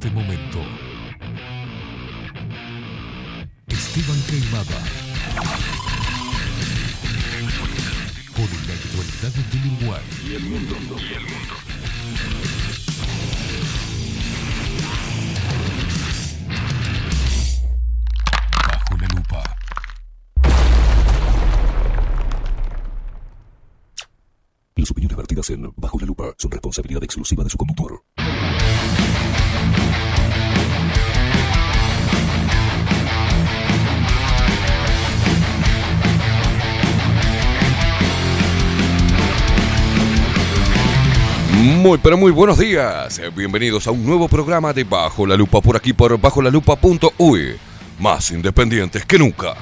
este momento. Esteban Queimada. Por la actualidad del Uruguay. Y el mundo. Y el mundo. Bajo la lupa. Las opiniones vertidas en Bajo la Lupa son responsabilidad exclusiva de su conductor. Muy, pero muy buenos días. Bienvenidos a un nuevo programa de Bajo la Lupa por aquí por bajolalupa.uy. Más independientes que nunca.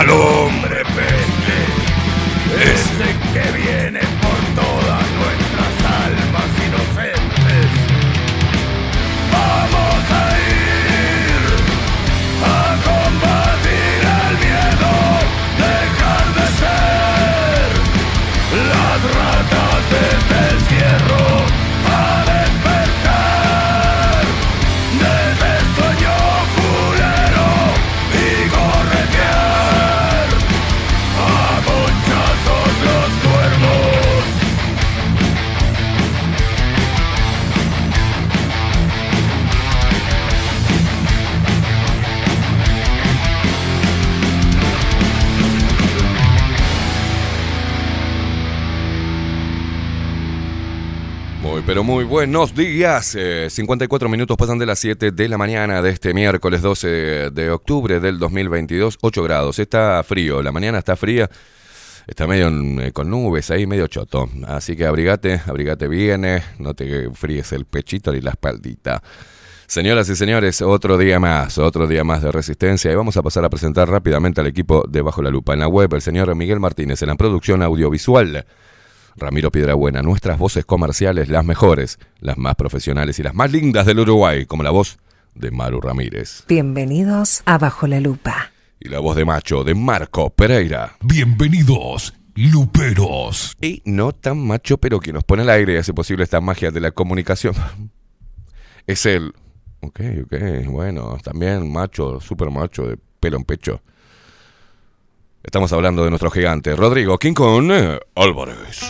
Hello. Buenos días. Eh, 54 minutos pasan de las 7 de la mañana de este miércoles 12 de octubre del 2022, 8 grados. Está frío, la mañana está fría. Está medio eh, con nubes ahí, medio choto. Así que abrigate, abrigate bien, eh, no te fríes el pechito ni la espaldita. Señoras y señores, otro día más, otro día más de resistencia y vamos a pasar a presentar rápidamente al equipo de Bajo la Lupa. En la web, el señor Miguel Martínez, en la producción audiovisual, Ramiro Piedrabuena, nuestras voces comerciales, las mejores, las más profesionales y las más lindas del Uruguay, como la voz de Maru Ramírez. Bienvenidos a Bajo la Lupa. y la voz de macho de Marco Pereira. Bienvenidos, Luperos. Y no tan macho, pero que nos pone al aire y hace posible esta magia de la comunicación. Es él. Ok, ok, bueno, también macho, super macho, de pelo en pecho. Estamos hablando de nuestro gigante, Rodrigo King Kong Álvarez.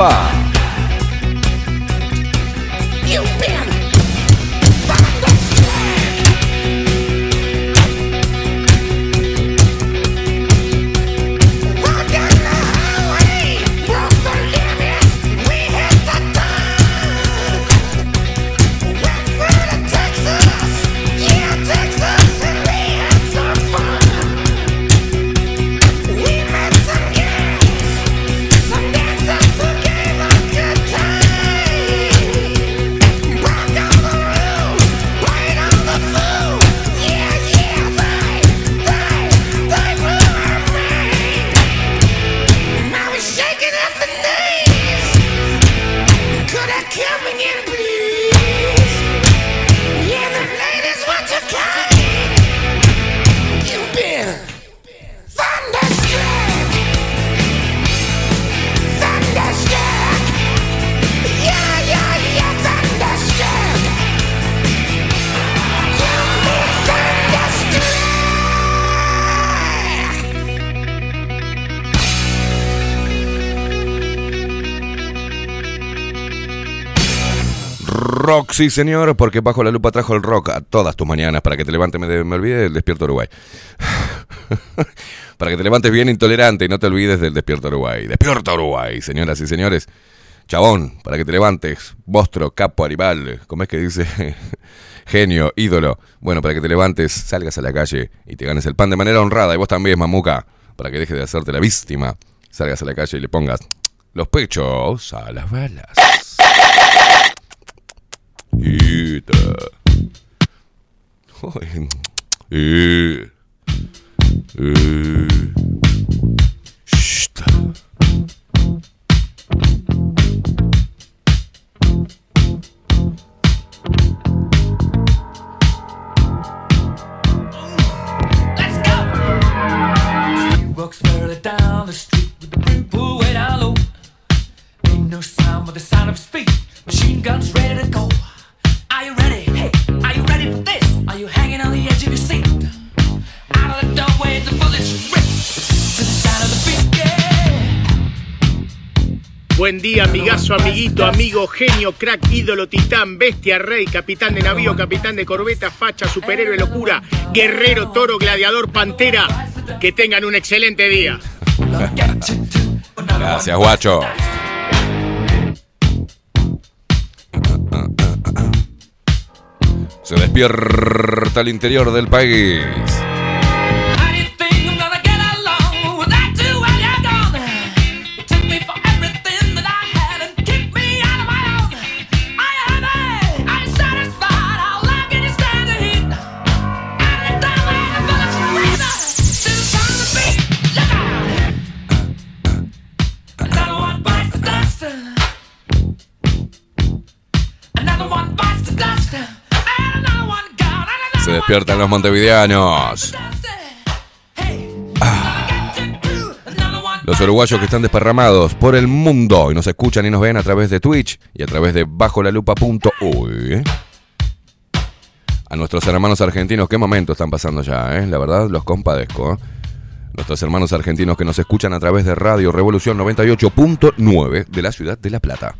Opa! Rock, sí señor, porque bajo la lupa trajo el rock a todas tus mañanas para que te levantes, me, me olvidé del despierto Uruguay. para que te levantes bien intolerante y no te olvides del despierto Uruguay. Despierto Uruguay, señoras y señores. Chabón, para que te levantes. Bostro, capo, animal. ¿Cómo es que dice? Genio, ídolo. Bueno, para que te levantes, salgas a la calle y te ganes el pan de manera honrada. Y vos también, mamuca, para que dejes de hacerte la víctima. Salgas a la calle y le pongas los pechos a las balas. Ita. Ay, eh. Eh. Shht. Let's Buen día, amigazo, amiguito, amigo, genio, crack, ídolo, titán, bestia, rey, capitán de navío, capitán de corbeta, facha, superhéroe, locura, guerrero, toro, gladiador, pantera. Que tengan un excelente día. Gracias, guacho. Se despierta el interior del país. Despiertan los montevideanos. Los uruguayos que están desparramados por el mundo y nos escuchan y nos ven a través de Twitch y a travez de bajolalupa.uy. A nuestros hermanos argentinos, qué momento están pasando ya, ¿eh? La verdad, los compadezco. ¿eh? Nuestros hermanos argentinos que nos escuchan a través de Radio Revolución 98.9 de la ciudad de La Plata.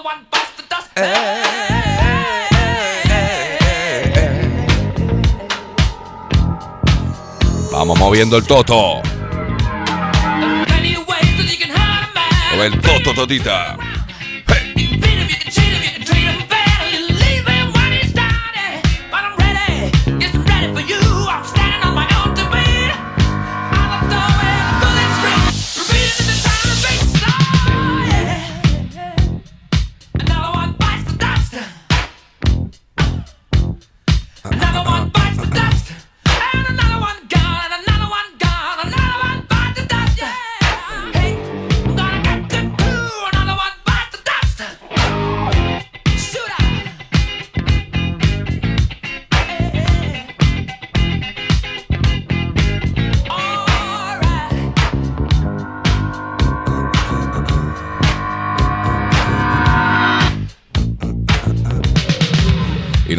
One bites the dust. Vamos moviendo el toto. El toto, totita.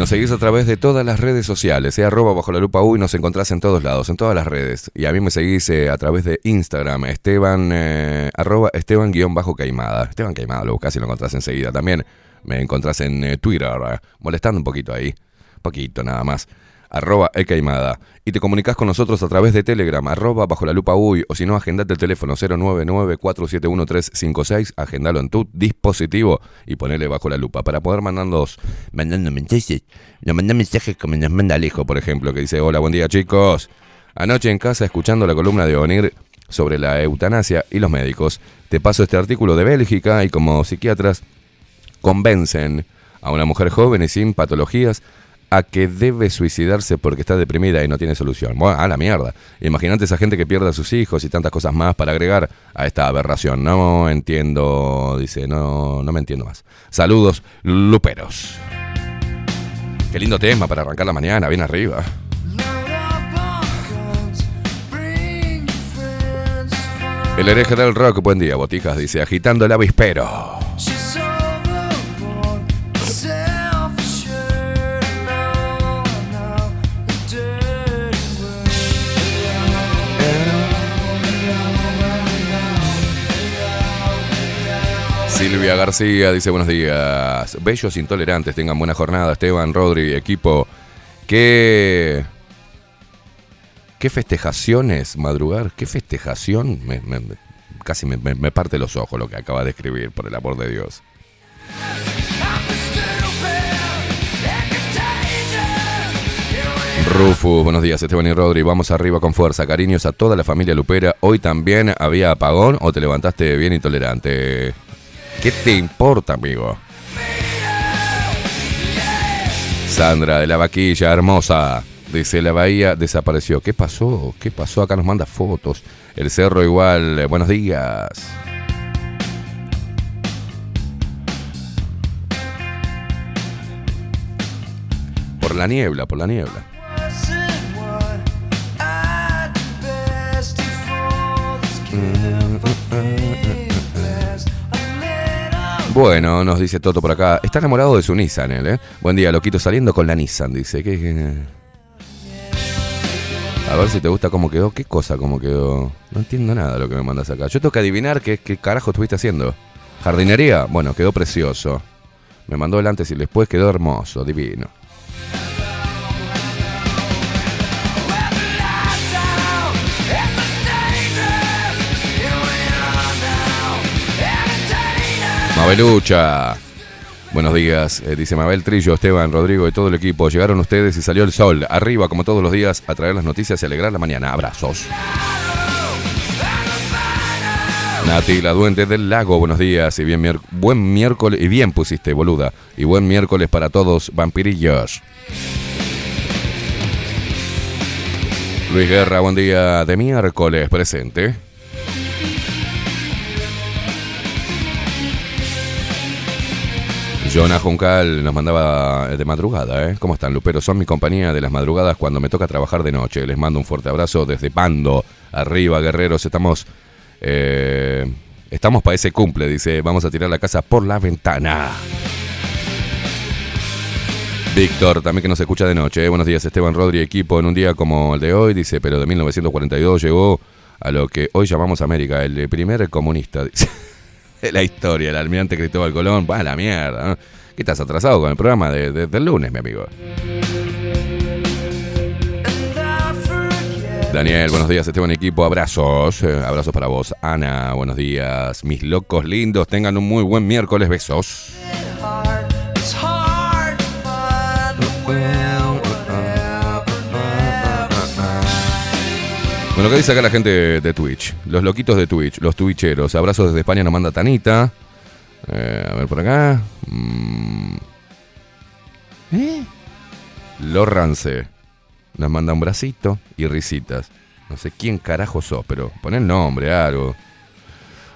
Nos seguís a través de todas las redes sociales, eh, arroba bajo la lupa U y nos encontrás en todos lados, en todas las redes. Y a mí me seguís eh, a través de Instagram, Esteban, eh, arroba Esteban guion bajo Caimada. Esteban Caimada lo buscás y lo encontrás enseguida. También me encontrás en eh, Twitter, molestando un poquito ahí, poquito nada más. Arroba Ecaimada. Y te comunicás con nosotros a través de Telegram, arroba bajo la lupa uy, o si no, agendate el teléfono 099-471-356, agendalo en tu dispositivo y ponele bajo la lupa para poder mandarnos, mandando mensajes, no mandar mensajes como nos manda Alejo, por ejemplo, que dice, hola, buen día chicos. Anoche en casa escuchando la columna de Onir sobre la eutanasia y los médicos, te paso este artículo de Bélgica y como psiquiatras convencen a una mujer joven y sin patologías a que debe suicidarse porque está deprimida y no tiene solución. Bueno, a la mierda. Imagínate esa gente que pierde a sus hijos y tantas cosas más para agregar a esta aberración. No entiendo, dice, no, no me entiendo más. Saludos, luperos. Qué lindo tema para arrancar la mañana, bien arriba. El hereje del rock, buen día, botijas, dice, agitando el avispero. Silvia García dice buenos días. Bellos intolerantes, tengan buena jornada. Esteban, Rodri, equipo. ¿Qué, qué festejaciones madrugar? ¿Qué festejación? Casi me- me parte los ojos lo que acaba de escribir, por el amor de Dios. Rufus, buenos días, Esteban y Rodri. Vamos arriba con fuerza. Cariños a toda la familia Lupera. Hoy también había apagón o te levantaste bien intolerante. ¿Qué te importa, amigo? Sandra de la vaquilla, hermosa. Dice, la bahía desapareció. ¿Qué pasó? ¿Qué pasó? Acá nos manda fotos. El cerro igual. Eh, Buenos días. Por la niebla, por la niebla. Bueno, nos dice Toto por acá. Está enamorado de su Nissan, él, ¿eh? Buen día, loquito, saliendo con la Nissan, dice. ¿Qué? A ver si te gusta cómo quedó. ¿Qué cosa cómo quedó? No entiendo nada lo que me mandas acá. Yo tengo que adivinar qué, qué carajo estuviste haciendo. ¿Jardinería? Bueno, quedó precioso. Me mandó el antes y después, quedó hermoso, divino. Mabelucha. Buenos días, eh, dice Mabel Trillo, Esteban, Rodrigo y todo el equipo. Llegaron ustedes y salió el sol. Arriba, como todos los días, a traer las noticias y alegrar la mañana. Abrazos. Nati, la duende del lago, buenos días y bien buen miércoles. Y bien pusiste, boluda. Y buen miércoles para todos, vampirillos. Luis Guerra, buen día de miércoles, presente. Jonah Juncal nos mandaba de madrugada, ¿eh? ¿Cómo están, Lupero? Son mi compañía de las madrugadas cuando me toca trabajar de noche. Les mando un fuerte abrazo desde Pando. Arriba, guerreros. Estamos. eh, estamos para ese cumple, dice. Vamos a tirar la casa por la ventana. Víctor, también que nos escucha de noche. ¿eh? Buenos días, Esteban Rodri, equipo. En un día como el de hoy, dice, pero de 1942 llegó a lo que hoy llamamos América, el primer comunista, dice. la historia, el almirante Cristóbal Colón. Va a la mierda, ¿no? ¿Qué estás atrasado con el programa de- de- del lunes, mi amigo? Daniel, buenos días, Esteban equipo, abrazos, eh, abrazos para vos. Ana, buenos días, mis locos lindos, tengan un muy buen miércoles, besos. Bueno, ¿qué dice acá la gente de Twitch? Los loquitos de Twitch, los twitcheros. Abrazos desde España nos manda Tanita. Eh, a ver por acá. Mm. ¿Eh? Lorrance. Nos manda un bracito y risitas. No sé quién carajo sos, pero pon el nombre, algo.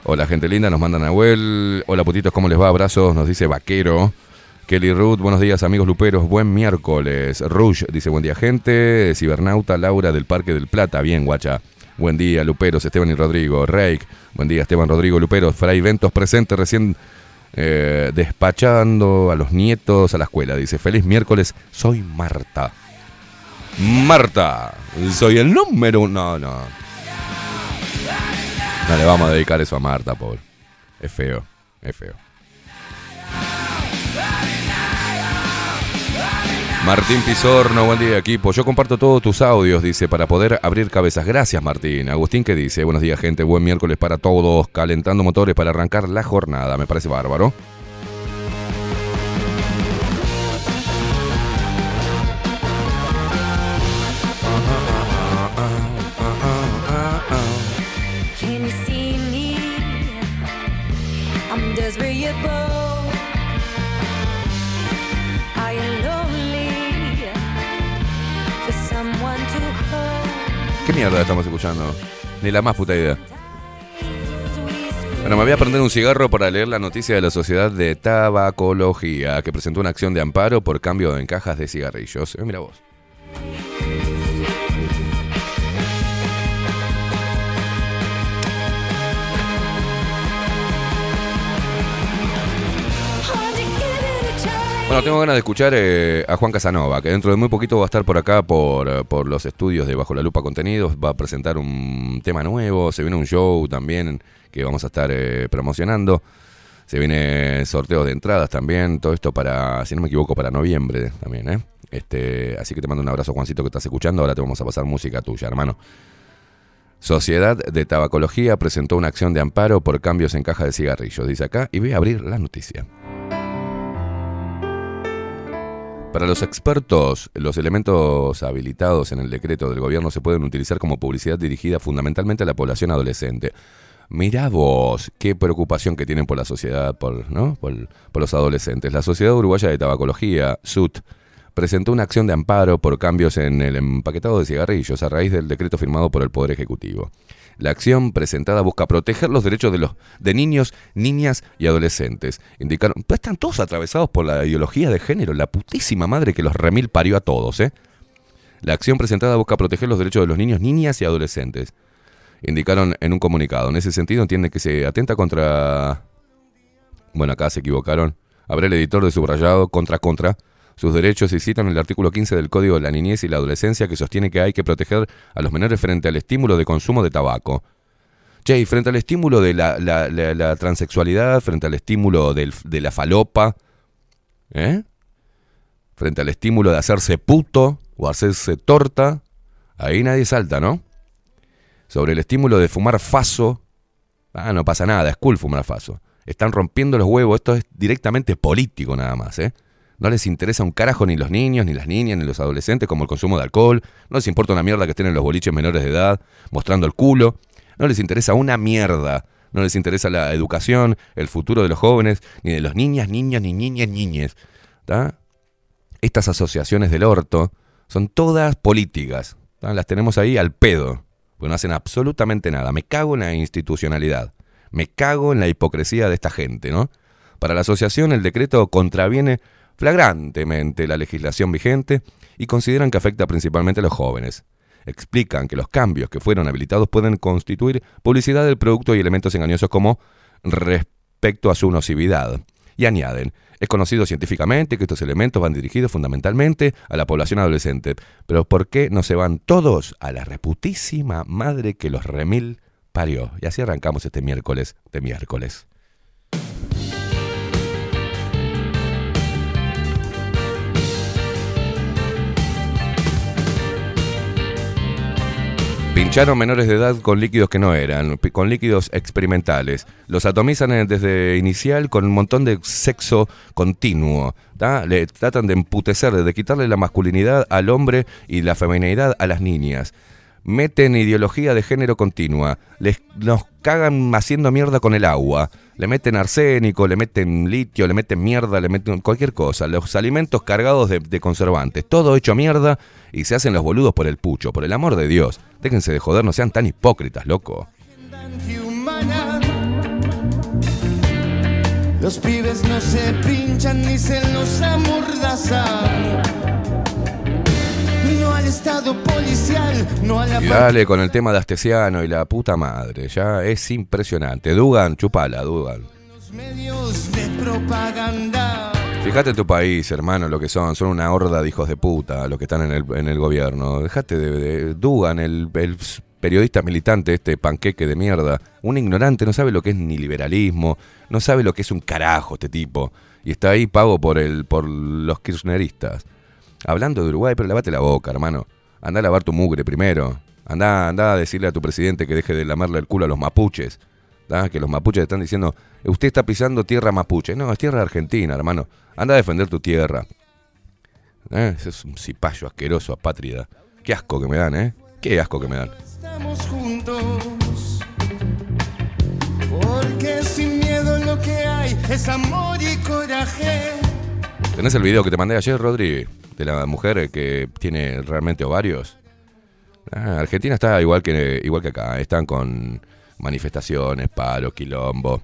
Hola, gente linda, nos manda Nahuel. Hola, putitos, ¿cómo les va? Abrazos, nos dice Vaquero. Kelly Ruth, buenos días, amigos luperos. Buen miércoles. Rush dice buen día, gente. Cibernauta Laura del Parque del Plata. Bien, guacha. Buen día, Luperos, Esteban y Rodrigo. Reik, buen día, Esteban Rodrigo, Luperos. Fray Ventos presente, recién eh, despachando a los nietos a la escuela. Dice, feliz miércoles, soy Marta. Marta, soy el número uno. No, no. No le vamos a dedicar eso a Marta, pobre. Es feo, es feo. Martín Pizorno, buen día equipo. Yo comparto todos tus audios, dice, para poder abrir cabezas. Gracias, Martín. Agustín, ¿qué dice? Buenos días, gente. Buen miércoles para todos. Calentando motores para arrancar la jornada. Me parece bárbaro. Mierda estamos escuchando? Ni la más puta idea. Bueno, me voy a prender un cigarro para leer la noticia de la Sociedad de Tabacología, que presentó una acción de amparo por cambio en cajas de cigarrillos. Eh, mira vos. Bueno, tengo ganas de escuchar eh, a Juan Casanova, que dentro de muy poquito va a estar por acá por, eh, por los estudios de Bajo la Lupa Contenidos, va a presentar un tema nuevo, se viene un show también que vamos a estar eh, promocionando, se viene sorteos de entradas también, todo esto para, si no me equivoco, para noviembre también, ¿eh? Este, así que te mando un abrazo, Juancito, que estás escuchando, ahora te vamos a pasar música tuya, hermano. Sociedad de Tabacología presentó una acción de amparo por cambios en caja de cigarrillos, dice acá, y voy a abrir la noticia. Para los expertos, los elementos habilitados en el decreto del gobierno se pueden utilizar como publicidad dirigida fundamentalmente a la población adolescente. Mirá vos, qué preocupación que tienen por la sociedad, por, ¿no? por, por los adolescentes. La Sociedad Uruguaya de Tabacología, SUT, presentó una acción de amparo por cambios en el empaquetado de cigarrillos a raíz del decreto firmado por el Poder Ejecutivo. La acción presentada busca proteger los derechos de los de niños, niñas y adolescentes. Indicaron, pues están todos atravesados por la ideología de género, la putísima madre que los remil parió a todos, ¿eh? La acción presentada busca proteger los derechos de los niños, niñas y adolescentes. Indicaron en un comunicado. En ese sentido entiende que se atenta contra bueno, acá se equivocaron. Habrá el editor de subrayado contra contra sus derechos y citan el artículo 15 del Código de la Niñez y la Adolescencia que sostiene que hay que proteger a los menores frente al estímulo de consumo de tabaco. Che, y frente al estímulo de la, la- la- la transexualidad, frente al estímulo de la falopa, ¿eh? Frente al estímulo de hacerse puto o hacerse torta, ahí nadie salta, ¿no? Sobre el estímulo de fumar faso, ah, no pasa nada, es cool fumar faso. Están rompiendo los huevos, esto es directamente político nada más, ¿eh? No les interesa un carajo ni los niños, ni las niñas, ni los adolescentes como el consumo de alcohol. No les importa una mierda que estén en los boliches menores de edad mostrando el culo. No les interesa una mierda. No les interesa la educación, el futuro de los jóvenes, ni de los niñas, niños, ni niñas, niñes. ¿tá? Estas asociaciones del orto son todas políticas. Las tenemos ahí al pedo, porque no hacen absolutamente nada. Me cago en la institucionalidad. Me cago en la hipocresía de esta gente, ¿no? Para la asociación el decreto contraviene flagrantemente la legislación vigente y consideran que afecta principalmente a los jóvenes. Explican que los cambios que fueron habilitados pueden constituir publicidad del producto y elementos engañosos como respecto a su nocividad. Y añaden, es conocido científicamente que estos elementos van dirigidos fundamentalmente a la población adolescente. Pero ¿por qué no se van todos a la reputísima madre que los remil parió? Y así arrancamos este miércoles de miércoles. Pincharon menores de edad con líquidos que no eran, con líquidos experimentales. Los atomizan desde inicial con un montón de sexo continuo. ¿tá? Le tratan de emputecer, de quitarle la masculinidad al hombre y la feminidad a las niñas. Meten ideología de género continua. Les, nos cagan haciendo mierda con el agua. Le meten arsénico, le meten litio, le meten mierda, le meten cualquier cosa. Los alimentos cargados de, de conservantes. Todo hecho mierda y se hacen los boludos por el pucho. Por el amor de Dios. Déjense de joder, no sean tan hipócritas, loco. Los pibes no se pinchan ni se los amordazan. Estado policial, no a la Y dale con el tema de Astesiano y la puta madre. Ya es impresionante. Dugan, chupala, Dugan. los medios de propaganda. Fíjate en tu país, hermano, lo que son. Son una horda de hijos de puta los que están en el, en el gobierno. Dejate de, de- Dugan, el, el periodista militante, este panqueque de mierda. Un ignorante, no sabe lo que es ni liberalismo, no sabe lo que es un carajo este tipo. Y está ahí pago por, el, por los kirchneristas. Hablando de Uruguay, pero lavate la boca, hermano. Anda a lavar tu mugre primero. Anda, anda a decirle a tu presidente que deje de lamarle el culo a los mapuches. ¿tá? Que los mapuches están diciendo, usted está pisando tierra mapuche. No, es tierra argentina, hermano. Anda a defender tu tierra. ¿Eh? Ese es un cipayo asqueroso, apátrida. Qué asco que me dan, ¿eh? Qué asco que me dan. Estamos juntos. Porque sin miedo lo que hay es amor y coraje. ¿Tenés el video que te mandé ayer, Rodri? De la mujer que tiene realmente ovarios. Ah, Argentina está igual que, igual que acá. Están con manifestaciones, paro, quilombo.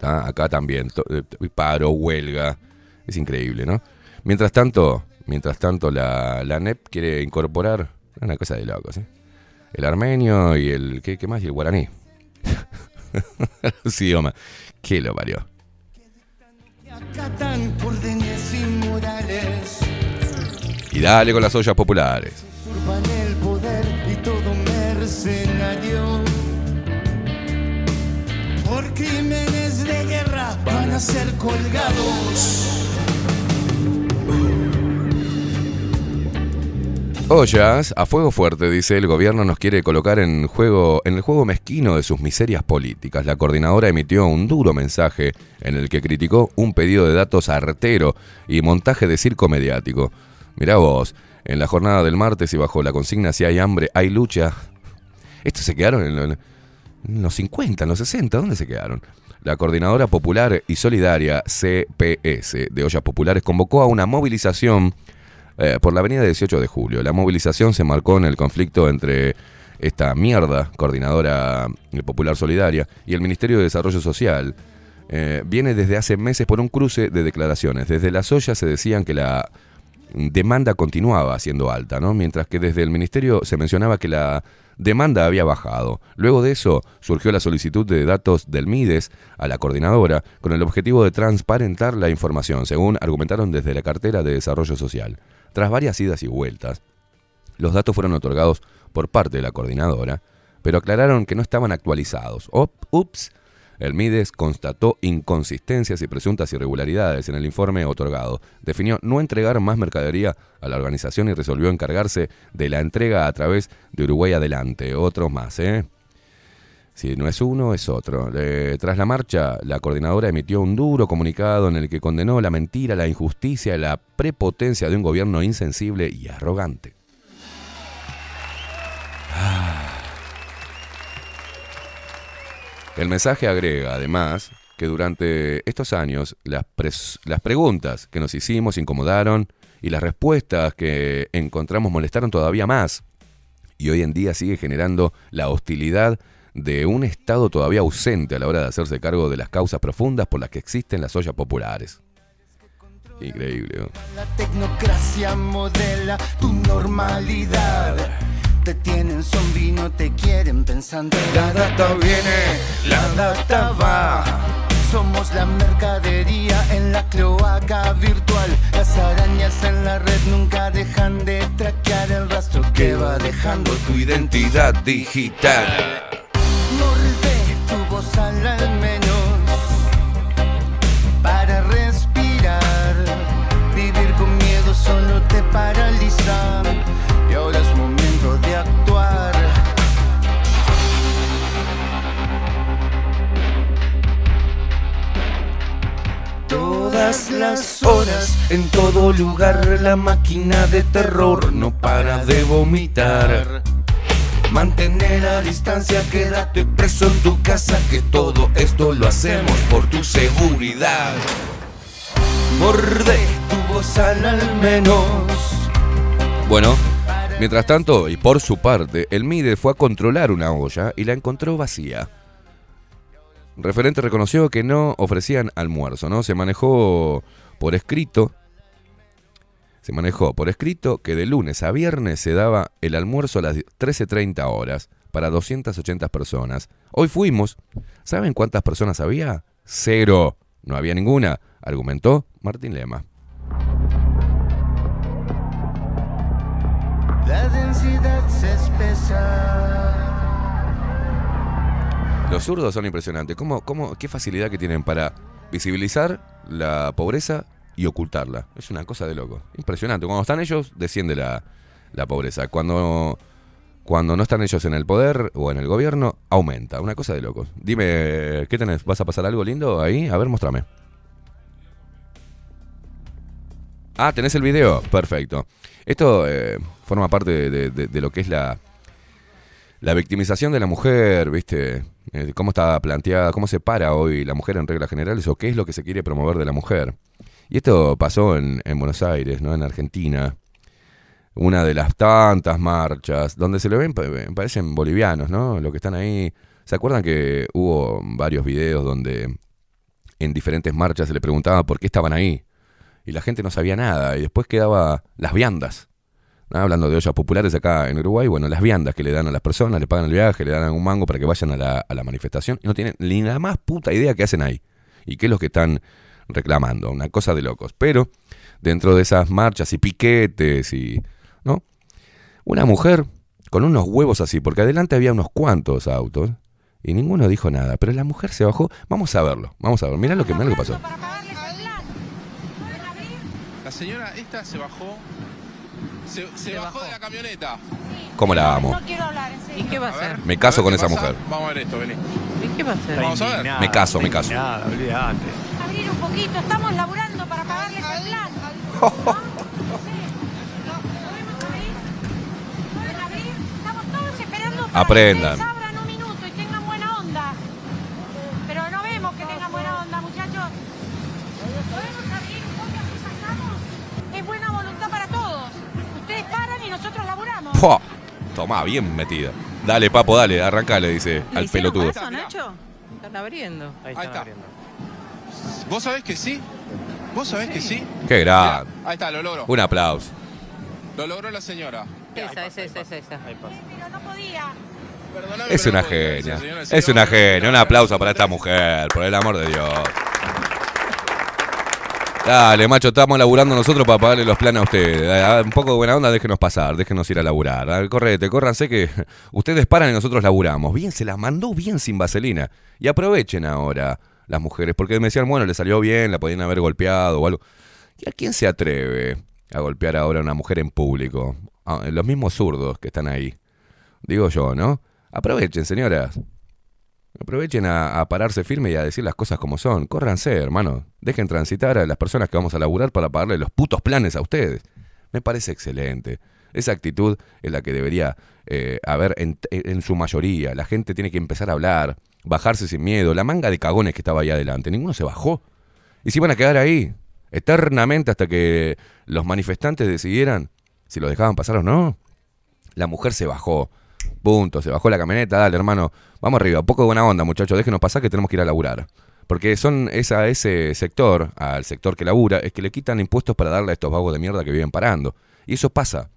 Acá también. eh, Paro, huelga. Es increíble, ¿no? Mientras tanto, mientras tanto la, la NEP quiere incorporar una cosa de locos, ¿eh? El armenio y el... ¿Qué, qué más? Y el guaraní. Los idiomas. ¿Qué lo parió? Acatan órdenes inmorales. Y dale con las ollas populares. Usurpan el poder y todo mercenario. Por crímenes de guerra van a ser colgados. Ollas, a fuego fuerte, dice el gobierno nos quiere colocar en juego en el juego mezquino de sus miserias políticas. La coordinadora emitió un duro mensaje en el que criticó un pedido de datos artero y montaje de circo mediático. Mirá vos, en la jornada del martes y bajo la consigna si hay hambre, hay lucha. Estos se quedaron en, en los 50, en los 60, ¿dónde se quedaron? La Coordinadora Popular y Solidaria, CPS, de Ollas Populares, convocó a una movilización eh, por la avenida 18 de julio. La movilización se marcó en el conflicto entre esta mierda, Coordinadora Popular Solidaria, y el Ministerio de Desarrollo Social. Eh, viene desde hace meses por un cruce de declaraciones. Desde las ollas se decían que la demanda continuaba siendo alta, ¿no? Mientras que desde el ministerio se mencionaba que la demanda había bajado. Luego de eso surgió la solicitud de datos del MIDES a la coordinadora con el objetivo de transparentar la información, según argumentaron desde la cartera de Desarrollo Social. Tras varias idas y vueltas, los datos fueron otorgados por parte de la coordinadora, pero aclararon que no estaban actualizados. Ups, el MIDES constató inconsistencias y presuntas irregularidades en el informe otorgado. Definió no entregar más mercadería a la organización y resolvió encargarse de la entrega a través de Uruguay Adelante. Otros más, ¿eh? Si no es uno, es otro. Eh, tras la marcha, la coordinadora emitió un duro comunicado en el que condenó la mentira, la injusticia y la prepotencia de un gobierno insensible y arrogante. El mensaje agrega, además, que durante estos años las preguntas que nos hicimos incomodaron y las respuestas que encontramos molestaron todavía más. y hoy en día sigue generando la hostilidad de un Estado todavía ausente a la hora de hacerse cargo de las causas profundas por las que existen las ollas populares. Increíble. ¿no? La tecnocracia modela tu normalidad. Te tienen zombie, no te quieren pensando. La data viene, la data va. Somos la mercadería en la cloaca virtual. Las arañas en la red nunca dejan de traquear el rastro que va dejando tu identidad digital. Todas las horas, en todo lugar, la máquina de terror no para de vomitar. Mantener la distancia, quédate preso en tu casa, que todo esto lo hacemos por tu seguridad. Morde tu voz al al menos. Bueno, mientras tanto, y por su parte, el MIDE fue a controlar una olla y la encontró vacía. Referente reconoció que no ofrecían almuerzo, ¿no? Se manejó por escrito. Se manejó por escrito que de lunes a viernes se daba el almuerzo a las 13.30 horas para 280 personas. Hoy fuimos. ¿Saben cuántas personas había? Cero. No había ninguna, argumentó Martín Lema. La densidad se espesa. Los zurdos son impresionantes. ¿Cómo, cómo, ¿Qué facilidad que tienen para visibilizar la pobreza y ocultarla? Es una cosa de loco. Impresionante. Cuando están ellos, desciende la, la pobreza. Cuando, cuando no están ellos en el poder o en el gobierno, aumenta. Una cosa de locos. Dime, ¿qué tenés? ¿Vas a pasar algo lindo ahí? A ver, mostrame. Ah, ¿tenés el video? Perfecto. Esto eh, forma parte de, de- de- de lo que es la, la victimización de la mujer, ¿viste? Eh, cómo está planteada, cómo se para hoy la mujer en reglas generales o qué es lo que se quiere promover de la mujer. Y esto pasó en, en Buenos Aires, ¿no? En Argentina. Una de las tantas marchas donde se le ven, pa- parecen bolivianos, ¿no? Los que están ahí. ¿Se acuerdan que hubo varios videos donde en diferentes marchas se le preguntaba por qué estaban ahí? Y la gente no sabía nada. Y después quedaba las viandas. ¿No? Hablando de ollas populares acá en Uruguay, bueno, las viandas que le dan a las personas, le pagan el viaje, le dan algún mango para que vayan a la, a la manifestación y no tienen ni la más puta idea qué hacen ahí y qué es lo que están reclamando, una cosa de locos. Pero dentro de esas marchas y piquetes y, ¿no? Una mujer con unos huevos así, porque adelante había unos cuantos autos y ninguno dijo nada, pero la mujer se bajó, vamos a verlo, vamos a ver, mirá lo que, mirá lo que pasó. La señora esta se bajó. Se, se bajó, de la camioneta. ¿Cómo la amo? quiero hablar, en serio. ¿Y qué va a hacer? Me caso con esa pasa. mujer. Vamos a ver esto, vení. ¿Y qué va a hacer? Vamos a ver. Me caso, me caso. Abrir un poquito, estamos laburando para pagarles el plan. ¿Pueden abrir? Estamos todos esperando para Aprendan. Bien metida. Dale, papo, dale, arranca, le dice ¿Le al pelotudo. Nacho? Están abriendo. Ahí está. ¿Vos sabés que sí? ¿Vos sabés que sí? Qué grande. Ahí está, lo logró. Un aplauso. Lo logró la señora. Esa, esa, esa, esa, esa. Pero no podía. Perdóname, Es una no genia. señora, Es una genia. Un aplauso para esta mujer, por el amor de Dios. Dale, macho, estamos laburando nosotros para pagarle los planes a ustedes. Ah, Un poco de buena onda, déjenos pasar, déjenos ir a laburar. Correte, córranse que ustedes paran y nosotros laburamos. Bien, se las mandó bien sin vaselina. Y aprovechen ahora las mujeres, porque me decían, bueno, le salió bien, la podían haber golpeado o algo. ¿Y a quién se atreve a golpear ahora a una mujer en público? Ah, los mismos zurdos que están ahí. Digo yo, ¿no? Aprovechen, señoras. Aprovechen a, pararse firme y a decir las cosas como son. Córranse, hermano. Dejen transitar a las personas que vamos a laburar para pagarle los putos planes a ustedes. Me parece excelente. Esa actitud es la que debería eh, haber en, en su mayoría. La gente tiene que empezar a hablar, bajarse sin miedo. La manga de cagones que estaba ahí adelante, ninguno se bajó. Y se iban a quedar ahí, eternamente hasta que los manifestantes decidieran si los dejaban pasar o no. La mujer se bajó. Punto, se bajó la camioneta, dale hermano, vamos arriba, poco de buena onda muchachos, déjenos pasar que tenemos que ir a laburar. Porque son esa, ese sector, al sector que labura, es que le quitan impuestos para darle a estos vagos de mierda que viven parando. Y eso pasa.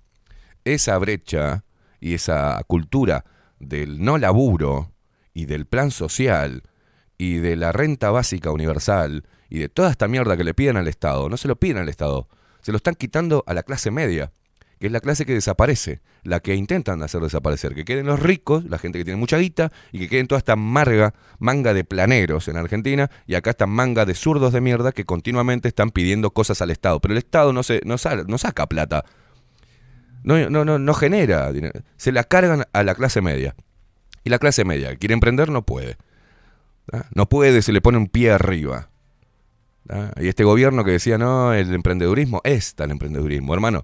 Esa brecha y esa cultura del no laburo y del plan social y de la renta básica universal y de toda esta mierda que le piden al Estado, no se lo piden al Estado, se lo están quitando a la clase media, que es la clase que desaparece, la que intentan hacer desaparecer, que queden los ricos, la gente que tiene mucha guita, y que queden toda esta marga, manga de planeros en Argentina, y acá esta manga de zurdos de mierda que continuamente están pidiendo cosas al Estado. Pero el Estado no, se, no, sal- no saca plata, no, no, no, no genera dinero, se la cargan a la clase media. Y la clase media, quiere emprender, no puede. ¿tá? No puede, se le pone un pie arriba. ¿tá? Y este gobierno que decía, no, el emprendedurismo, es tal emprendedurismo, hermano.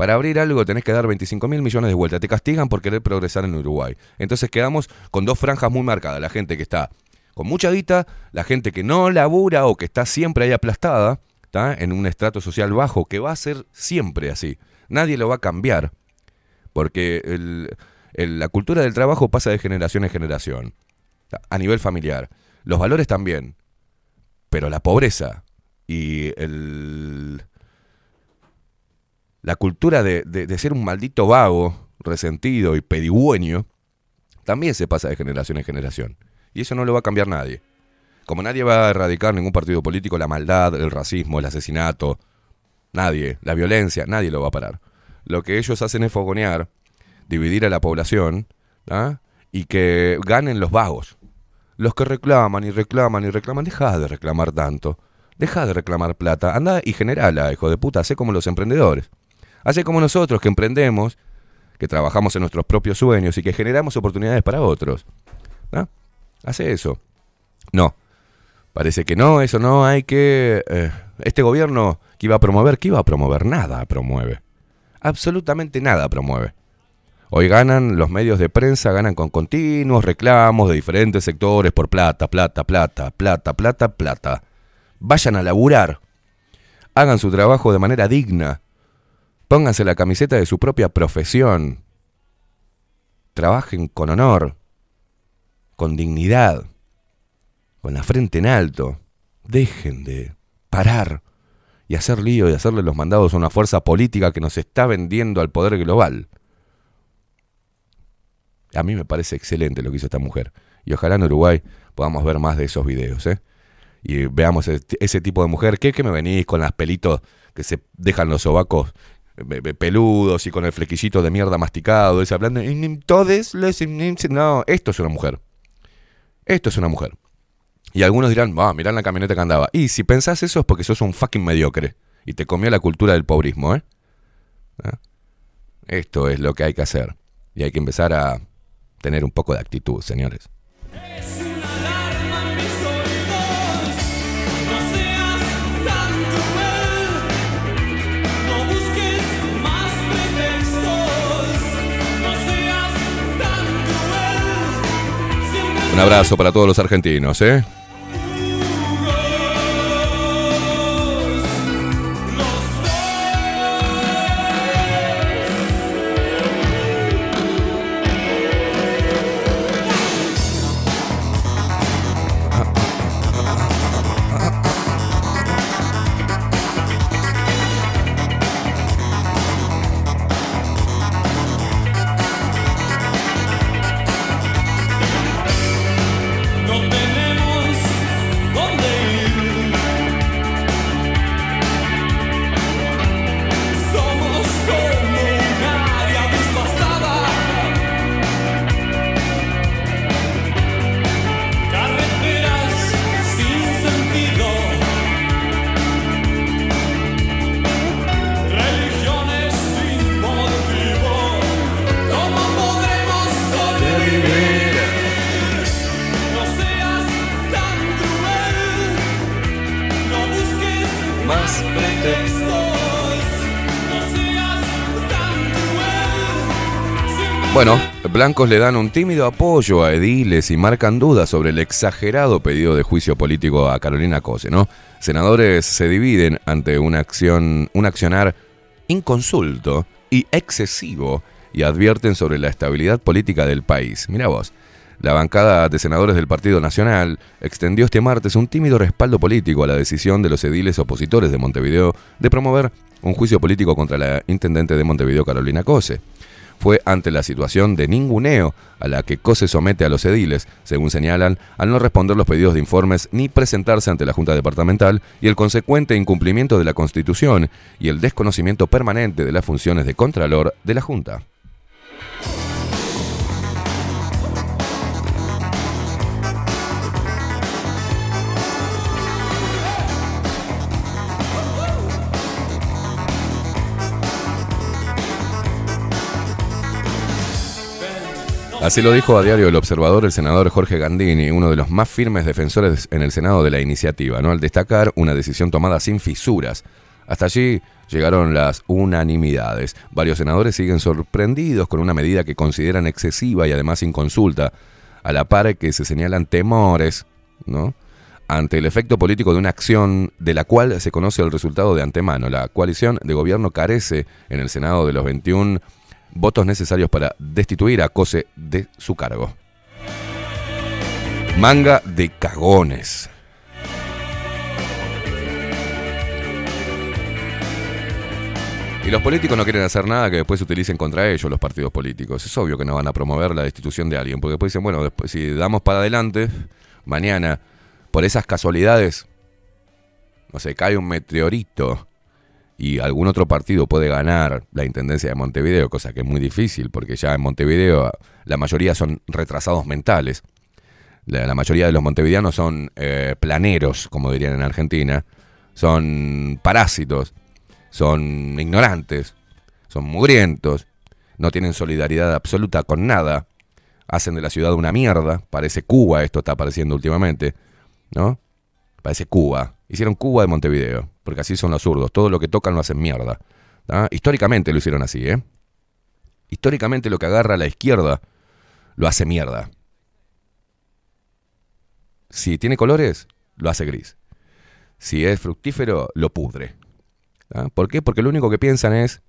Para abrir algo tenés que dar 25 mil millones de vueltas. Te castigan por querer progresar en Uruguay. Entonces quedamos con dos franjas muy marcadas. La gente que está con mucha guita, la gente que no labura o que está siempre ahí aplastada, ¿tá? en un estrato social bajo, que va a ser siempre así. Nadie lo va a cambiar. Porque la cultura del trabajo pasa de generación en generación. A nivel familiar. Los valores también. Pero la pobreza y el, la cultura de, de- ser un maldito vago, resentido y pedigüeño, también se pasa de generación en generación. Y eso no lo va a cambiar nadie. Como nadie va a erradicar ningún partido político la maldad, el racismo, el asesinato, nadie, la violencia, nadie lo va a parar. Lo que ellos hacen es fogonear, dividir a la población ¿ah? y que ganen los vagos. Los que reclaman y reclaman y reclaman, deja de reclamar tanto. Deja de reclamar plata. Anda y generala, hijo de puta. Hacé como los emprendedores. Hacé como nosotros que emprendemos, que trabajamos en nuestros propios sueños y que generamos oportunidades para otros. ¿Ah? Hace eso. No. Parece que no, eso no, hay que... eh, este gobierno que iba a promover, ¿qué iba a promover? Nada promueve. Absolutamente nada promueve. Hoy ganan los medios de prensa, ganan con continuos reclamos de diferentes sectores por plata, plata, plata, plata, plata, plata. Vayan a laburar. Hagan su trabajo de manera digna. Pónganse la camiseta de su propia profesión. Trabajen con honor, con dignidad, con la frente en alto. Dejen de parar y hacer lío y hacerle los mandados a una fuerza política que nos está vendiendo al poder global. A mí me parece excelente lo que hizo esta mujer. Y ojalá en Uruguay podamos ver más de esos videos, ¿eh? Y veamos ese, ese tipo de mujer. ¿Qué, ¿Qué me venís con las pelitos que se dejan los sobacos peludos y con el flequillito de mierda masticado? Ese hablando. Todos los. No, esto es una mujer. Esto es una mujer. Y algunos dirán, va, mirá la camioneta que andaba. Y si pensás eso es porque sos un fucking mediocre. Y te comió la cultura del pobrismo, ¿eh? ¿Ah? Esto es lo que hay que hacer. Y hay que empezar a tener un poco de actitud, señores. Abrazo para todos los argentinos, ¿eh? Blancos le dan un tímido apoyo a ediles y marcan dudas sobre el exagerado pedido de juicio político a Carolina Cose, ¿no? Senadores se dividen ante una acción, un accionar inconsulto y excesivo y advierten sobre la estabilidad política del país. Mira vos. La bancada de senadores del Partido Nacional extendió este martes un tímido respaldo político a la decisión de los ediles opositores de Montevideo de promover un juicio político contra la intendente de Montevideo, Carolina Cose. Fue ante la situación de ninguneo a la que Cose somete a los ediles, según señalan, al no responder los pedidos de informes ni presentarse ante la Junta Departamental y el consecuente incumplimiento de la Constitución y el desconocimiento permanente de las funciones de Contralor de la Junta. Así lo dijo a diario El Observador el senador Jorge Gandini, uno de los más firmes defensores en el Senado de la iniciativa, ¿no? al destacar una decisión tomada sin fisuras. Hasta allí llegaron las unanimidades. Varios senadores siguen sorprendidos con una medida que consideran excesiva y además sin consulta, a la par que se señalan temores, ¿no? ante el efecto político de una acción de la cual se conoce el resultado de antemano. La coalición de gobierno carece en el Senado de los 21 votos necesarios para destituir a Cose de su cargo. Manga de cagones. Y los políticos no quieren hacer nada que después se utilicen contra ellos, los partidos políticos. Es obvio que no van a promover la destitución de alguien, porque después dicen, bueno, después, si damos para adelante, mañana, por esas casualidades, no sé, cae un meteorito y algún otro partido puede ganar la Intendencia de Montevideo, cosa que es muy difícil, porque ya en Montevideo la mayoría son retrasados mentales. La, mayoría de los montevideanos son eh, planeros, como dirían en Argentina, son parásitos, son ignorantes, son mugrientos, no tienen solidaridad absoluta con nada, hacen de la ciudad una mierda, parece Cuba, esto está apareciendo últimamente, ¿no? Parece Cuba. Hicieron Cuba de Montevideo, porque así son los zurdos, todo lo que tocan lo hacen mierda. Históricamente lo hicieron así, ¿eh? Históricamente lo que agarra a la izquierda lo hace mierda. Si tiene colores, lo hace gris. Si es fructífero, lo pudre. ¿Por qué? Porque lo único que piensan es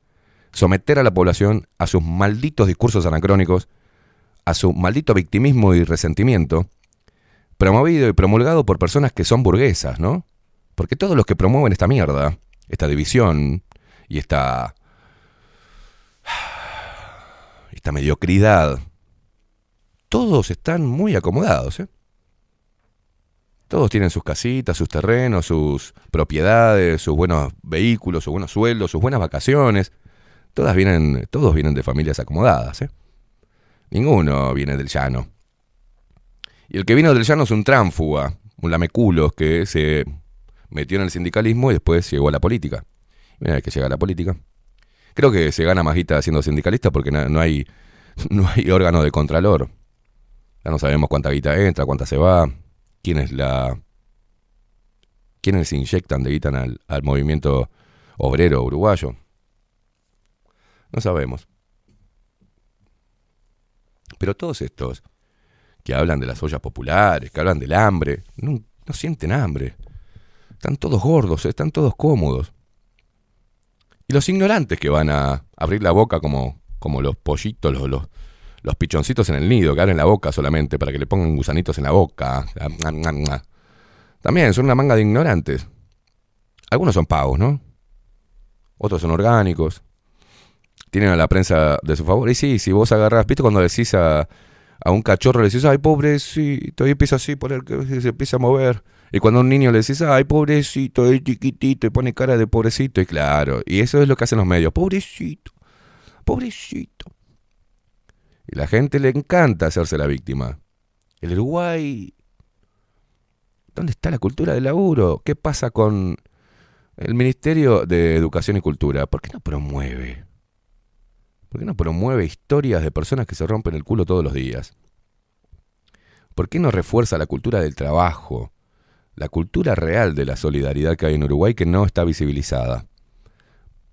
someter a la población a sus malditos discursos anacrónicos, a su maldito victimismo y resentimiento, promovido y promulgado por personas que son burguesas, ¿no? Porque todos los que promueven esta mierda, esta división y esta esta mediocridad, todos están muy acomodados, ¿eh? Todos tienen sus casitas, sus terrenos, sus propiedades, sus buenos vehículos, sus buenos sueldos, sus buenas vacaciones. Todas vienen, todos vienen de familias acomodadas, ¿eh? Ninguno viene del llano. Y el que vino del llano es un tránfuga, un lameculos que se metió en el sindicalismo y después llegó a la política. Mira vez que llega a la política. Creo que se gana más guita siendo sindicalista porque no, hay, no hay órgano de contralor. Ya no sabemos cuánta guita entra, cuánta se va, quiénes la. quiénes se inyectan de guita al, al movimiento obrero uruguayo. No sabemos. Pero todos estos que hablan de las ollas populares, que hablan del hambre, no sienten hambre. Están todos gordos, están todos cómodos. Y los ignorantes que van a abrir la boca como, como los pollitos, los, los, pichoncitos en el nido, que abren la boca solamente para que le pongan gusanitos en la boca. También son una manga de ignorantes. Algunos son pagos, ¿no? Otros son orgánicos. Tienen a la prensa de su favor. Y sí, si vos agarrás, ¿viste cuando decís a, a un cachorro, le decís, ay, pobrecito, y empieza así, por el que se empieza a mover. Y cuando a un niño le decís, ay, pobrecito, es chiquitito, y pone cara de pobrecito, y claro, y eso es lo que hacen los medios, pobrecito, pobrecito. Y la gente le encanta hacerse la víctima. El Uruguay, ¿dónde está la cultura del laburo? ¿Qué pasa con el Ministerio de Educación y Cultura? ¿Por qué no promueve? ¿Por qué no promueve historias de personas que se rompen el culo todos los días? ¿Por qué no refuerza la cultura del trabajo? La cultura real de la solidaridad que hay en Uruguay que no está visibilizada.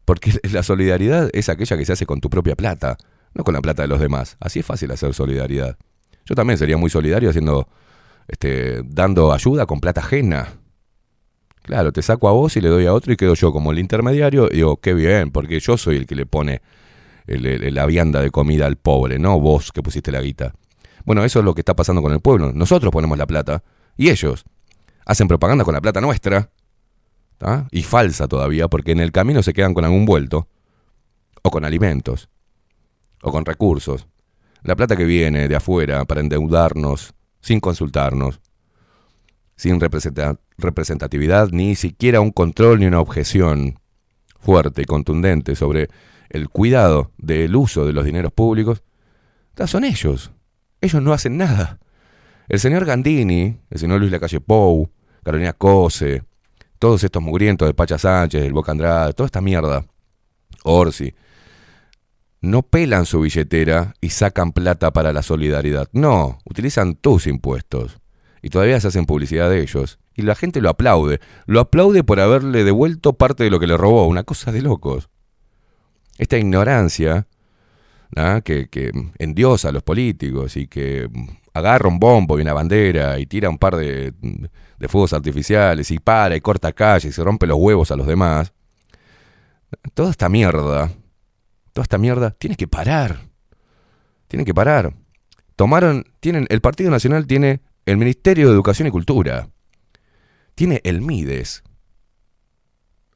Porque la solidaridad es aquella que se hace con tu propia plata, no con la plata de los demás. Así es fácil hacer solidaridad. Yo también sería muy solidario haciendo, este, dando ayuda con plata ajena. Claro, te saco a vos y le doy a otro y quedo yo como el intermediario y digo, qué bien, porque yo soy el que le pone la vianda de comida al pobre, no vos que pusiste la guita. Bueno, eso es lo que está pasando con el pueblo. Nosotros ponemos la plata y ellos hacen propaganda con la plata nuestra y falsa todavía, porque en el camino se quedan con algún vuelto o con alimentos o con recursos. La plata que viene de afuera para endeudarnos sin consultarnos, sin representa- representatividad, ni siquiera un control ni una objeción fuerte y contundente sobre el cuidado del uso de los dineros públicos, son ellos. Ellos no hacen nada. El señor Gandini, el señor Luis Lacalle Pou, Carolina Cose, todos estos mugrientos de Pacha Sánchez, el Boca Andrade, toda esta mierda, Orsi, no pelan su billetera y sacan plata para la solidaridad. No, utilizan tus impuestos. Y todavía se hacen publicidad de ellos. Y la gente lo aplaude. Lo aplaude por haberle devuelto parte de lo que le robó. Una cosa de locos. Esta ignorancia ¿ah? que, que endiosa a los políticos y que agarra un bombo y una bandera y tira un par de, fuegos artificiales y para y corta calles y se rompe los huevos a los demás. Toda esta mierda toda esta mierda, tiene que parar. Tiene que parar. Tomaron, tienen, el Partido Nacional tiene el Ministerio de Educación y Cultura. Tiene el MIDES.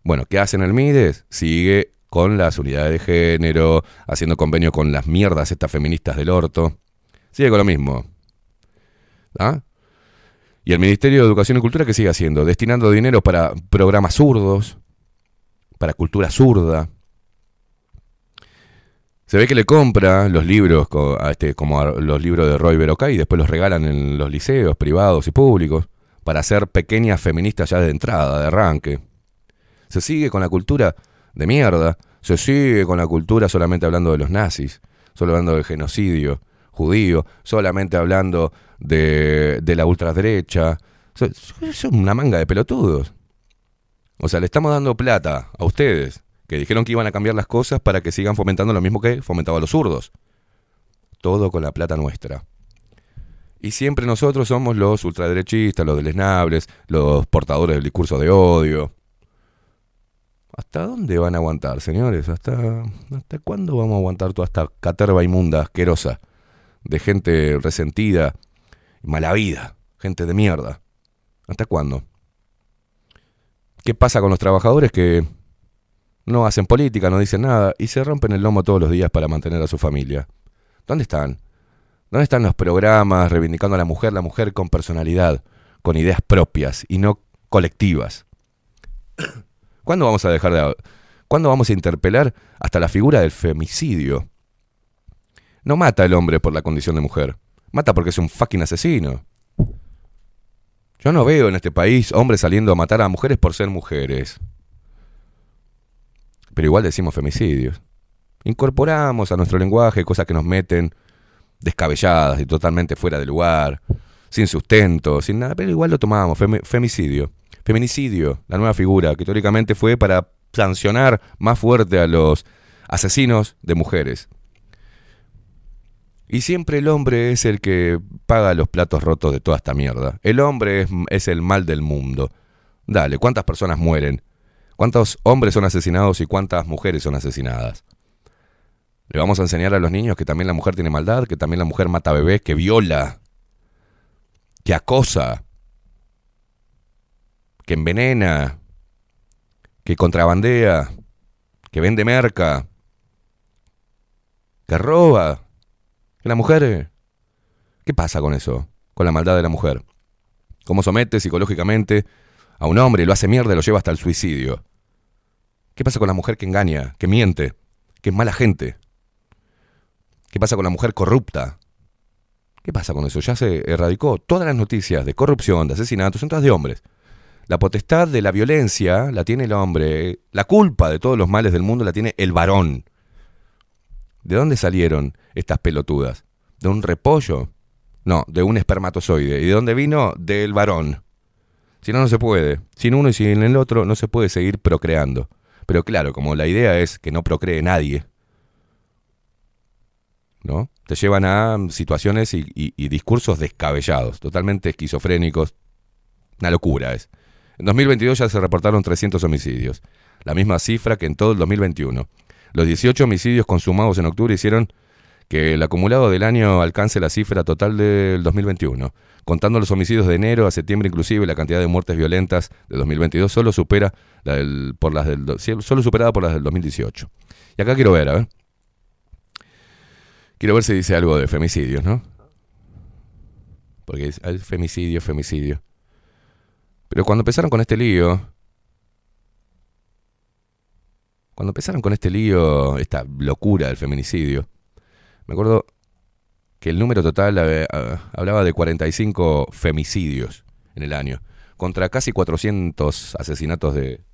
Bueno, ¿qué hacen el MIDES? Sigue con las unidades de género, haciendo convenio con las mierdas estas feministas del orto. Sigue con lo mismo. ¿Ah? Y el Ministerio de Educación y Cultura, ¿qué sigue haciendo? Destinando dinero para programas zurdos, para cultura zurda. Se ve que le compra los libros este, como los libros de Roy Berocay y después los regalan en los liceos privados y públicos para hacer pequeñas feministas ya de entrada, de arranque. Se sigue con la cultura de mierda, se sigue con la cultura solamente hablando de los nazis, solo hablando del genocidio judío, solamente hablando de, de la ultraderecha. So- Son una manga de pelotudos. O sea, le estamos dando plata a ustedes, que dijeron que iban a cambiar las cosas para que sigan fomentando lo mismo que fomentaban los zurdos. Todo con la plata nuestra. Y siempre nosotros somos los ultraderechistas, los deleznables, los portadores del discurso de odio. ¿Hasta dónde van a aguantar, señores? ¿Hasta, ¿Hasta cuándo vamos a aguantar toda esta caterva inmunda, asquerosa, de gente resentida, mala vida, gente de mierda? ¿Hasta cuándo? ¿Qué pasa con los trabajadores que no hacen política, no dicen nada y se rompen el lomo todos los días para mantener a su familia? ¿Dónde están? ¿Dónde están los programas reivindicando a la mujer, la mujer con personalidad, con ideas propias y no colectivas? ¿Cuándo vamos a dejar de ¿Cuándo vamos a interpelar hasta la figura del femicidio? No mata el hombre por la condición de mujer, mata porque es un fucking asesino. Yo no veo en este país hombres saliendo a matar a mujeres por ser mujeres. Pero igual decimos femicidios. Incorporamos a nuestro lenguaje cosas que nos meten descabelladas y totalmente fuera de lugar, sin sustento, sin nada, pero igual lo tomamos, femi- femicidio. Feminicidio, la nueva figura, que teóricamente fue para sancionar más fuerte a los asesinos de mujeres. Y siempre el hombre es el que paga los platos rotos de toda esta mierda. El hombre es, el mal del mundo. Dale, ¿cuántas personas mueren? ¿Cuántos hombres son asesinados y cuántas mujeres son asesinadas? Le vamos a enseñar a los niños que también la mujer tiene maldad, que también la mujer mata bebés, que viola, que acosa, que envenena, que contrabandea, que vende merca, que roba. La mujer... ¿Qué pasa con eso? Con la maldad de la mujer. ¿Cómo somete psicológicamente a un hombre lo hace mierda lo lleva hasta el suicidio? ¿Qué pasa con la mujer que engaña, que miente, que es mala gente? ¿Qué pasa con la mujer corrupta? ¿Qué pasa con eso? Ya se erradicó. Todas las noticias de corrupción, de asesinatos, son todas de hombres. La potestad de la violencia la tiene el hombre. La culpa de todos los males del mundo la tiene el varón. ¿De dónde salieron estas pelotudas? ¿De un repollo? No, de un espermatozoide. ¿Y de dónde vino? Del varón. Si no, no se puede. Sin uno y sin el otro no se puede seguir procreando. Pero claro, como la idea es que no procree nadie, ¿no? Te llevan a situaciones y, y- y discursos descabellados, totalmente esquizofrénicos. Una locura es. En 2022 ya se reportaron 300 homicidios, la misma cifra que en todo el 2021. Los 18 homicidios consumados en octubre hicieron que el acumulado del año alcance la cifra total del 2021. Contando los homicidios de enero a septiembre inclusive, la cantidad de muertes violentas de 2022 solo supera la del, por las solo superada por las del 2018. Y acá quiero ver, a ver. Quiero ver si dice algo de femicidios, ¿no? Porque es es femicidio, femicidio. Pero cuando empezaron con este lío, cuando empezaron con este lío, esta locura del feminicidio, me acuerdo que el número total hablaba de 45 femicidios en el año, contra casi 400 asesinatos de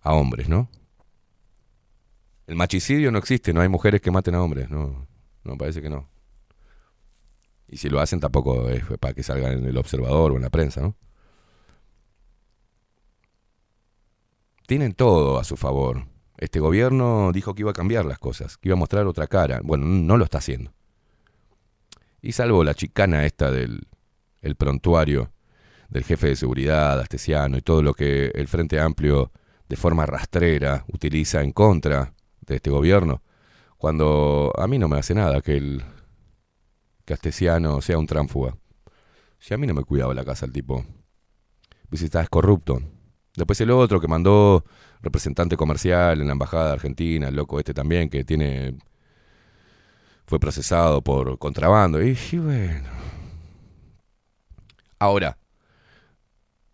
a hombres, ¿no? El machicidio no existe, no hay mujeres que maten a hombres, no, no parece que no. Y si lo hacen tampoco es para que salgan en el observador o en la prensa, ¿no? Tienen todo a su favor. Este gobierno dijo que iba a cambiar las cosas, que iba a mostrar otra cara. Bueno, no lo está haciendo. Y salvo la chicana esta del el prontuario del jefe de seguridad, Astesiano, y todo lo que el Frente Amplio de forma rastrera utiliza en contra de este gobierno, cuando a mí no me hace nada que el que Astesiano sea un tránfuga. Si a mí no me cuidaba la casa el tipo. Visita es corrupto. Después el otro que mandó representante comercial en la embajada de Argentina, el loco este también que tiene fue procesado por contrabando y, y bueno. Ahora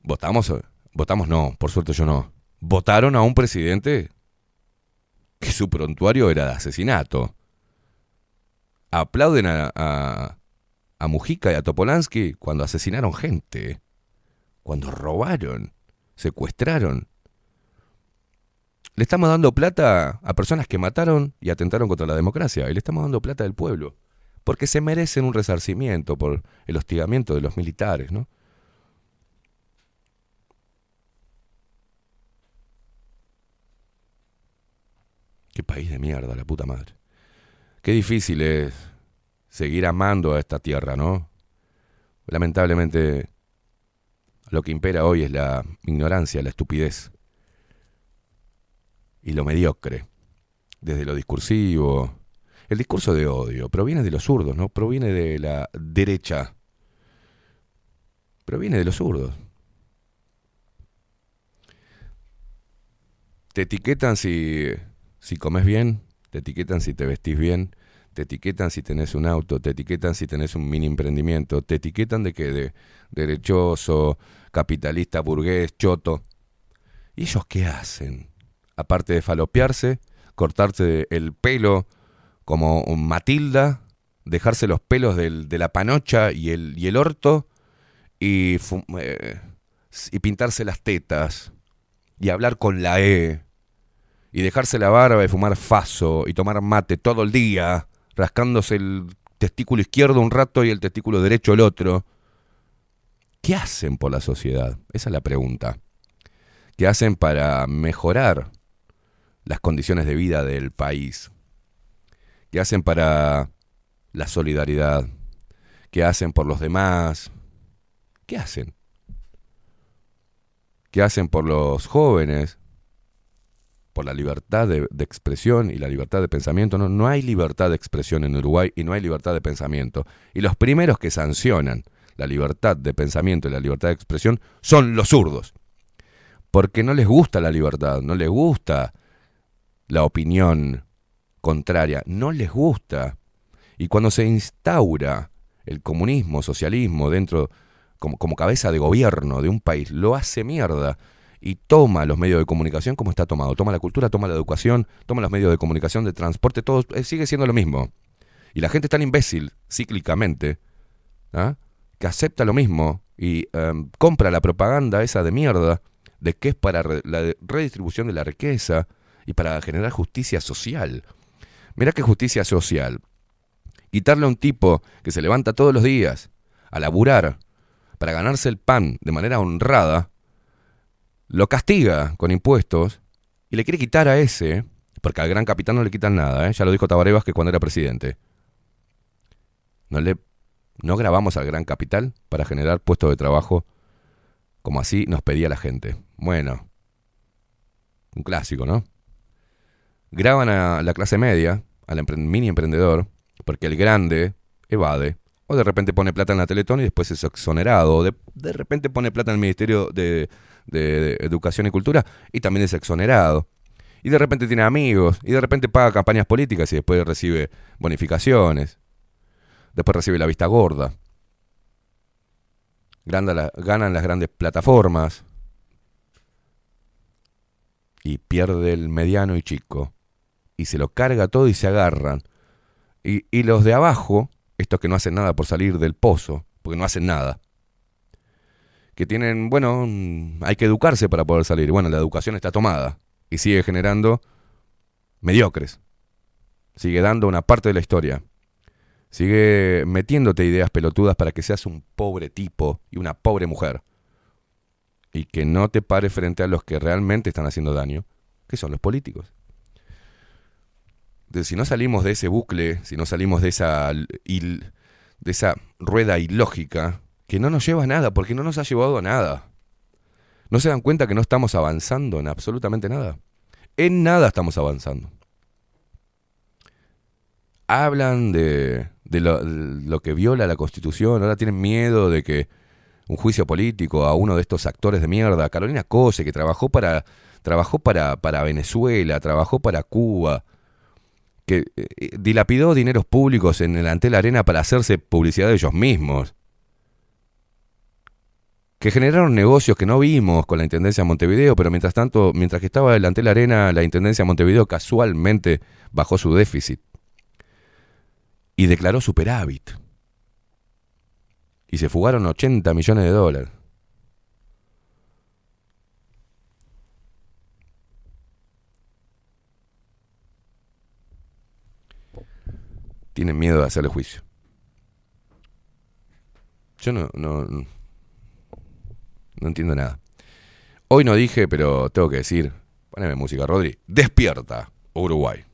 votamos votamos no, por suerte yo no. Votaron a un presidente que su prontuario era de asesinato. Aplauden a, Mujica y a Topolansky cuando asesinaron gente, cuando robaron, secuestraron. Le estamos dando plata a personas que mataron y atentaron contra la democracia. Y le estamos dando plata del pueblo. Porque se merecen un resarcimiento por el hostigamiento de los militares, ¿no? Qué país de mierda, la puta madre. Qué difícil es seguir amando a esta tierra, ¿no? Lamentablemente, lo que impera hoy es la ignorancia, la estupidez y lo mediocre. Desde lo discursivo. El discurso de odio proviene de los zurdos, ¿no? Proviene de la derecha. Proviene de los zurdos. Te etiquetan si, si comes bien, te etiquetan si te vestís bien, te etiquetan si tenés un auto, te etiquetan si tenés un mini emprendimiento, te etiquetan de que de derechoso, capitalista, burgués, choto. ¿Y ellos qué hacen? Aparte de falopearse, cortarse el pelo como un Matilda, dejarse los pelos del- de la panocha y el, y el orto y, eh, y pintarse las tetas y hablar con la E y dejarse la barba y fumar faso y tomar mate todo el día, rascándose el testículo izquierdo un rato y el testículo derecho el otro. ¿Qué hacen por la sociedad? Esa es la pregunta. ¿Qué hacen para mejorar las condiciones de vida del país? ¿Qué hacen para la solidaridad? ¿Qué hacen por los demás? ¿Qué hacen? ¿Qué hacen por los jóvenes? Por la libertad de, de expresión y la libertad de pensamiento. No, no hay libertad de expresión en Uruguay y no hay libertad de pensamiento. Y los primeros que sancionan la libertad de pensamiento y la libertad de expresión son los zurdos. Porque no les gusta la libertad, no les gusta la opinión contraria, no les gusta. Y cuando se instaura el comunismo, socialismo dentro como, como cabeza de gobierno de un país, lo hace mierda y toma los medios de comunicación como está tomado. Toma la cultura, toma la educación, toma los medios de comunicación, de transporte, todo eh, sigue siendo lo mismo. Y la gente es tan imbécil, cíclicamente, ¿ah? que acepta lo mismo y em, compra la propaganda esa de mierda de que es para la redistribución de la riqueza y para generar justicia social. Mirá qué justicia social. Quitarle a un tipo que se levanta todos los días a laburar para ganarse el pan de manera honrada, lo castiga con impuestos y le quiere quitar a ese, porque al gran capitán no le quitan nada, ¿eh? ya lo dijo Tabaré Vázquez cuando era presidente. No le no grabamos al gran capital para generar puestos de trabajo como así nos pedía la gente. Bueno, un clásico, ¿no? Graban a la clase media, al mini emprendedor, porque el grande evade, o de repente pone plata en la Teletón y después es exonerado, o de, de repente pone plata en el Ministerio de, de Educación y Cultura y también es exonerado. Y de repente tiene amigos, y de repente paga campañas políticas y después recibe bonificaciones. Después recibe la vista gorda. Ganan las grandes plataformas. Y pierde el mediano y chico. Y se lo carga todo y se agarran. Y, y los de abajo, estos que no hacen nada por salir del pozo, porque no hacen nada. Que tienen, bueno, hay que educarse para poder salir. Bueno, la educación está tomada y sigue generando mediocres. Sigue dando una parte de la historia. Sigue metiéndote ideas pelotudas para que seas un pobre tipo y una pobre mujer. Y que no te pare frente a los que realmente están haciendo daño, que son los políticos. Si no salimos de ese bucle, si no salimos de esa, de esa rueda ilógica, que no nos lleva a nada, porque no nos ha llevado a nada. ¿No se dan cuenta que no estamos avanzando en absolutamente nada? En nada estamos avanzando. Hablan de, de lo, lo que viola la Constitución, ahora tienen miedo de que un juicio político a uno de estos actores de mierda, Carolina Cose, que trabajó para, trabajó para, para Venezuela, trabajó para Cuba, eh, dilapidó dineros públicos en el Antel Arena para hacerse publicidad de ellos mismos que generaron negocios que no vimos con la Intendencia de Montevideo, pero mientras tanto, mientras que estaba delante de la arena, la Intendencia de Montevideo casualmente bajó su déficit y declaró superávit. Y se fugaron 80 millones de dólares. Tienen miedo de hacerle juicio. Yo no, no, no entiendo nada. Hoy no dije, pero tengo que decir, poneme música, Rodri. Despierta, Uruguay.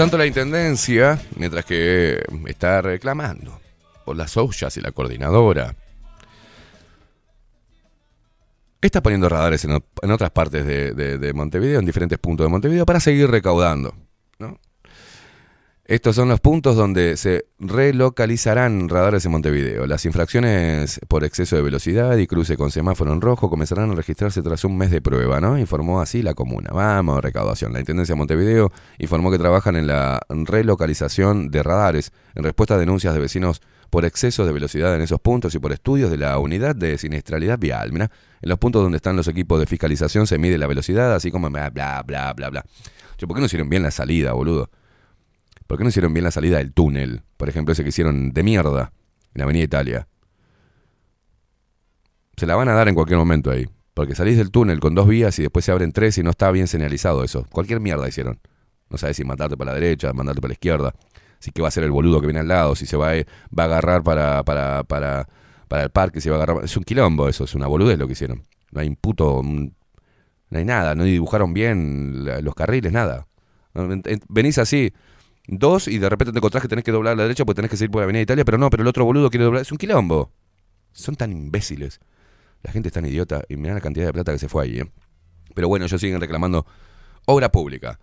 Tanto, la intendencia, mientras que está reclamando por las ollas y la coordinadora, está poniendo radares en, otras partes de Montevideo, en diferentes puntos de Montevideo, para seguir recaudando. Estos son los puntos donde se relocalizarán radares en Montevideo. Las infracciones por exceso de velocidad y cruce con semáforo en rojo comenzarán a registrarse tras un mes de prueba, ¿no? Informó así la comuna. Vamos, recaudación. La Intendencia de Montevideo informó que trabajan en la relocalización de radares en respuesta a denuncias de vecinos por exceso de velocidad en esos puntos y por estudios de la unidad de siniestralidad vial. Mirá, en los puntos donde están los equipos de fiscalización se mide la velocidad, así como bla, bla, bla, bla, bla. ¿Por qué no hicieron bien la salida, boludo? ¿Por qué no hicieron bien la salida del túnel? Por ejemplo, ese que hicieron de mierda en Avenida Italia. Se la van a dar en cualquier momento ahí. Porque salís del túnel con dos vías y después se abren tres y no está bien señalizado eso. Cualquier mierda hicieron. No sabes si mandarte para la derecha, mandarte para la izquierda. Si que va a ser el boludo que viene al lado, si se va a, agarrar para, para, para, para el parque, si va a agarrar. Es un quilombo eso, es una boludez lo que hicieron. No hay un puto. no hay nada, no dibujaron bien la- los carriles, nada. Venís así, dos y de repente te encontrás que tenés que doblar a la derecha porque tenés que seguir por la Avenida Italia, pero no, pero el otro boludo quiere doblar. Es un quilombo. Son tan imbéciles. La gente es tan idiota y mirá la cantidad de plata que se fue ahí. ¿eh? Pero bueno, ellos siguen reclamando obra pública.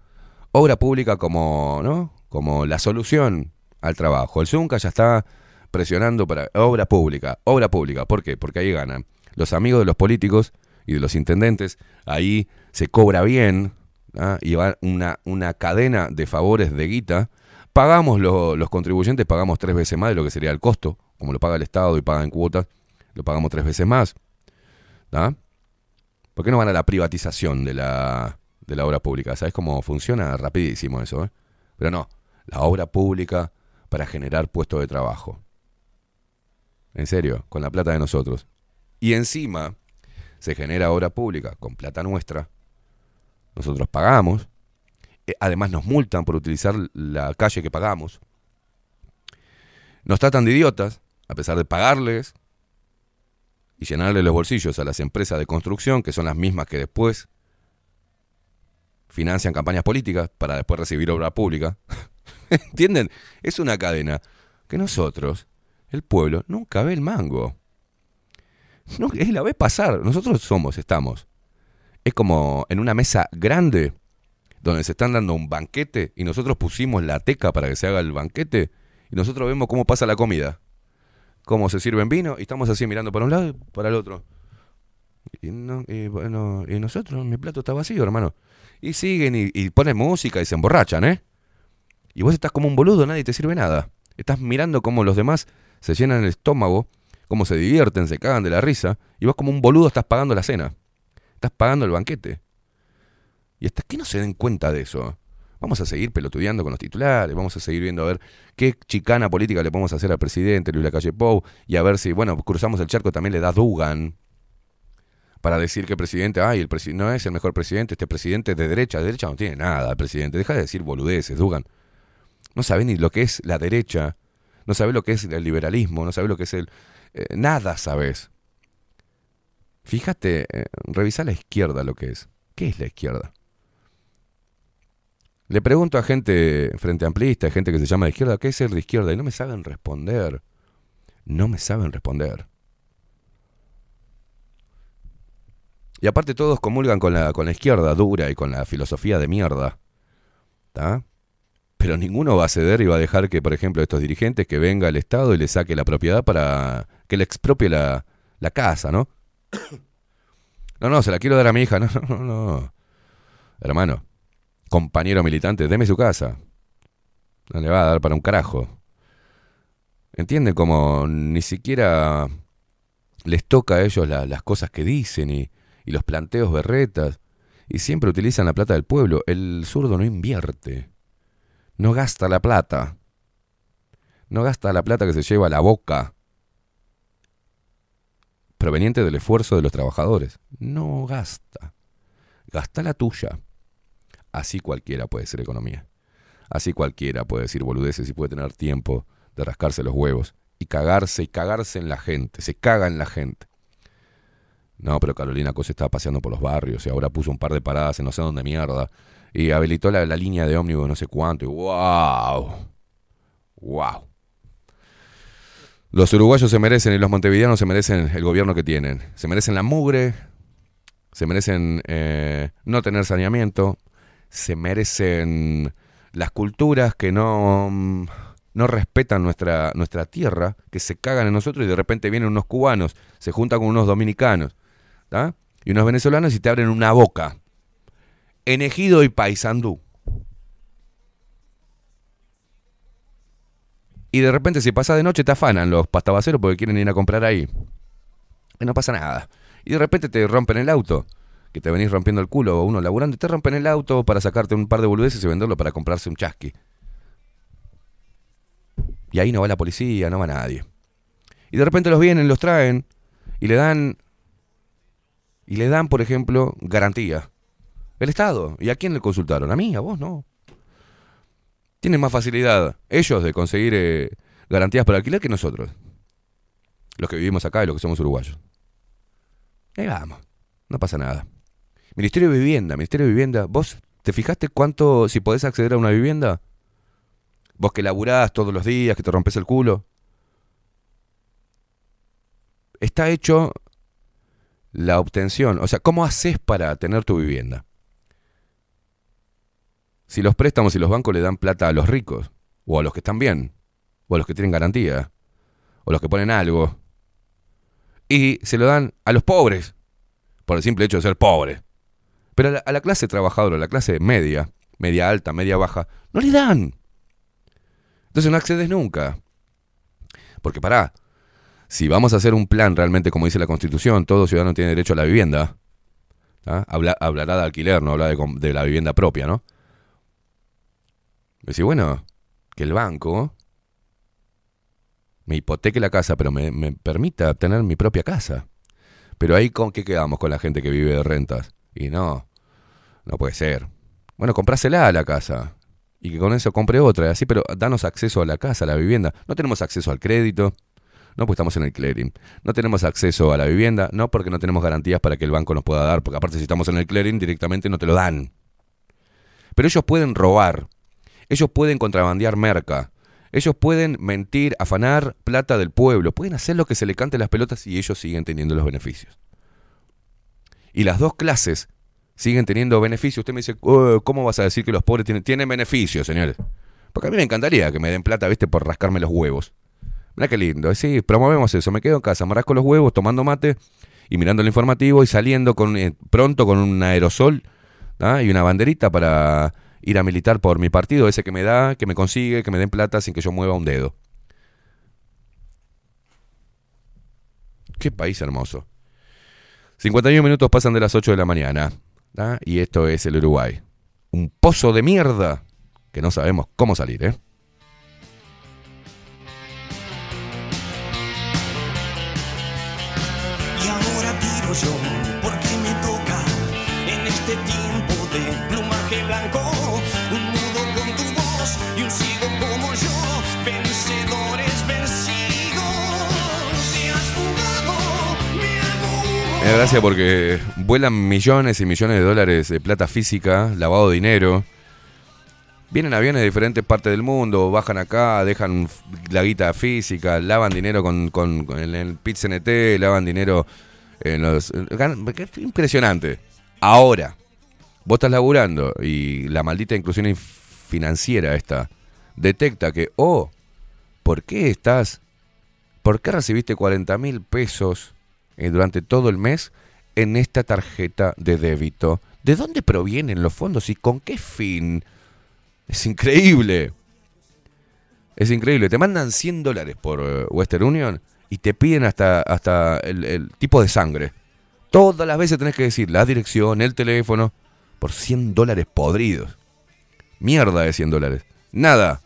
Obra pública como, ¿no? Como la solución al trabajo. El Zunca ya está presionando para obra pública, obra pública. ¿Por qué? Porque ahí ganan los amigos de los políticos y de los intendentes. Ahí se cobra bien ¿ah? y va una, una cadena de favores de guita. Pagamos lo- los contribuyentes, pagamos tres veces más de lo que sería el costo como lo paga el Estado y paga en cuotas, lo pagamos tres veces más. ¿tá? ¿Por qué no van a la privatización de la, de la obra pública? ¿Sabes cómo funciona? Rapidísimo eso, ¿eh? Pero no, la obra pública para generar puestos de trabajo. En serio, con la plata de nosotros. Y encima se genera obra pública con plata nuestra. Nosotros pagamos. Eh, Además nos multan por utilizar la calle que pagamos. Nos tratan de idiotas, a pesar de pagarles y llenarle los bolsillos a las empresas de construcción, que son las mismas que después financian campañas políticas para después recibir obra pública. ¿Entienden? Es una cadena que nosotros, el pueblo, nunca ve el mango. No, es la ve pasar. Nosotros somos, estamos. Es como en una mesa grande donde se están dando un banquete y nosotros pusimos la teca para que se haga el banquete y nosotros vemos cómo pasa la comida. Cómo se sirven vino y estamos así mirando para un lado y para el otro. Y, no, y bueno, y nosotros, mi plato está vacío, hermano. Y siguen y, y ponen música y se emborrachan, ¿eh? Y vos estás como un boludo, nadie te sirve nada. Estás mirando cómo los demás se llenan el estómago, cómo se divierten, se cagan de la risa, y vos como un boludo estás pagando la cena. Estás pagando el banquete. Y hasta que no se den cuenta de eso, vamos a seguir pelotudeando con los titulares, vamos a seguir viendo a ver qué chicana política le podemos hacer al presidente Luis Lacalle Pou, y a ver si, bueno, cruzamos el charco también le da Dugan para decir que el presidente, ay, el presidente no es el mejor presidente, este presidente de derecha, de derecha no tiene nada, el presidente, deja de decir boludeces, Dugan. No sabe ni lo que es la derecha, no sabe lo que es el liberalismo, no sabe lo que es el... eh, nada sabes. Fíjate, eh, revisa la izquierda lo que es. ¿Qué es la izquierda? Le pregunto a gente frente amplista, gente que se llama de izquierda, ¿qué es ser de izquierda? Y no me saben responder. No me saben responder. Y aparte todos comulgan con la, con la izquierda dura y con la filosofía de mierda. ¿Está? Pero ninguno va a ceder y va a dejar que, por ejemplo, estos dirigentes que venga el Estado y le saque la propiedad para que le expropie la, la casa, ¿no? No, no, se la quiero dar a mi hija. No, no, no, no. Hermano, compañero militante, deme su casa. No le va a dar para un carajo. ¿Entienden cómo ni siquiera les toca a ellos la- las cosas que dicen y, y los planteos berretas? Y siempre utilizan la plata del pueblo. El zurdo no invierte. No gasta la plata. No gasta la plata que se lleva a la boca. Proveniente del esfuerzo de los trabajadores. No gasta. Gasta la tuya. Así cualquiera puede ser economía. Así cualquiera puede decir boludeces y puede tener tiempo de rascarse los huevos y cagarse y cagarse en la gente. Se caga en la gente. No, pero Carolina Cosa estaba paseando por los barrios y ahora puso un par de paradas en no sé dónde mierda. Y habilitó la, línea de ómnibus no sé cuánto. Y wow. Wow. Los uruguayos se merecen y los montevideanos se merecen el gobierno que tienen. Se merecen la mugre. Se merecen eh, no tener saneamiento. Se merecen las culturas que no, mm, no respetan nuestra, nuestra tierra, que se cagan en nosotros y de repente vienen unos cubanos, se juntan con unos dominicanos ¿tá? y unos venezolanos y te abren una boca. En Ejido y Paysandú. Y de repente si pasa de noche te afanan los pastabaceros porque quieren ir a comprar ahí. Y no pasa nada. Y de repente te rompen el auto. Que te venís rompiendo el culo o uno laburando y te rompen el auto para sacarte un par de boludeces y venderlo para comprarse un chasqui. Y ahí no va la policía, no va nadie. Y de repente los vienen, los traen y le dan y le dan, por ejemplo, garantía. El Estado. ¿Y a quién le consultaron? A mí, a vos, no. Tienen más facilidad ellos de conseguir eh, garantías para alquiler que nosotros. Los que vivimos acá y los que somos uruguayos. Ahí vamos. No pasa nada. Ministerio de Vivienda, Ministerio de Vivienda. ¿Vos te fijaste cuánto, si podés acceder a una vivienda? Vos que laburás todos los días, que te rompes el culo. Está hecho la obtención. O sea, ¿cómo haces para tener tu vivienda? Si los préstamos y los bancos le dan plata a los ricos, o a los que están bien, o a los que tienen garantía, o a los que ponen algo, y se lo dan a los pobres, por el simple hecho de ser pobres. Pero a la, clase trabajadora, a la clase media, media alta, media baja, no le dan. Entonces no accedes nunca. Porque pará, si vamos a hacer un plan realmente como dice la Constitución, todo ciudadano tiene derecho a la vivienda. Habla- hablará de alquiler, no habla de, de la vivienda propia, ¿no? Decir, bueno, que el banco me hipoteque la casa, pero me, me permita tener mi propia casa. Pero ahí, ¿con qué quedamos con la gente que vive de rentas? Y no, no puede ser. Bueno, comprásela a la casa. Y que con eso compre otra, así, pero danos acceso a la casa, a la vivienda. No tenemos acceso al crédito, no, pues estamos en el clearing. No tenemos acceso a la vivienda, no porque no tenemos garantías para que el banco nos pueda dar, porque aparte si estamos en el clearing directamente no te lo dan. Pero ellos pueden robar, ellos pueden contrabandear merca, ellos pueden mentir, afanar plata del pueblo, pueden hacer lo que se le cante las pelotas y ellos siguen teniendo los beneficios. Y las dos clases siguen teniendo beneficios. Usted me dice, "Oh, ¿cómo vas a decir que los pobres tienen, tienen beneficios, señores? Porque a mí me encantaría que me den plata, viste, por rascarme los huevos. Mira qué lindo. Sí, promovemos eso. Me quedo en casa, me rasco los huevos, tomando mate y mirando el informativo y saliendo con, eh, pronto con un aerosol ¿ah? y una banderita para ir a militar por mi partido, ese que me da, que me consigue, que me den plata sin que yo mueva un dedo. Qué país hermoso. 51 minutos pasan de las 8 de la mañana. Y esto es el Uruguay. Un pozo de mierda que no sabemos cómo salir, ¿eh? Tiro yo, Me da gracia porque vuelan millones y millones de dólares de plata física, lavado de dinero. Vienen aviones de diferentes partes del mundo, bajan acá, dejan la guita física, lavan dinero con, con, el, el pit CNT, lavan dinero en los... qué Impresionante. Ahora, vos estás laburando y la maldita inclusión financiera esta detecta que, oh, ¿por qué estás ¿Por qué recibiste 40 mil pesos eh, durante todo el mes en esta tarjeta de débito? ¿De dónde provienen los fondos y con qué fin? Es increíble. Es increíble. Te mandan 100 dólares por eh, Western Union y te piden hasta, hasta el, tipo de sangre. Todas las veces tenés que decir la dirección, el teléfono, por 100 dólares podridos. Mierda de 100 dólares. Nada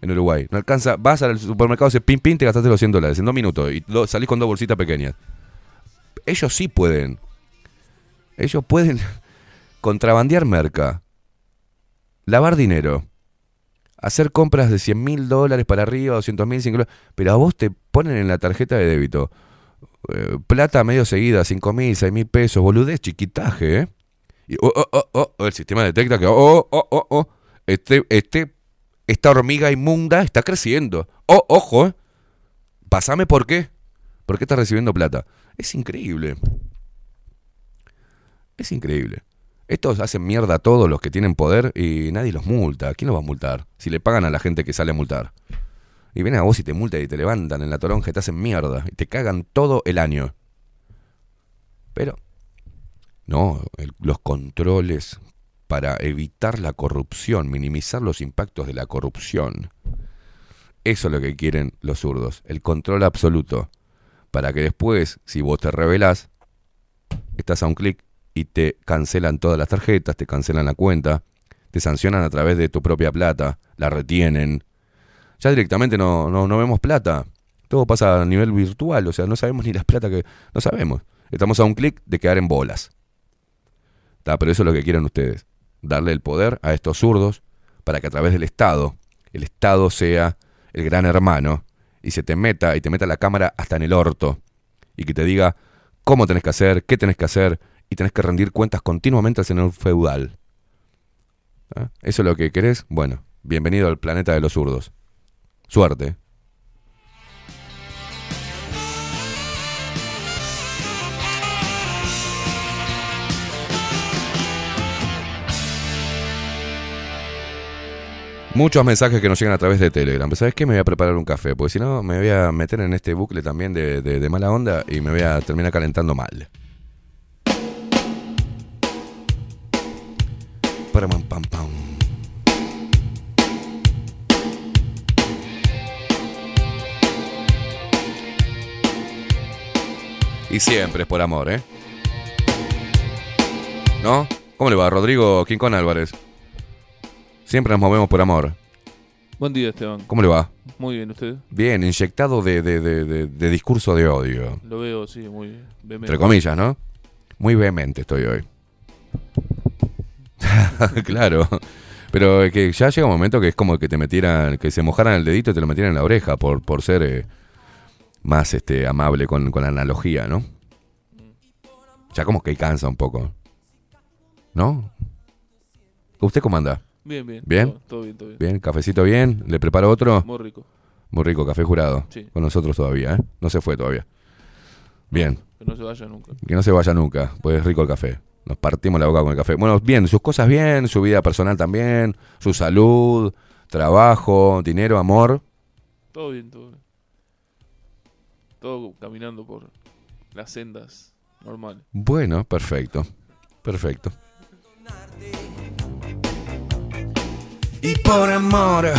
en Uruguay. No alcanza. Vas al supermercado, haces pin pin, te gastaste los 100 dólares en dos minutos y salís con dos bolsitas pequeñas. Ellos sí pueden. Ellos pueden contrabandear merca, lavar dinero, hacer compras de 100 mil dólares para arriba, 200 mil, 5 pero a vos te ponen en la tarjeta de débito eh, plata medio seguida, 5 mil, 6 mil pesos, boludez, chiquitaje, ¿eh? Oh, oh, oh, el sistema detecta que, oh, oh, oh, oh, este, este, esta hormiga inmunda está creciendo. Oh, ojo, ¿eh? Pasame por qué. ¿Por qué estás recibiendo plata? Es increíble. Es increíble. Estos hacen mierda a todos los que tienen poder y nadie los multa. ¿Quién los va a multar? Si le pagan a la gente que sale a multar. Y vienen a vos y te multan y te levantan en la toronja y te hacen mierda. Y te cagan todo el año. Pero, no, los controles para evitar la corrupción, minimizar los impactos de la corrupción. Eso es lo que quieren los zurdos, el control absoluto. Para que después, si vos te revelás, estás a un clic y te cancelan todas las tarjetas, te cancelan la cuenta, te sancionan a través de tu propia plata, la retienen. Ya directamente no, no, no vemos plata. Todo pasa a nivel virtual, o sea, no sabemos ni las plata que... No sabemos. Estamos a un clic de quedar en bolas. Ta, Pero eso es lo que quieren ustedes. Darle el poder a estos zurdos para que a través del Estado, el Estado sea el gran hermano y se te meta y te meta la cámara hasta en el orto y que te diga cómo tenés que hacer, qué tenés que hacer y tenés que rendir cuentas continuamente al señor feudal. ¿Ah? ¿Eso es lo que querés? Bueno, bienvenido al planeta de los zurdos. Suerte. Muchos mensajes que nos llegan a través de Telegram. Pero ¿Sabes qué? Me voy a preparar un café, porque si no me voy a meter en este bucle también de, mala onda y me voy a terminar calentando mal. Paramam, pam, pam. Y siempre es por amor, ¿eh? ¿No? ¿Cómo le va, Rodrigo Quincón Álvarez? Siempre nos movemos por amor. Buen día, Esteban. ¿Cómo le va? Muy bien, ¿usted? Bien, inyectado de, de- de- de- de discurso de odio. Lo veo, sí, muy bien. Entre comillas, ¿no? Muy vehemente estoy hoy. claro. Pero es que ya llega un momento que es como que te metieran, que se mojaran el dedito y te lo metieran en la oreja por, por ser eh, más este, amable con, con la analogía, ¿no? Ya como que cansa un poco. ¿No? ¿Usted cómo anda? Bien, bien. ¿Bien? Todo, todo bien, todo bien. Bien, cafecito bien. ¿Le preparo otro? Muy rico. Muy rico, café jurado. Sí. Con nosotros todavía, ¿eh? No se fue todavía. Bien. Que no se vaya nunca. Que no se vaya nunca, pues es rico el café. Nos partimos la boca con el café. Bueno, bien, sus cosas bien, su vida personal también, su salud, trabajo, dinero, amor. Todo bien, todo bien. Todo caminando por las sendas normales. Bueno, perfecto. Perfecto. Y por amor,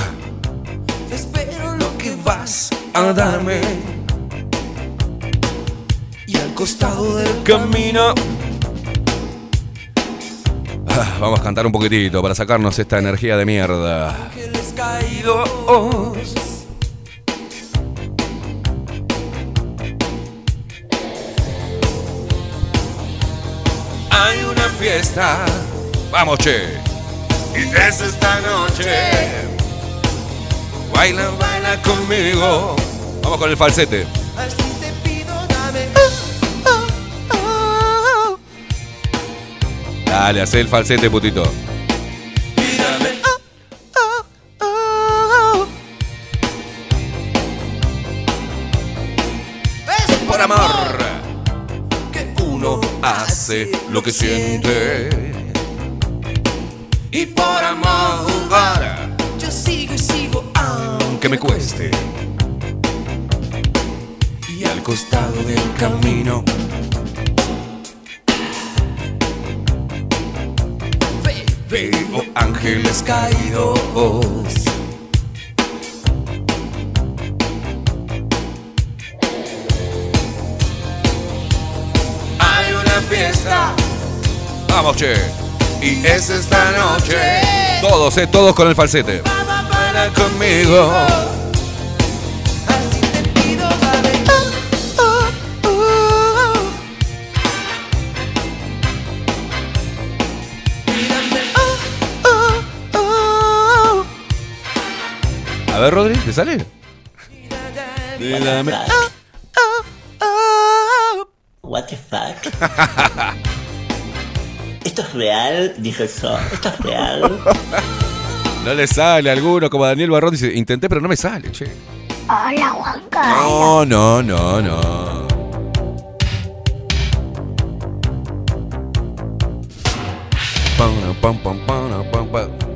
espero lo que vas a darme. Y al costado del camino, Ah, vamos a cantar un poquitito para sacarnos esta energía de mierda. ángeles caídos. Hay una fiesta, Vamos, che. Y es esta noche. Baila, baila conmigo. Vamos con el falsete. Así te pido, dame. Dale, hace el falsete, putito. Por amor. que uno Hace lo que siente. Y por amor, yo sigo y sigo Aunque me cueste. y al costado del camino. Veo ángeles caídos. Hay una fiesta Vamos, che. Y es esta noche. Todos, eh, todos con el falsete. Baila conmigo. Así te pido, dame. A ver, Rodri, ¿te sale? What the fuck? ¿Esto es real? Dije yo. ¿Esto es real? No le sale a alguno, como Daniel Barrón dice, intenté pero no me sale, che. Hola, Juan No, no, no, no. Pam.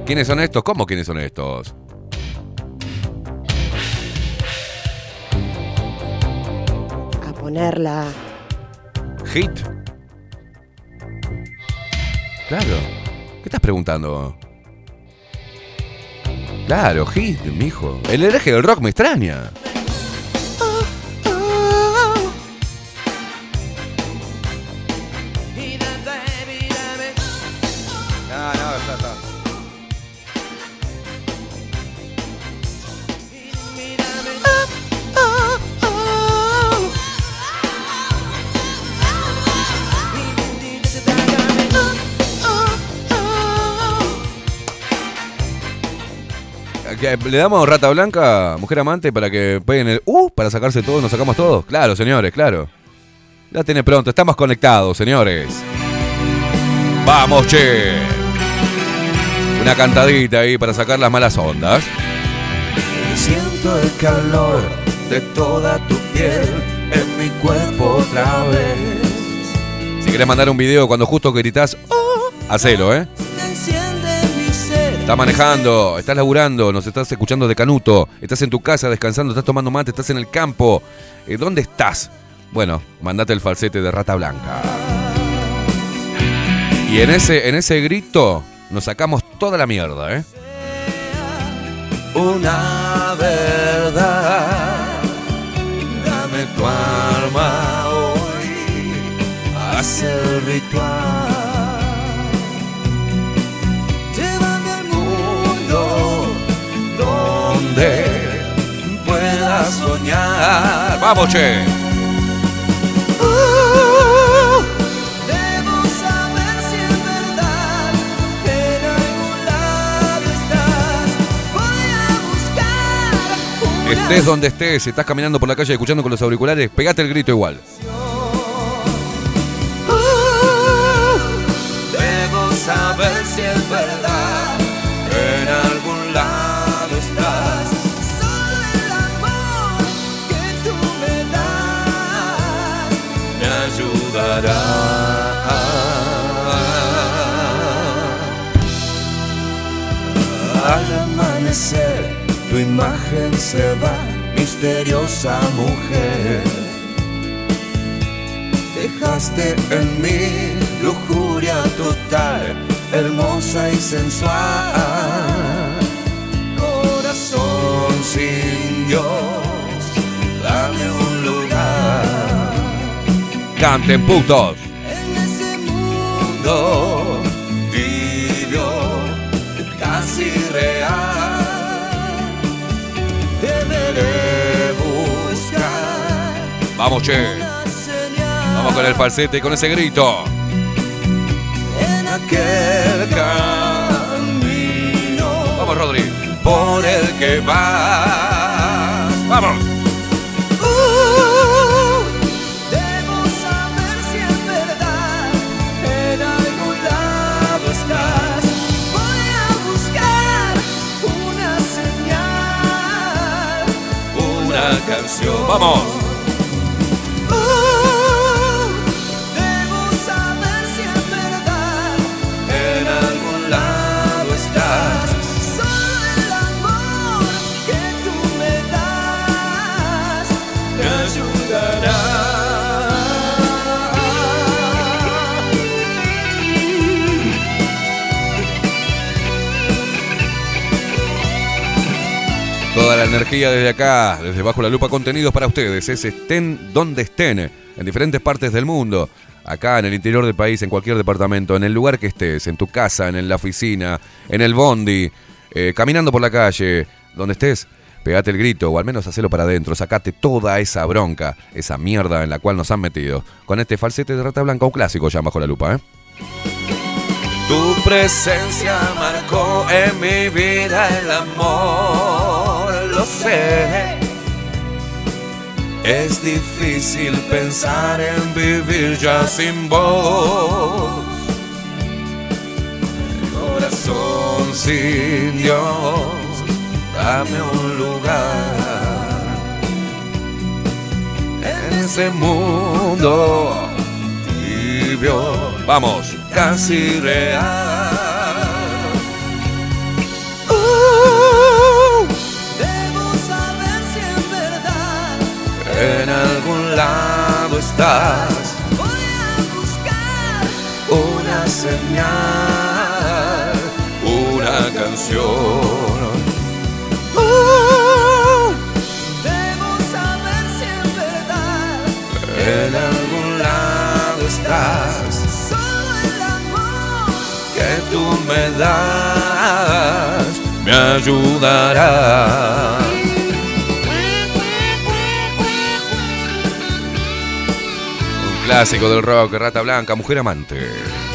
¿Quiénes son estos? ¿Cómo quiénes son estos? A ponerla. Hit. Claro. ¿Qué estás preguntando? Claro, hit, mijo. El hereje del rock me extraña. ¿Qué, ¿Le damos rata blanca, mujer amante, para que peguen el uh para sacarse todo, nos sacamos todos? Claro, señores, claro. La tiene pronto, estamos conectados, señores. Vamos, che. Una cantadita ahí para sacar las malas ondas. Siento el calor de toda tu piel en mi cuerpo otra vez. Si querés mandar un video cuando justo gritás, oh, hacelo, ¿eh? Estás manejando, estás laburando, nos estás escuchando de Canuto, estás en tu casa descansando, estás tomando mate, estás en el campo. Eh, ¿Dónde estás? Bueno, mandate el falsete de Rata Blanca. Y en ese, en ese grito nos sacamos toda la mierda, ¿eh? Una verdad. Dame tu alma hoy. hace el ritual. Buscar una Estés donde estés, estás caminando por la calle escuchando con los auriculares, pegate el grito igual. Amanecer tu imagen se va, misteriosa mujer. Dejaste en mí lujuria total, hermosa y sensual. Corazón sin Dios, dame un lugar Canten putos. en ese mundo Vamos, che. Vamos con el falsete y con ese grito. en aquel camino Vamos, Rodri. por el que vas. Vamos. Uh, debo energía desde acá, desde Bajo la Lupa Contenidos para ustedes. Es estén donde estén, en diferentes partes del mundo. Acá en el interior del país, en cualquier departamento, en el lugar que estés, en tu casa, en la oficina, en el bondi, eh, caminando por la calle, donde estés, pegate el grito o al menos hacelo para adentro, sacate toda esa bronca, esa mierda en la cual nos han metido. Con este falsete de rata blanca, un clásico ya bajo la lupa, ¿eh? Tu presencia marcó en mi vida el amor, sé. Es difícil pensar en vivir ya sin vos. Corazón sin Dios, dame un lugar en ese mundo tibio Vamos. casi real. En algún lado estás. Voy a buscar una señal, una canción. Uh, debo saber si es verdad. En algún lado estás. Solo el amor que tú me das me ayudará. Clásico del rock, Rata Blanca, Mujer Amante.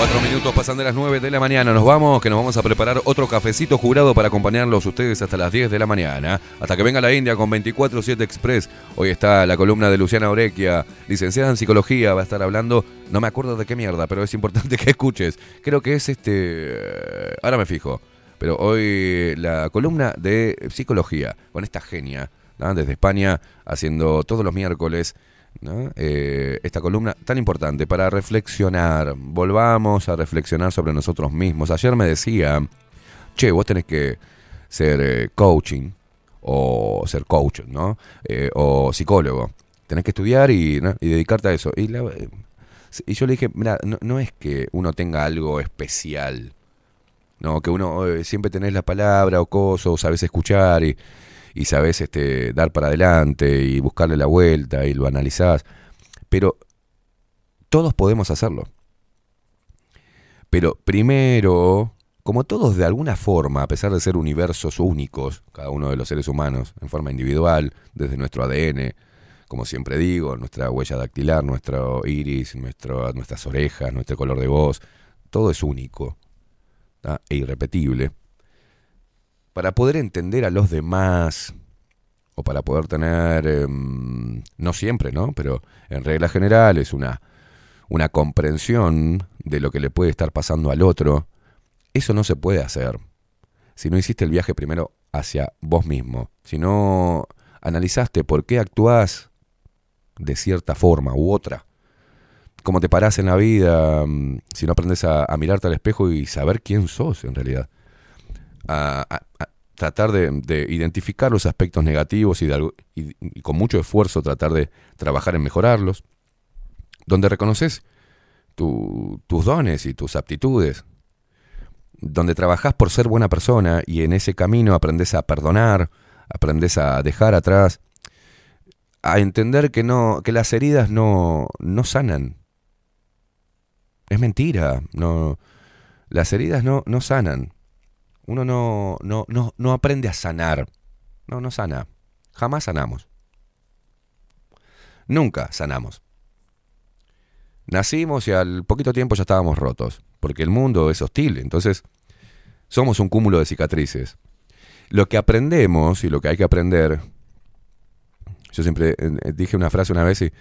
Cuatro minutos pasan de las 9 de la mañana. Nos vamos, que nos vamos a preparar otro cafecito jurado para acompañarlos ustedes hasta las 10 de la mañana. Hasta que venga la India con 24-7 Express. Hoy está la columna de Luciana Orequia, licenciada en psicología. Va a estar hablando, no me acuerdo de qué mierda, pero es importante que escuches. Creo que es este. Ahora me fijo. Pero hoy la columna de psicología con esta genia, desde España, haciendo todos los miércoles Eh, esta columna tan importante para reflexionar. Volvamos a reflexionar sobre nosotros mismos. Ayer me decía, che, vos tenés que ser eh, coaching o ser coach, ¿no? Eh, o psicólogo. Tenés que estudiar y, dedicarte a eso. Y, la- y yo le dije, mira, no, no es que uno tenga algo especial. No, que uno siempre tenés la palabra o cosa, o sabes escuchar y, y sabes este, dar para adelante y buscarle la vuelta y lo analizás. Pero todos podemos hacerlo. Pero primero, como todos de alguna forma, a pesar de ser universos únicos, cada uno de los seres humanos, en forma individual, desde nuestro ADN, como siempre digo, nuestra huella dactilar, nuestro iris, nuestro, nuestras orejas, nuestro color de voz, todo es único e irrepetible. Para poder entender a los demás, o para poder tener, em, no siempre, ¿no? Pero en regla general es una, una comprensión de lo que le puede estar pasando al otro, eso no se puede hacer si no hiciste el viaje primero hacia vos mismo, si no analizaste por qué actuás de cierta forma u otra, cómo te parás en la vida, mm, si no aprendes a, a mirarte al espejo y saber quién sos en realidad, a, tratar de, de identificar los aspectos negativos y, con mucho esfuerzo tratar de trabajar en mejorarlos, donde reconoces tu- tus dones y tus aptitudes, donde trabajás por ser buena persona y en ese camino aprendes a perdonar, aprendes a dejar atrás, a entender que no, que las heridas no, no sanan. Es mentira, no, las heridas no, no sanan. Uno no, no, no, no aprende a sanar. No, no sana. Jamás sanamos. Nunca sanamos. Nacimos y al poquito tiempo ya estábamos rotos, porque el mundo es hostil, entonces somos un cúmulo de cicatrices. Lo que aprendemos y lo que hay que aprender, yo siempre eh, dije una frase una vez y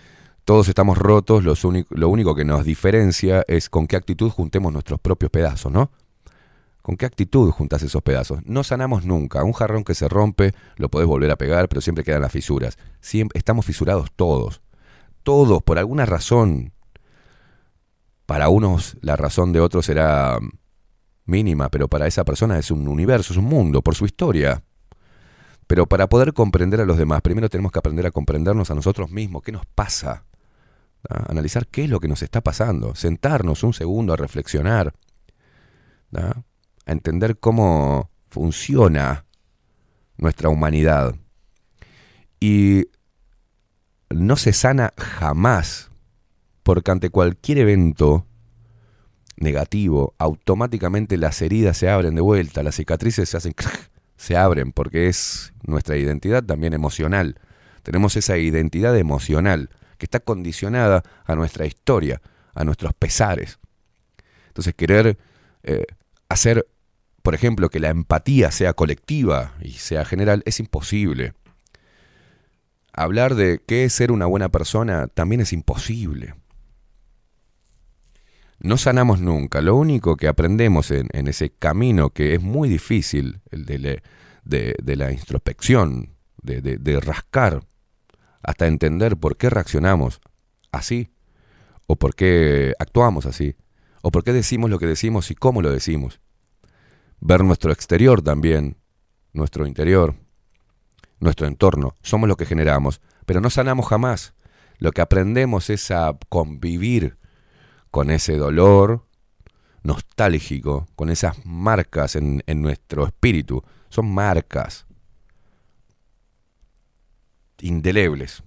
todos estamos rotos, lo único que nos diferencia es con qué actitud juntemos nuestros propios pedazos, ¿no? ¿Con qué actitud juntas esos pedazos? No sanamos nunca. Un jarrón que se rompe lo podés volver a pegar, pero siempre quedan las fisuras. Siempre, estamos fisurados todos. Todos, por alguna razón. Para unos la razón de otros será mm, mínima, pero para esa persona es un universo, es un mundo, por su historia. Pero para poder comprender a los demás, primero tenemos que aprender a comprendernos a nosotros mismos. ¿Qué nos pasa? ¿Ah? Analizar qué es lo que nos está pasando. Sentarnos un segundo a reflexionar. ¿ah? A entender cómo funciona nuestra humanidad. Y no se sana jamás, porque ante cualquier evento negativo, automáticamente las heridas se abren de vuelta, las cicatrices se hacen, se abren, porque es nuestra identidad también emocional. Tenemos esa identidad emocional que está condicionada a nuestra historia, a nuestros pesares. Entonces querer eh, hacer, por ejemplo, que la empatía sea colectiva y sea general es imposible. Hablar de qué es ser una buena persona también es imposible. No sanamos nunca. Lo único que aprendemos en, ese camino que es muy difícil, el de, la introspección, de rascar, hasta entender por qué reaccionamos así, o por qué actuamos así, o por qué decimos lo que decimos y cómo lo decimos. Ver nuestro exterior también, nuestro interior, nuestro entorno. Somos lo que generamos, pero no sanamos jamás. Lo que aprendemos es a convivir con ese dolor nostálgico, con esas marcas en, en nuestro espíritu. Son marcas indelebles.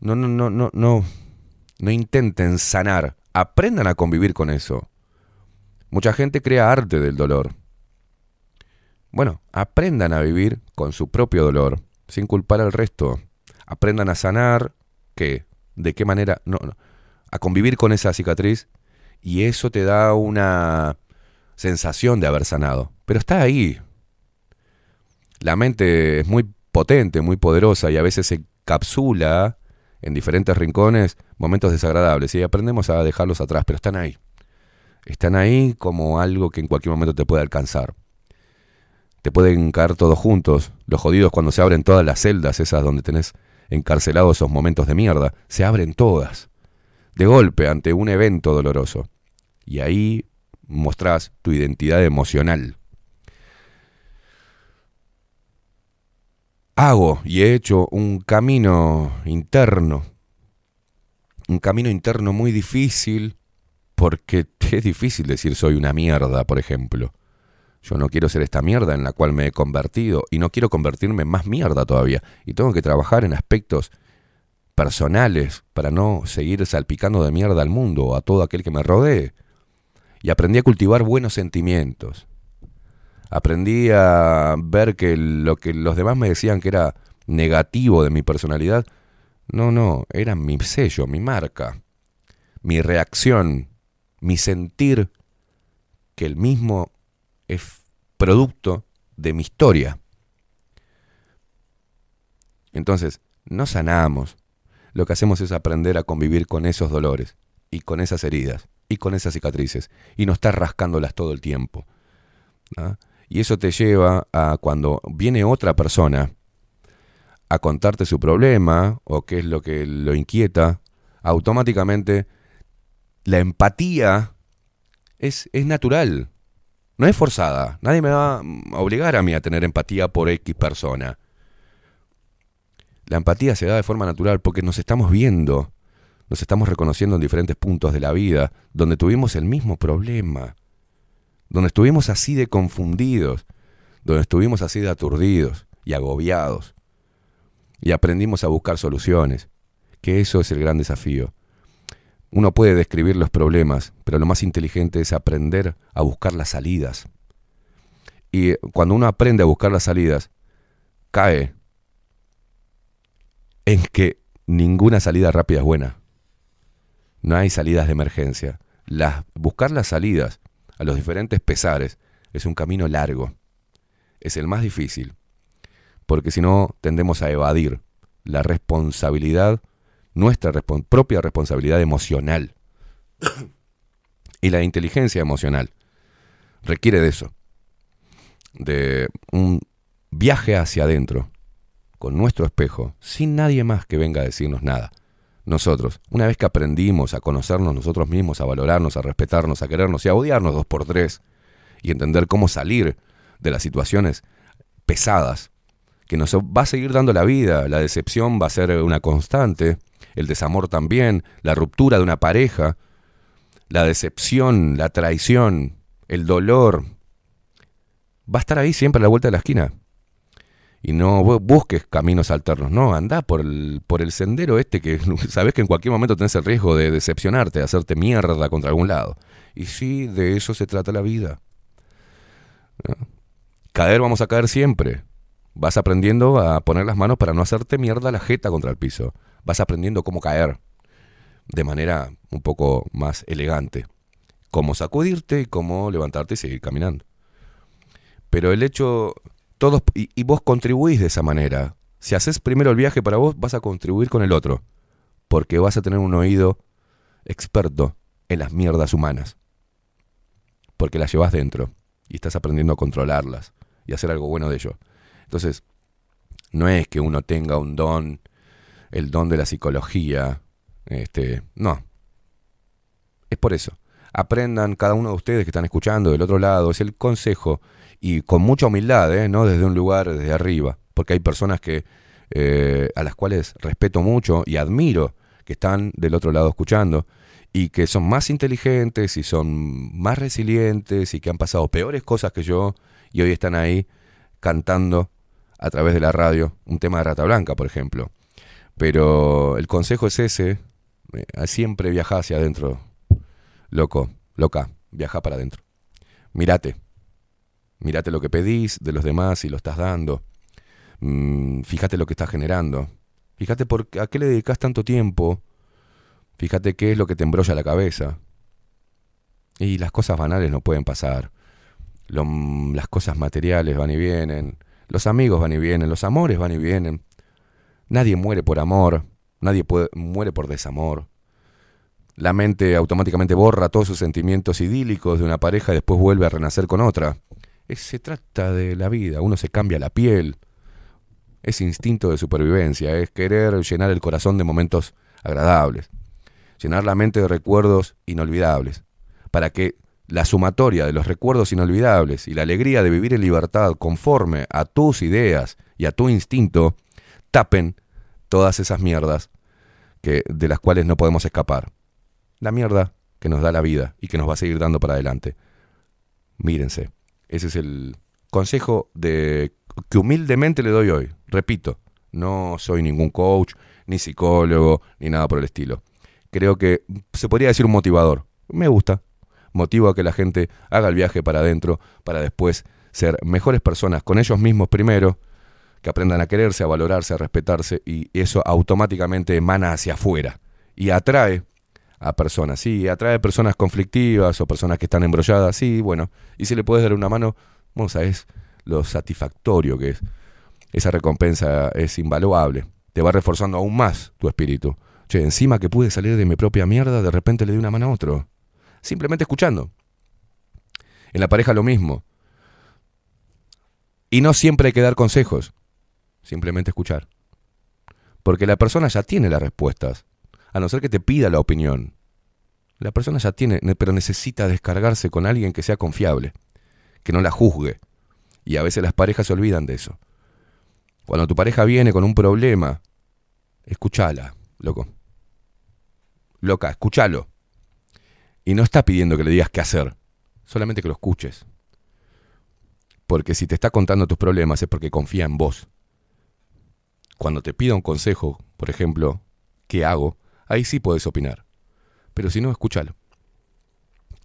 No, no, no, no, no, no intenten sanar. Aprendan a convivir con eso. Mucha gente crea arte del dolor. Bueno, aprendan a vivir con su propio dolor, sin culpar al resto. Aprendan a sanar, ¿qué? ¿De qué manera? No, no. A convivir con esa cicatriz y eso te da una sensación de haber sanado. Pero está ahí. La mente es muy potente, muy poderosa y a veces se capsula en diferentes rincones momentos desagradables y aprendemos a dejarlos atrás, pero están ahí. Están ahí como algo que en cualquier momento te puede alcanzar. te pueden caer todos juntos. Los jodidos cuando se abren todas las celdas, esas donde tenés encarcelados esos momentos de mierda, se abren todas. De golpe, ante un evento doloroso. Y ahí mostrás tu identidad emocional. Hago y he hecho un camino interno. Un camino interno muy difícil porque es difícil decir soy una mierda, por ejemplo. Yo no quiero ser esta mierda en la cual me he convertido y no quiero convertirme en más mierda todavía. Y tengo que trabajar en aspectos personales para no seguir salpicando de mierda al mundo o a todo aquel que me rodee. Y aprendí a cultivar buenos sentimientos. Aprendí a ver que lo que los demás me decían que era negativo de mi personalidad, no, no, era mi sello, mi marca, mi reacción, mi sentir que el mismo es producto de mi historia. Entonces, no sanamos. Lo que hacemos es aprender a convivir con esos dolores y con esas heridas y con esas cicatrices y no estar rascándolas todo el tiempo. ¿ah? Y eso te lleva a cuando viene otra persona a contarte su problema o qué es lo que lo inquieta, automáticamente la empatía es, es natural, no es forzada. Nadie me va a obligar a mí a tener empatía por X persona. La empatía se da de forma natural porque nos estamos viendo, nos estamos reconociendo en diferentes puntos de la vida donde tuvimos el mismo problema, donde estuvimos así de confundidos, donde estuvimos así de aturdidos y agobiados. Y aprendimos a buscar soluciones, que eso es el gran desafío. Uno puede describir los problemas, pero lo más inteligente es aprender a buscar las salidas. Y cuando uno aprende a buscar las salidas, cae en que ninguna salida rápida es buena. No hay salidas de emergencia. Las, buscar las salidas a los diferentes pesares es un camino largo. Es el más difícil. Porque si no, tendemos a evadir la responsabilidad, nuestra propia responsabilidad emocional. y la inteligencia emocional requiere de eso. De un viaje hacia adentro, con nuestro espejo, sin nadie más que venga a decirnos nada. Nosotros, una vez que aprendimos a conocernos nosotros mismos, a valorarnos, a respetarnos, a querernos y a odiarnos dos por tres, y entender cómo salir de las situaciones pesadas, que nos va a seguir dando la vida, la decepción va a ser una constante, el desamor también, la ruptura de una pareja, la decepción, la traición, el dolor, va a estar ahí siempre a la vuelta de la esquina y no bu- busques caminos alternos, no, anda por el, por el sendero este que sabes que en cualquier momento tenés el riesgo de decepcionarte, de hacerte mierda contra algún lado. Y sí, de eso se trata la vida. Caer vamos a caer siempre. Vas aprendiendo a poner las manos para no hacerte mierda la jeta contra el piso. Vas aprendiendo cómo caer de manera un poco más elegante. Cómo sacudirte y cómo levantarte y seguir caminando. Pero el hecho, todos, y, y vos contribuís de esa manera. Si haces primero el viaje para vos, vas a contribuir con el otro. Porque vas a tener un oído experto en las mierdas humanas. Porque las llevas dentro y estás aprendiendo a controlarlas y hacer algo bueno de ello. Entonces, no es que uno tenga un don, el don de la psicología, este, no. Es por eso. Aprendan cada uno de ustedes que están escuchando del otro lado, es el consejo y con mucha humildad, ¿eh? no desde un lugar desde arriba, porque hay personas que eh, a las cuales respeto mucho y admiro que están del otro lado escuchando y que son más inteligentes y son más resilientes y que han pasado peores cosas que yo y hoy están ahí cantando a través de la radio un tema de Rata Blanca, por ejemplo. Pero el consejo es ese, eh, siempre viaja hacia adentro, loco, loca, viaja para adentro. Mírate, mírate lo que pedís de los demás y lo estás dando. Mm, fíjate lo que estás generando. Fíjate por a qué le dedicas tanto tiempo. Fíjate qué es lo que te embrolla la cabeza. Y las cosas banales no pueden pasar. Lo- las cosas materiales van y vienen. Los amigos van y vienen. Los amores van y vienen. Nadie muere por amor. Nadie puede- muere por desamor. La mente automáticamente borra todos sus sentimientos idílicos de una pareja y después vuelve a renacer con otra. Se trata de la vida, uno se cambia la piel. Es instinto de supervivencia, es querer llenar el corazón de momentos agradables, llenar la mente de recuerdos inolvidables, para que la sumatoria de los recuerdos inolvidables y la alegría de vivir en libertad conforme a tus ideas y a tu instinto tapen todas esas mierdas que, de las cuales no podemos escapar. La mierda que nos da la vida y que nos va a seguir dando para adelante. Mírense, ese es el consejo de, que humildemente le doy hoy. Repito, no soy ningún coach, ni psicólogo, ni nada por el estilo. Creo que se podría decir un motivador. Me gusta. Motivo a que la gente haga el viaje para adentro para después ser mejores personas con ellos mismos primero, que aprendan a quererse, a valorarse, a respetarse y eso automáticamente emana hacia afuera y atrae a personas, sí, atrae personas conflictivas o personas que están embrolladas, sí, bueno, y si le puedes dar una mano, vos sabés lo satisfactorio que es. Esa recompensa es invaluable, te va reforzando aún más tu espíritu. Che, encima que pude salir de mi propia mierda, de repente le di una mano a otro. Simplemente escuchando. En la pareja lo mismo. Y no siempre hay que dar consejos, simplemente escuchar. Porque la persona ya tiene las respuestas, a no ser que te pida la opinión. La persona ya tiene, ne- pero necesita descargarse con alguien que sea confiable, que no la juzgue. Y a veces las parejas se olvidan de eso. Cuando tu pareja viene con un problema, escúchala, loco. Loca, escúchalo. Y no está pidiendo que le digas qué hacer, solamente que lo escuches. Porque si te está contando tus problemas es porque confía en vos. Cuando te pida un consejo, por ejemplo, ¿qué hago? Ahí sí puedes opinar. Pero si no, escúchalo.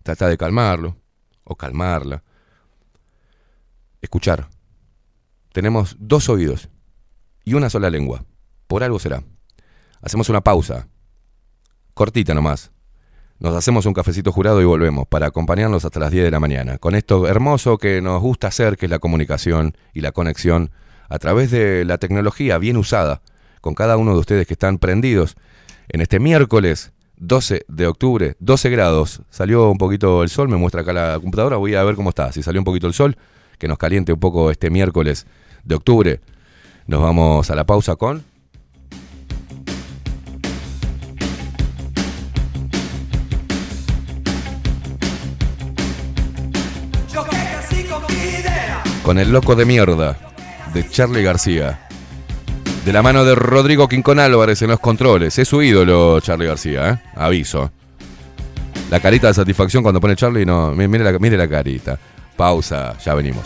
Trata de calmarlo o calmarla. Escuchar. Tenemos dos oídos y una sola lengua. Por algo será. Hacemos una pausa. Cortita nomás. Nos hacemos un cafecito jurado y volvemos para acompañarnos hasta las 10 de la mañana. Con esto hermoso que nos gusta hacer, que es la comunicación y la conexión a través de la tecnología bien usada, con cada uno de ustedes que están prendidos en este miércoles 12 de octubre, 12 grados. Salió un poquito el sol, me muestra acá la computadora, voy a ver cómo está. Si salió un poquito el sol, que nos caliente un poco este miércoles de octubre. Nos vamos a la pausa con... Con el loco de mierda de Charlie García. De la mano de Rodrigo Quincón Álvarez en los controles. Es su ídolo, Charlie García, ¿eh? Aviso. La carita de satisfacción cuando pone Charlie, no. mi- Mire la, mire la carita. Pausa, ya venimos.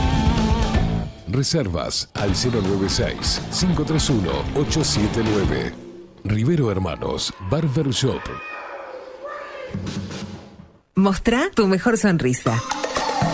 Reservas al 096-531-879. Rivero Hermanos, Barber Shop. Mostrá tu mejor sonrisa.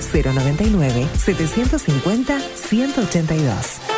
099-750-182.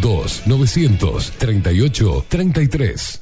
2 900 38 33.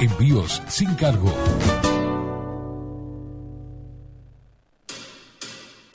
Envíos sin cargo.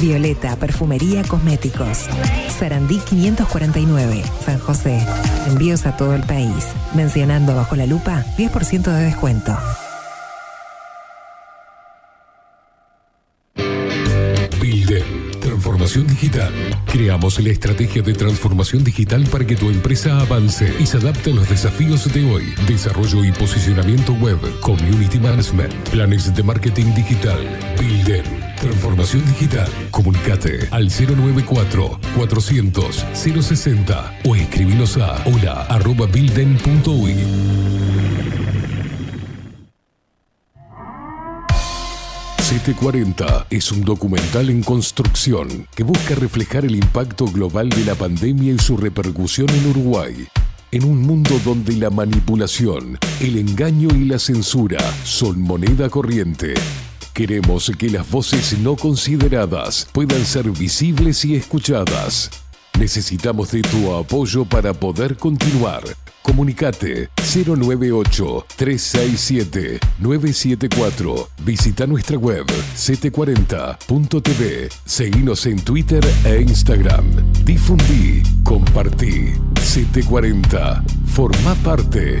Violeta Perfumería Cosméticos. Sarandí 549, San José. Envíos a todo el país. Mencionando bajo la lupa, 10% de descuento. Bilden, transformación digital. Creamos la estrategia de transformación digital para que tu empresa avance y se adapte a los desafíos de hoy. Desarrollo y posicionamiento web, community management, planes de marketing digital. Bilden, transformación digital. Comunicate al 094 400 060 o escribinos a hola arroba bilden.uy. CT40 es un documental en construcción que busca reflejar el impacto global de la pandemia y su repercusión en Uruguay. En un mundo donde la manipulación, el engaño y la censura son moneda corriente, queremos que las voces no consideradas puedan ser visibles y escuchadas. Necesitamos de tu apoyo para poder continuar. Comunicate 098-367-974. Visita nuestra web ct40.tv. Seguinos en Twitter e Instagram. Difundí, compartí. CT40. Forma parte.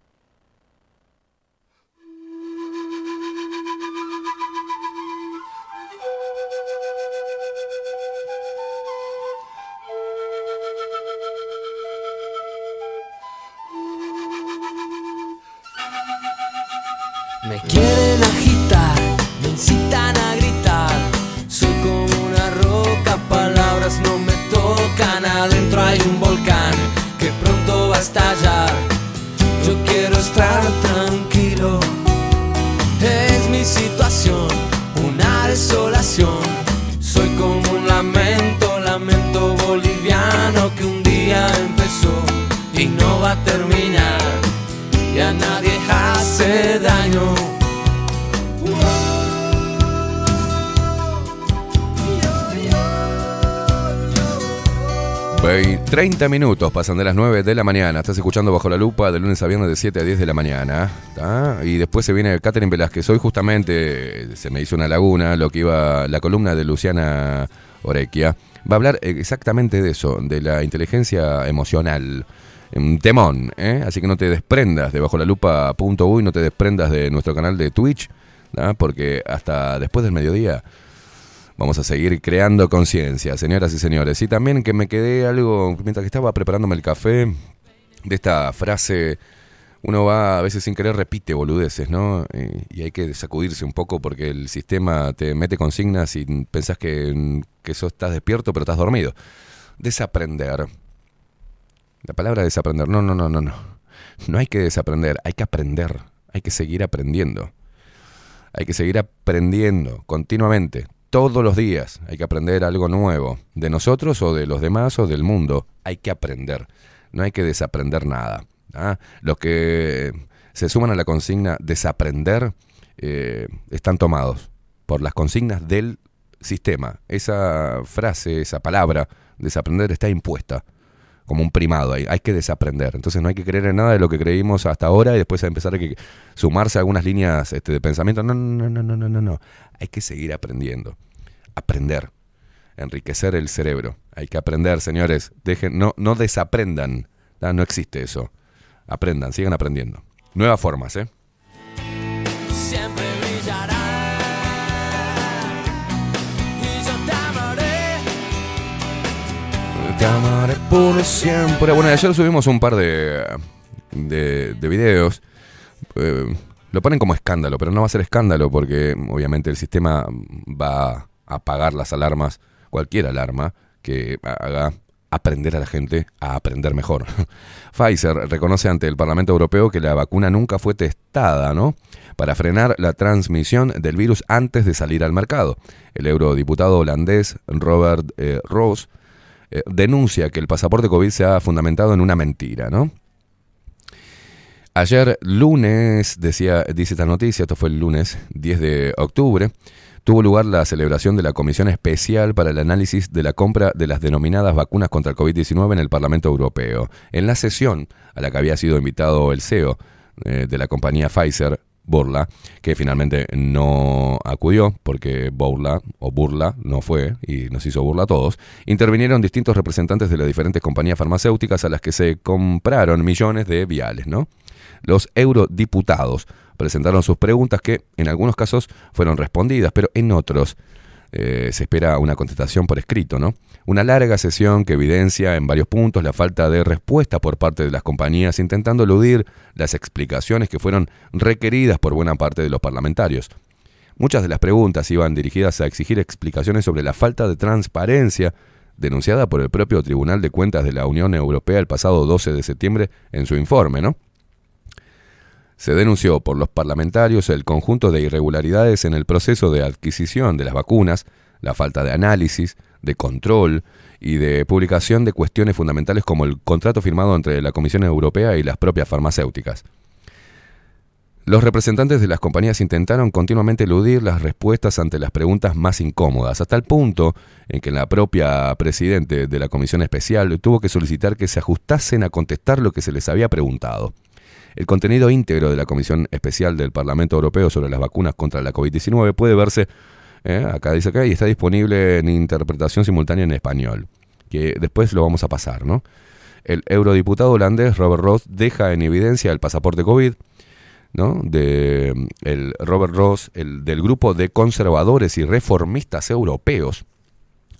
Y no va a terminar y a nadie hace daño. Ve- 30 minutos pasan de las 9 de la mañana. Estás escuchando Bajo la Lupa de lunes a viernes de 7 a 10 de la mañana. ¿tá? Y después se viene Catherine Velázquez. Hoy justamente se me hizo una laguna lo que iba la columna de Luciana Orequia. Va a hablar exactamente de eso, de la inteligencia emocional. Un temón, ¿eh? Así que no te desprendas de Bajo la Lupa.uy, no te desprendas de nuestro canal de Twitch, porque hasta después del mediodía Vamos a seguir creando conciencia, señoras y señores. Y también que me quedé algo, mientras que estaba preparándome el café, de esta frase, uno va a veces sin querer repite boludeces, ¿no? Y, y hay que sacudirse un poco porque el sistema te mete consignas y pensás que, que eso estás despierto pero estás dormido. Desaprender. La palabra desaprender, no, no, no, no, no. No hay que desaprender, hay que aprender, hay que seguir aprendiendo. Hay que seguir aprendiendo continuamente, todos los días. Hay que aprender algo nuevo, de nosotros o de los demás o del mundo. Hay que aprender, no hay que desaprender nada. ¿ah? Los que se suman a la consigna desaprender eh, están tomados por las consignas del sistema. Esa frase, esa palabra, desaprender, está impuesta como un primado. Hay, hay que desaprender. Entonces no hay que creer en nada de lo que creímos hasta ahora y después empezar a sumarse a algunas líneas este, de pensamiento. No, no, no, no, no, no, no. Hay que seguir aprendiendo. Aprender. Enriquecer el cerebro. Hay que aprender, señores. Dejen, no, no desaprendan. ¿tá? No existe eso. Aprendan, sigan aprendiendo. Nuevas formas, ¿eh? Te amaré por siempre. Bueno, ayer subimos un par de, de, de videos. Eh, lo ponen como escándalo, pero no va a ser escándalo porque obviamente el sistema va a apagar las alarmas, cualquier alarma que haga aprender a la gente a aprender mejor. Pfizer reconoce ante el Parlamento Europeo que la vacuna nunca fue testada, ¿no? Para frenar la transmisión del virus antes de salir al mercado. El eurodiputado holandés Robert eh, eh, denuncia que el pasaporte COVID se ha fundamentado en una mentira, ¿no? Ayer lunes, decía, dice esta noticia, esto fue el lunes 10 de octubre, tuvo lugar la celebración de la Comisión Especial para el Análisis de la Compra de las denominadas vacunas contra el COVID-19 en el Parlamento Europeo. En la sesión a la que había sido invitado el CEO eh, de la compañía Pfizer, Burla, que finalmente no acudió porque Burla o Burla no fue y nos hizo burla a todos, intervinieron distintos representantes de las diferentes compañías farmacéuticas a las que se compraron millones de viales, ¿no? Los eurodiputados presentaron sus preguntas que en algunos casos fueron respondidas, pero en otros eh, se espera una contestación por escrito, ¿no? Una larga sesión que evidencia en varios puntos la falta de respuesta por parte de las compañías, intentando eludir las explicaciones que fueron requeridas por buena parte de los parlamentarios. Muchas de las preguntas iban dirigidas a exigir explicaciones sobre la falta de transparencia denunciada por el propio Tribunal de Cuentas de la Unión Europea el pasado 12 de septiembre en su informe, ¿no? Se denunció por los parlamentarios el conjunto de irregularidades en el proceso de adquisición de las vacunas, la falta de análisis, de control y de publicación de cuestiones fundamentales como el contrato firmado entre la Comisión Europea y las propias farmacéuticas. Los representantes de las compañías intentaron continuamente eludir las respuestas ante las preguntas más incómodas, hasta el punto en que la propia presidente de la Comisión Especial tuvo que solicitar que se ajustasen a contestar lo que se les había preguntado. El contenido íntegro de la Comisión Especial del Parlamento Europeo sobre las vacunas contra la COVID-19 puede verse, eh, acá dice acá, y está disponible en interpretación simultánea en español, que después lo vamos a pasar, ¿no? El eurodiputado holandés Robert Ross deja en evidencia el pasaporte COVID, ¿no? De el Robert Ross, el del grupo de conservadores y reformistas europeos,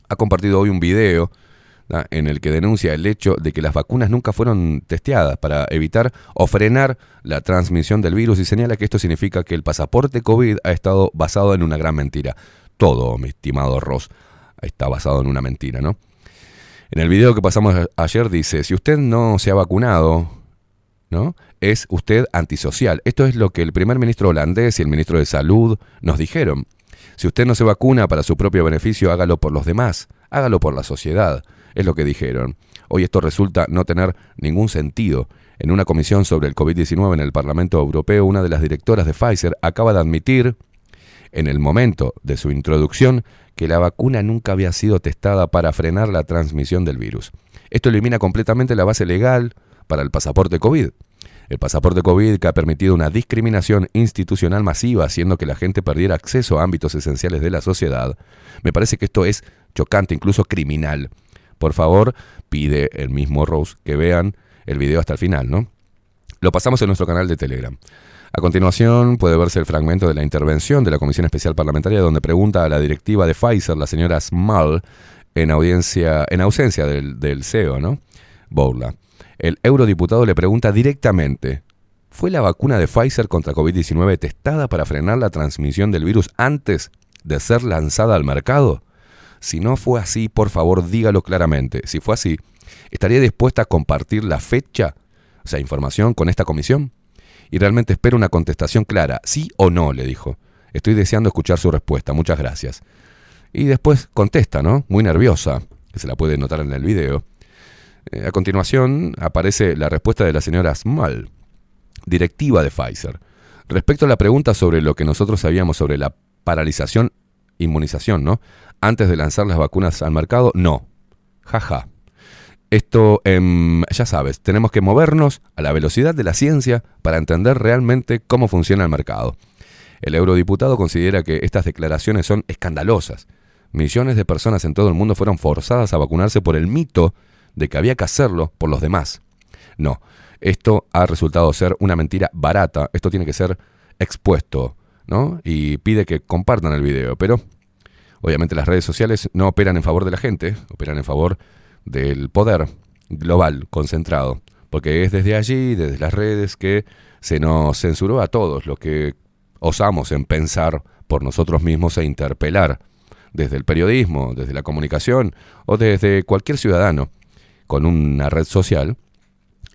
ha compartido hoy un video en el que denuncia el hecho de que las vacunas nunca fueron testeadas para evitar o frenar la transmisión del virus y señala que esto significa que el pasaporte COVID ha estado basado en una gran mentira. Todo, mi estimado Ross, está basado en una mentira, ¿no? En el video que pasamos ayer dice, si usted no se ha vacunado, ¿no? Es usted antisocial. Esto es lo que el primer ministro holandés y el ministro de Salud nos dijeron. Si usted no se vacuna para su propio beneficio, hágalo por los demás, hágalo por la sociedad. Es lo que dijeron. Hoy esto resulta no tener ningún sentido. En una comisión sobre el COVID-19 en el Parlamento Europeo, una de las directoras de Pfizer acaba de admitir, en el momento de su introducción, que la vacuna nunca había sido testada para frenar la transmisión del virus. Esto elimina completamente la base legal para el pasaporte COVID. El pasaporte COVID que ha permitido una discriminación institucional masiva, haciendo que la gente perdiera acceso a ámbitos esenciales de la sociedad. Me parece que esto es chocante, incluso criminal. Por favor, pide el mismo Rose que vean el video hasta el final, ¿no? Lo pasamos en nuestro canal de Telegram. A continuación puede verse el fragmento de la intervención de la Comisión Especial Parlamentaria donde pregunta a la directiva de Pfizer, la señora Small, en, audiencia, en ausencia del, CEO, ¿no? Bourla. El eurodiputado le pregunta directamente, ¿fue la vacuna de Pfizer contra COVID-19 testada para frenar la transmisión del virus antes de ser lanzada al mercado? Si no fue así, por favor dígalo claramente. Si fue así, ¿estaría dispuesta a compartir la fecha, o sea, información con esta comisión? Y realmente espero una contestación clara, sí o no, le dijo. Estoy deseando escuchar su respuesta, muchas gracias. Y después contesta, ¿no? Muy nerviosa, que se la puede notar en el video. Eh, a continuación aparece la respuesta de la señora Small, directiva de Pfizer. Respecto a la pregunta sobre lo que nosotros sabíamos sobre la paralización, inmunización, ¿no? Antes de lanzar las vacunas al mercado, no. Jaja. Esto, em, ya sabes, tenemos que movernos a la velocidad de la ciencia para entender realmente cómo funciona el mercado. El eurodiputado considera que estas declaraciones son escandalosas. Millones de personas en todo el mundo fueron forzadas a vacunarse por el mito de que había que hacerlo por los demás. No, esto ha resultado ser una mentira barata, esto tiene que ser expuesto, Y pide que compartan el video, pero obviamente las redes sociales no operan en favor de la gente, operan en favor del poder global concentrado, porque es desde allí, desde las redes, que se nos censuró a todos lo que osamos en pensar por nosotros mismos e interpelar desde el periodismo, desde la comunicación o desde cualquier ciudadano con una red social,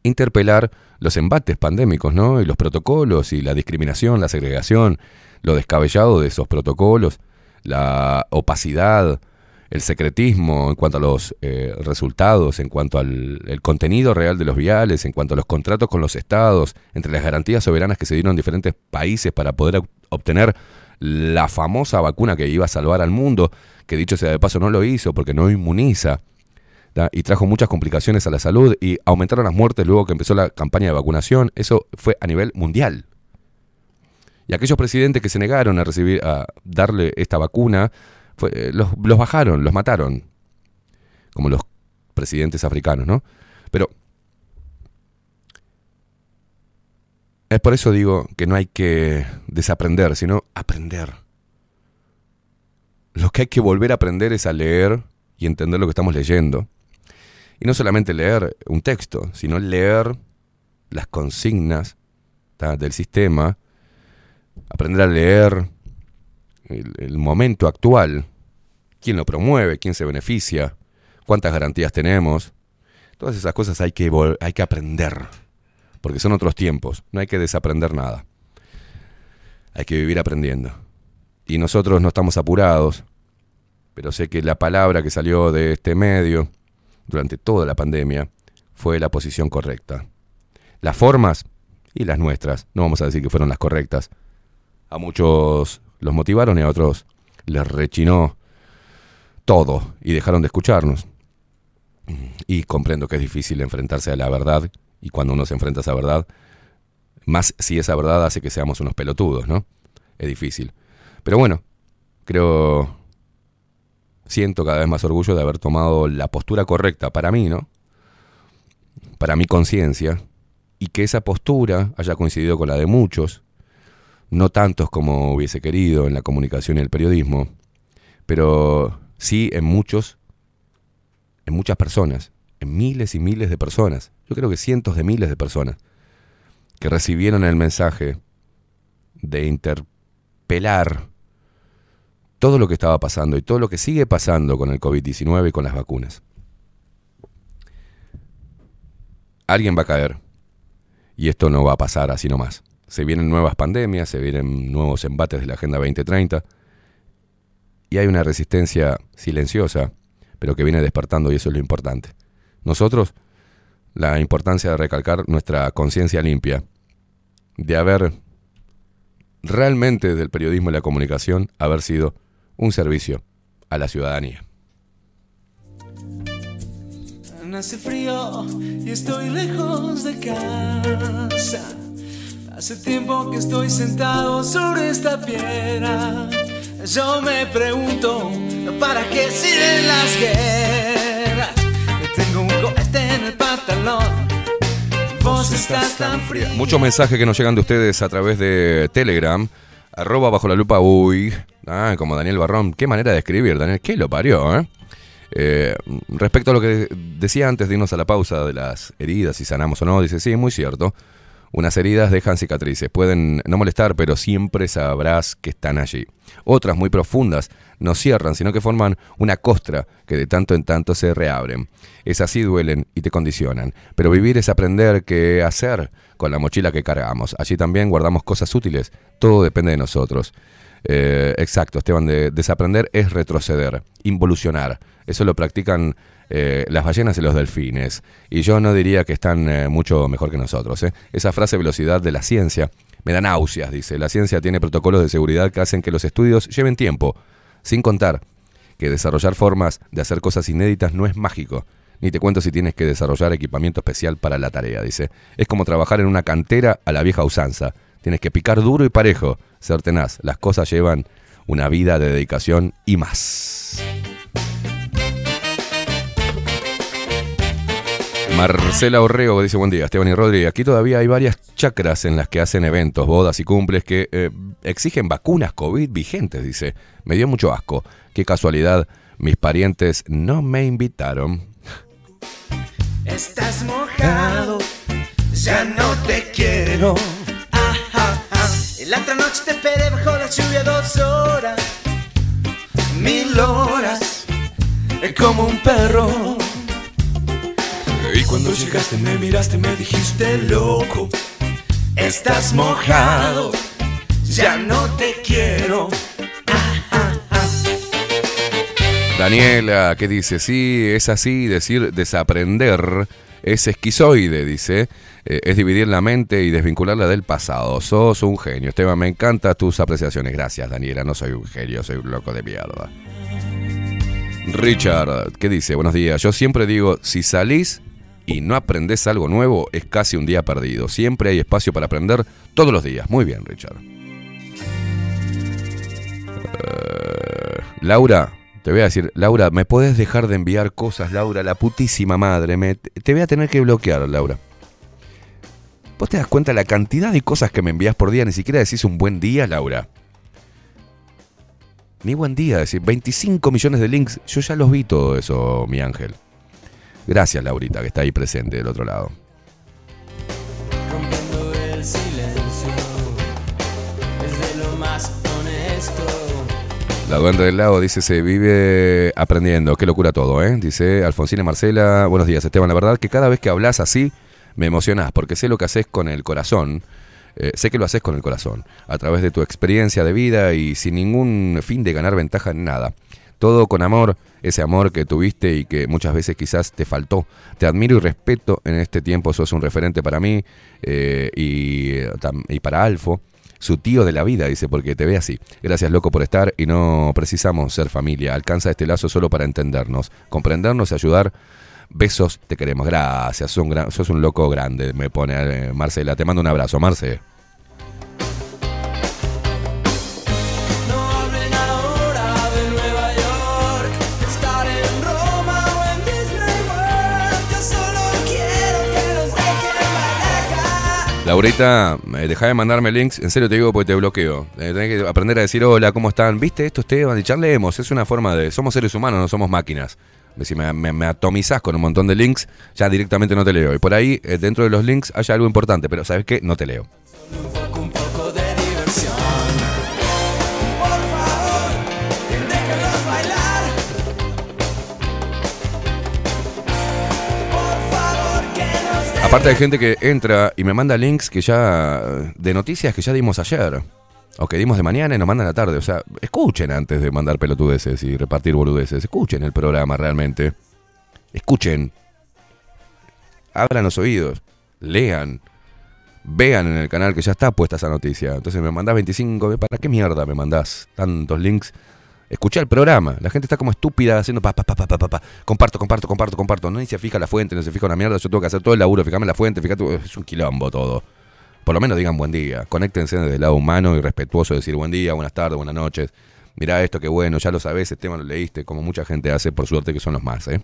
interpelar los embates pandémicos, ¿no? Y los protocolos y la discriminación, la segregación, lo descabellado de esos protocolos, la opacidad, el secretismo en cuanto a los eh, resultados, en cuanto al contenido real de los viales, en cuanto a los contratos con los estados, entre las garantías soberanas que se dieron en diferentes países para poder ob- obtener la famosa vacuna que iba a salvar al mundo, que dicho sea de paso no lo hizo porque no inmuniza, y trajo muchas complicaciones a la salud y aumentaron las muertes luego que empezó la campaña de vacunación, eso fue a nivel mundial. Y aquellos presidentes que se negaron a recibir, a darle esta vacuna, eh, los, los bajaron, los mataron. Como los presidentes africanos, ¿no? Pero es por eso digo que no hay que desaprender, sino aprender. Lo que hay que volver a aprender es a leer y entender lo que estamos leyendo. Y no solamente leer un texto, sino leer las consignas del sistema, aprender a leer el, el momento actual, quién lo promueve, quién se beneficia, cuántas garantías tenemos. Todas esas cosas hay que, hay que aprender, porque son otros tiempos, no hay que desaprender nada. Hay que vivir aprendiendo. Y nosotros no estamos apurados, pero sé que la palabra que salió de este medio durante toda la pandemia fue la posición correcta. Las formas y las nuestras, no vamos a decir que fueron las correctas. A muchos los motivaron y a otros les rechinó todo y dejaron de escucharnos. Y comprendo que es difícil enfrentarse a la verdad y cuando uno se enfrenta a esa verdad, más si esa verdad hace que seamos unos pelotudos, ¿no? Es difícil. Pero bueno, creo, siento cada vez más orgullo de haber tomado la postura correcta para mí, ¿no? Para mi conciencia y que esa postura haya coincidido con la de muchos, no tantos como hubiese querido en la comunicación y el periodismo, pero sí en muchos, en muchas personas, en miles y miles de personas, yo creo que cientos de miles de personas, que recibieron el mensaje de interpelar todo lo que estaba pasando y todo lo que sigue pasando con el COVID-19 y con las vacunas. Alguien va a caer y esto no va a pasar así nomás. Se vienen nuevas pandemias, se vienen nuevos embates de la Agenda 2030 y hay una resistencia silenciosa, pero que viene despertando y eso es lo importante. Nosotros, la importancia de recalcar nuestra conciencia limpia, de haber realmente del periodismo y la comunicación, haber sido un servicio a la ciudadanía. Hace frío y estoy lejos de casa. Hace tiempo que estoy sentado sobre esta piedra. Yo me pregunto, ¿para qué sirven las guerras? Tengo un cohete en el pantalón. Vos estás tan frío. Muchos mensajes que nos llegan de ustedes a través de Telegram. Arroba bajo la lupa uy. Ah, como Daniel Barrón. Qué manera de escribir, Daniel. ¿Qué lo parió, eh? Eh, respecto a lo que decía antes de irnos a la pausa de las heridas, si sanamos o no, dice, sí, muy cierto. Unas heridas dejan cicatrices, pueden no molestar, pero siempre sabrás que están allí. Otras muy profundas no cierran, sino que forman una costra que de tanto en tanto se reabren. Esas sí duelen y te condicionan, pero vivir es aprender qué hacer con la mochila que cargamos. Allí también guardamos cosas útiles, todo depende de nosotros. Eh, exacto, Esteban, de desaprender es retroceder, involucionar. Eso lo practican eh, las ballenas y los delfines. Y yo no diría que están eh, mucho mejor que nosotros. ¿eh? Esa frase velocidad de la ciencia me da náuseas, dice. La ciencia tiene protocolos de seguridad que hacen que los estudios lleven tiempo. Sin contar que desarrollar formas de hacer cosas inéditas no es mágico. Ni te cuento si tienes que desarrollar equipamiento especial para la tarea, dice. Es como trabajar en una cantera a la vieja usanza. Tienes que picar duro y parejo, ser tenaz. Las cosas llevan una vida de dedicación y más. Marcela Orrego dice buen día, Esteban y Rodri. Aquí todavía hay varias chacras en las que hacen eventos, bodas y cumples que eh, exigen vacunas COVID vigentes, dice. Me dio mucho asco. Qué casualidad, mis parientes no me invitaron. Estás mojado, ya no te quiero. La otra noche te esperé bajo la lluvia dos horas, mil horas, como un perro. Y cuando llegaste me miraste, me dijiste loco. Estás mojado, ya no te quiero. Daniela, ¿qué dice? Sí, es así, decir desaprender es esquizoide, dice. Eh, es dividir la mente y desvincularla del pasado. Sos un genio. Esteban, me encantan tus apreciaciones. Gracias, Daniela. No soy un genio, soy un loco de mierda. Richard, ¿qué dice? Buenos días. Yo siempre digo, si salís y no aprendés algo nuevo, es casi un día perdido. Siempre hay espacio para aprender todos los días. Muy bien, Richard. Eh, Laura, te voy a decir, Laura, ¿me puedes dejar de enviar cosas, Laura? La putísima madre. Me, te voy a tener que bloquear, Laura. ¿Vos te das cuenta la cantidad de cosas que me envías por día? Ni siquiera decís un buen día, Laura. Ni buen día, decir 25 millones de links. Yo ya los vi todo eso, mi ángel. Gracias, Laurita, que está ahí presente del otro lado. Rompiendo el silencio, es de lo más honesto. La duende del lago dice, se vive aprendiendo. Qué locura todo, ¿eh? Dice Alfonsina Marcela. Buenos días, Esteban. La verdad que cada vez que hablas así, me emocionás, porque sé lo que haces con el corazón. Eh, sé que lo haces con el corazón, a través de tu experiencia de vida y sin ningún fin de ganar ventaja en nada. Todo con amor, ese amor que tuviste y que muchas veces quizás te faltó. Te admiro y respeto en este tiempo, sos un referente para mí eh, y, tam- y para Alfo. Su tío de la vida, dice, porque te ve así. Gracias, loco, por estar y no precisamos ser familia. Alcanza este lazo solo para entendernos, comprendernos y ayudar. Besos, te queremos. Gracias, un, sos un loco grande, me pone eh, Marcela. Te mando un abrazo, Marce. Laurita, eh, deja de mandarme links, en serio te digo porque te bloqueo. Eh, tenés que aprender a decir hola, ¿cómo están? ¿Viste esto, Esteban? Y charlemos, es una forma de... Somos seres humanos, no somos máquinas. Si me, me, me atomizás con un montón de links, ya directamente no te leo. Y por ahí, eh, dentro de los links, hay algo importante, pero ¿sabes qué? No te leo. Aparte hay gente que entra y me manda links que ya... de noticias que ya dimos ayer. O que dimos de mañana y nos mandan a tarde. O sea, escuchen antes de mandar pelotudeces y repartir boludeces. Escuchen el programa realmente. Escuchen. Abran los oídos. Lean. Vean en el canal que ya está puesta esa noticia. Entonces me mandás 25. ¿Para qué mierda me mandás tantos links Escucha el programa. La gente está como estúpida haciendo pa, pa, pa, pa, pa, pa, pa. Comparto, comparto, comparto, comparto. No ni se fija la fuente, no se fija una mierda. Yo tengo que hacer todo el laburo, fijarme la fuente, fíjate. Es un quilombo todo. Por lo menos digan buen día. Conéctense desde el lado humano y respetuoso. Decir buen día, buenas tardes, buenas noches. Mirá esto, qué bueno, ya lo sabés, este tema lo leíste, como mucha gente hace, por suerte que son los más, ¿eh?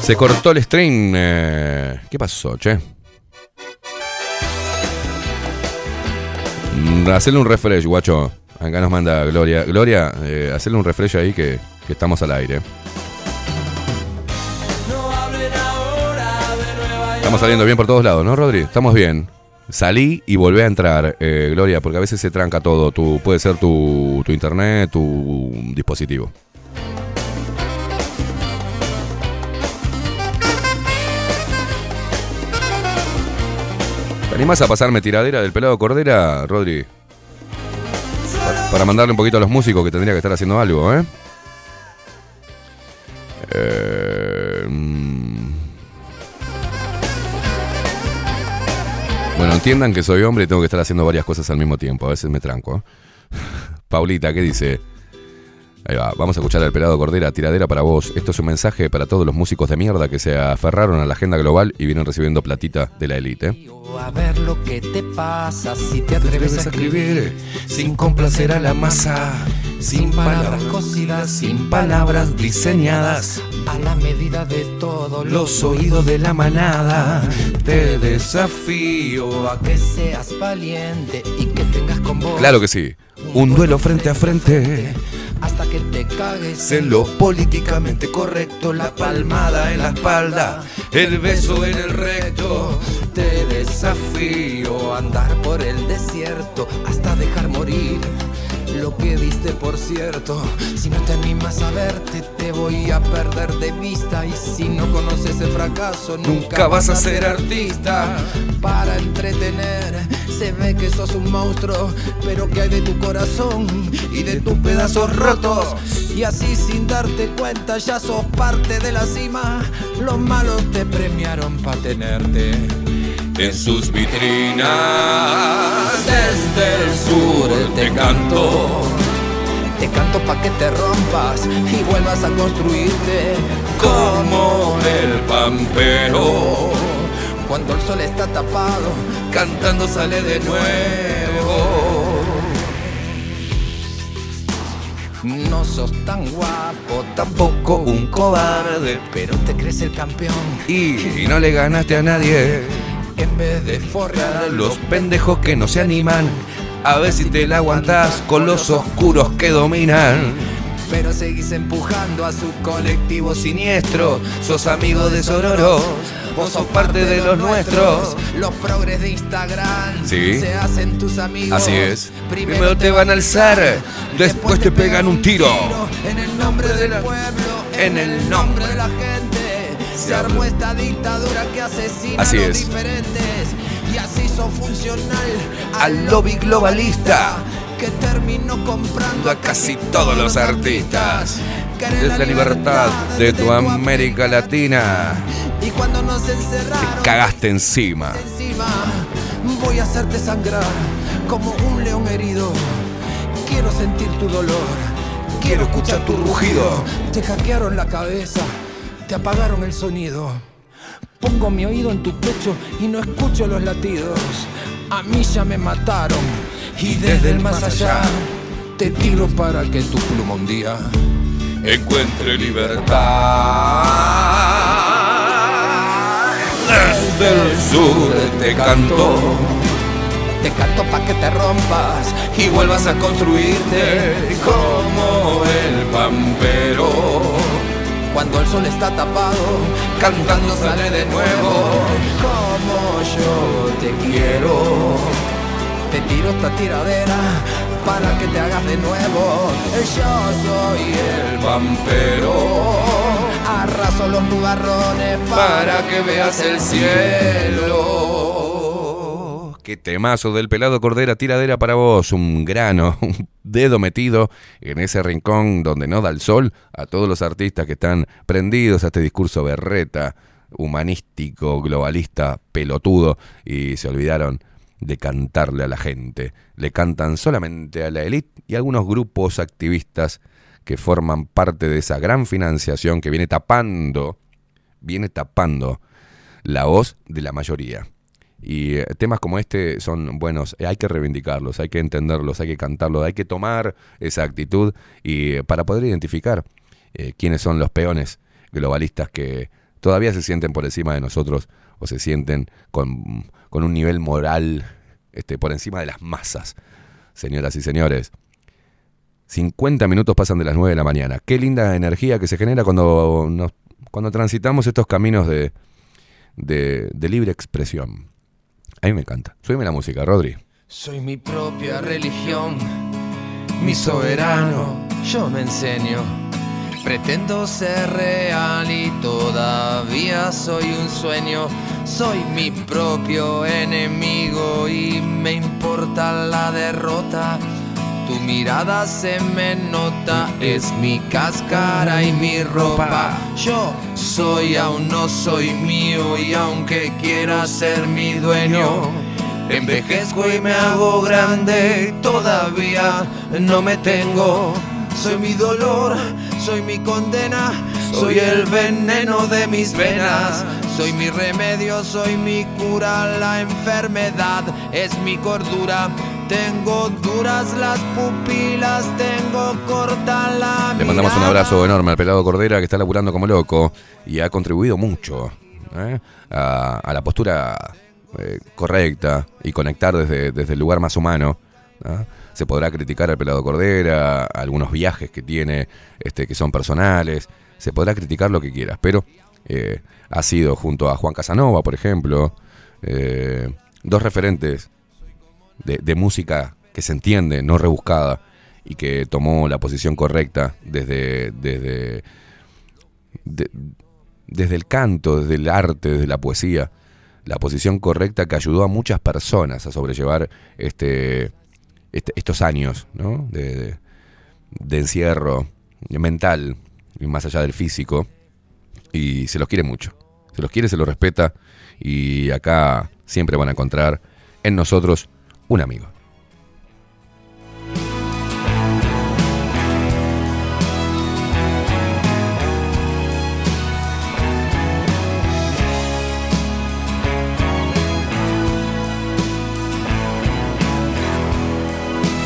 Se cortó el stream. eh, ¿Qué pasó, che? Hacerle un refresh, guacho. Acá nos manda Gloria. Gloria, eh, hacerle un refresh ahí que, que estamos al aire. Estamos saliendo bien por todos lados, ¿no, Rodri? Estamos bien. Salí y volví a entrar, eh, Gloria, porque a veces se tranca todo. Tu, puede ser tu, tu internet, tu dispositivo. ¿Te animás a pasarme tiradera del pelado Cordera, Rodri? Pa- Para mandarle un poquito a los músicos que tendría que estar haciendo algo, ¿eh? Eh, mm. Bueno, entiendan que soy hombre y tengo que estar haciendo varias cosas al mismo tiempo. A veces me tranco. ¿eh? Paulita, ¿qué dice? Ahí va, vamos a escuchar al pelado Cordera, tiradera para vos. Esto es un mensaje para todos los músicos de mierda que se aferraron a la agenda global y vienen recibiendo platita de la élite. A ver lo que te pasa si te atreves a escribir sin complacer a la masa, sin palabras cocidas, sin palabras diseñadas a la medida de todos los oídos de la manada. Te desafío a que seas valiente y que tengas con vos Claro que sí. Un duelo frente a frente. Hasta que te cagues en lo políticamente correcto, la palmada en la espalda, el beso en el recto. Te desafío a andar por el desierto hasta dejar morir lo que diste por cierto. Si no te animas a verte, te voy a perder de vista. Y si no conoces el fracaso, nunca vas a ser artista. Para entretener, se ve que sos un monstruo, pero que hay de tu corazón y de tus pedazos rotos. Y así sin darte cuenta, ya sos parte de la cima. Los malos te premiaron para tenerte en sus vitrinas. Desde el sur te canto. Te canto pa' que te rompas y vuelvas a construirte como el pampero. Cuando el sol está tapado, cantando sale de nuevo. No sos tan guapo, tampoco un cobarde, pero te crees el campeón. Y, y no le ganaste a nadie. En vez de forrar a los pendejos que no se animan, A ver si te la aguantás con los oscuros que dominan. pero seguís empujando a su colectivo siniestro. Sos amigo de Sororo, vos sos parte de los nuestros. Los progres de Instagram Sí. se hacen tus amigos. Así es. Primero te van a alzar, después te pegan un tiro. En el nombre del pueblo, en el nombre de la gente, se armó esta dictadura que asesina Así a los es. diferentes. Y así son funcional Al lobby globalista que terminó comprando a casi todos los artistas. Es la libertad de tu América Latina. Y cuando nos encerraron Cagaste encima. encima, voy a hacerte sangrar como un león herido. Quiero sentir tu dolor, quiero escuchar tu rugido. Te hackearon la cabeza, te apagaron el sonido. Pongo mi oído en tu pecho y no escucho los latidos. A mí ya me mataron y desde el más allá te tiro para que tu pluma un día Encuentre libertad. Desde el sur te canto. Te canto pa' que te rompas y vuelvas a construirte como el pampero. Cuando el sol está tapado, cantando sale de nuevo. Como yo te quiero. Te tiro esta tiradera para que te hagas de nuevo. Yo soy el vampero. Arraso los nubarrones para que veas el cielo. Qué temazo del pelado Cordera, tiradera para vos, un grano, un dedo metido en ese rincón donde no da el sol a todos los artistas que están prendidos a este discurso berreta, humanístico, globalista, pelotudo y se olvidaron de cantarle a la gente. Le cantan solamente a la élite y a algunos grupos activistas que forman parte de esa gran financiación que viene tapando, viene tapando la voz de la mayoría. Y eh, temas como este son buenos, eh, hay que reivindicarlos, hay que entenderlos, hay que cantarlos, hay que tomar esa actitud y eh, para poder identificar quiénes son los peones globalistas que todavía se sienten por encima de nosotros o se sienten con, con un nivel moral este, por encima de las masas. Señoras y señores, 50 minutos pasan de las 9 de la mañana. Qué linda energía que se genera cuando, nos- cuando transitamos estos caminos de, de, de libre expresión. A mí me encanta. Súbeme la música, Rodri. Soy mi propia religión, mi soberano, yo me enseño. Pretendo ser real y todavía soy un sueño. Soy mi propio enemigo y me importa la derrota. Tu mirada se me nota, es mi cáscara y mi ropa. Yo soy, aún no soy mío y aunque quiera ser mi dueño, envejezco y me hago grande, todavía no me tengo. Soy mi dolor, soy mi condena, soy el veneno de mis venas. Soy mi remedio, soy mi cura, la enfermedad es mi cordura. Tengo duras las pupilas, tengo corta la Le mandamos un abrazo enorme al pelado Cordera que está laburando como loco y ha contribuido mucho ¿eh? a, a la postura eh, correcta y conectar desde, desde el lugar más humano. ¿ah? Se podrá criticar al pelado Cordera, algunos viajes que tiene este, que son personales, se podrá criticar lo que quieras, pero eh, ha sido junto a Juan Casanova, por ejemplo, dos referentes de, música que se entiende, no rebuscada, y que tomó la posición correcta desde, desde, de- desde el canto, desde el arte, desde la poesía, la posición correcta que ayudó a muchas personas a sobrellevar este, este- estos años ¿no? de, de- de encierro mental, y más allá del físico, y se los quiere mucho. Se los quiere, se los respeta, y acá siempre van a encontrar en nosotros un amigo.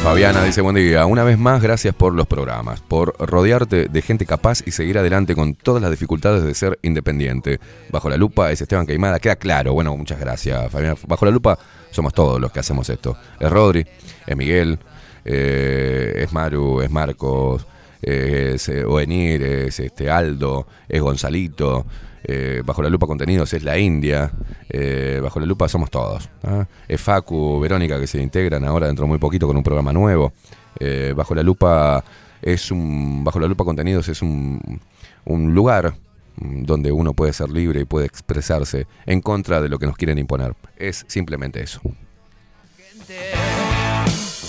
Fabiana dice buen día. Una vez más, gracias por los programas, por rodearte de gente capaz y seguir adelante con todas las dificultades de ser independiente. Bajo la lupa es Esteban Caimada, queda claro. Bueno, muchas gracias, Fabiana. Bajo la lupa somos todos los que hacemos esto. Es Rodri, es Miguel, eh, es Maru, es Marcos, es eh, Oenir, es este Aldo, es Gonzalito. Eh, bajo la lupa contenidos es la India, eh, bajo la lupa somos todos. ¿ah? Es Facu, Verónica que se integran ahora dentro de muy poquito con un programa nuevo. Eh, bajo la lupa es un, bajo la lupa contenidos es un, un lugar mm, donde uno puede ser libre y puede expresarse en contra de lo que nos quieren imponer. Es simplemente eso.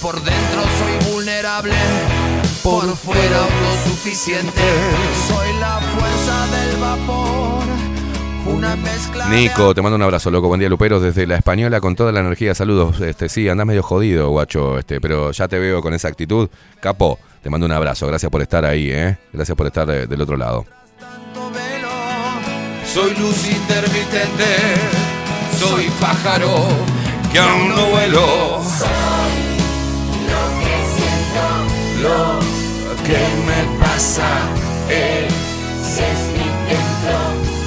Por dentro soy vulnerable, por fuera autosuficiente. Soy la fuerza del vapor, Nico, te mando un abrazo, loco. Buen día, Lupero, desde la española con toda la energía. Saludos. Este, sí, andás medio jodido, guacho, este, pero ya te veo con esa actitud. Capo, te mando un abrazo. Gracias por estar ahí, eh. Gracias por estar eh, del otro lado. Soy luz intermitente, soy pájaro que aún no vuelo. Lo que siento, Lo que me pasa ese es mi templo,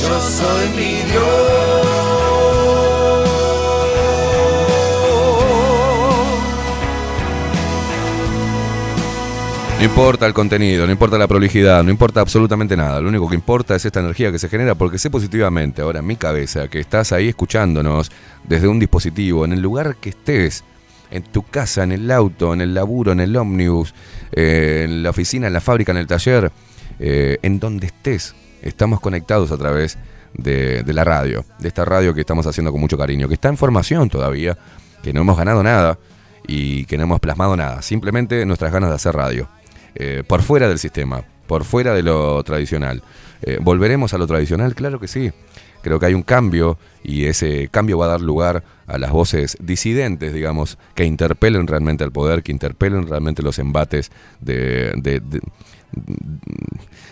yo soy mi Dios. No importa el contenido, no importa la prolijidad, no importa absolutamente nada. Lo único que importa es esta energía que se genera porque sé positivamente ahora en mi cabeza que estás ahí escuchándonos desde un dispositivo, en el lugar que estés, en tu casa, en el auto, en el laburo, en el ómnibus, eh, en la oficina, en la fábrica, en el taller, eh, en donde estés. Estamos conectados a través de, la radio, de esta radio que estamos haciendo con mucho cariño, que está en formación todavía, que no hemos ganado nada y que no hemos plasmado nada, simplemente nuestras ganas de hacer radio. Eh, por fuera del sistema, por fuera de lo tradicional. Eh, ¿Volveremos a lo tradicional? Claro que sí. Creo que hay un cambio y ese cambio va a dar lugar a las voces disidentes, digamos, que interpelen realmente al poder, que interpelen realmente los embates de-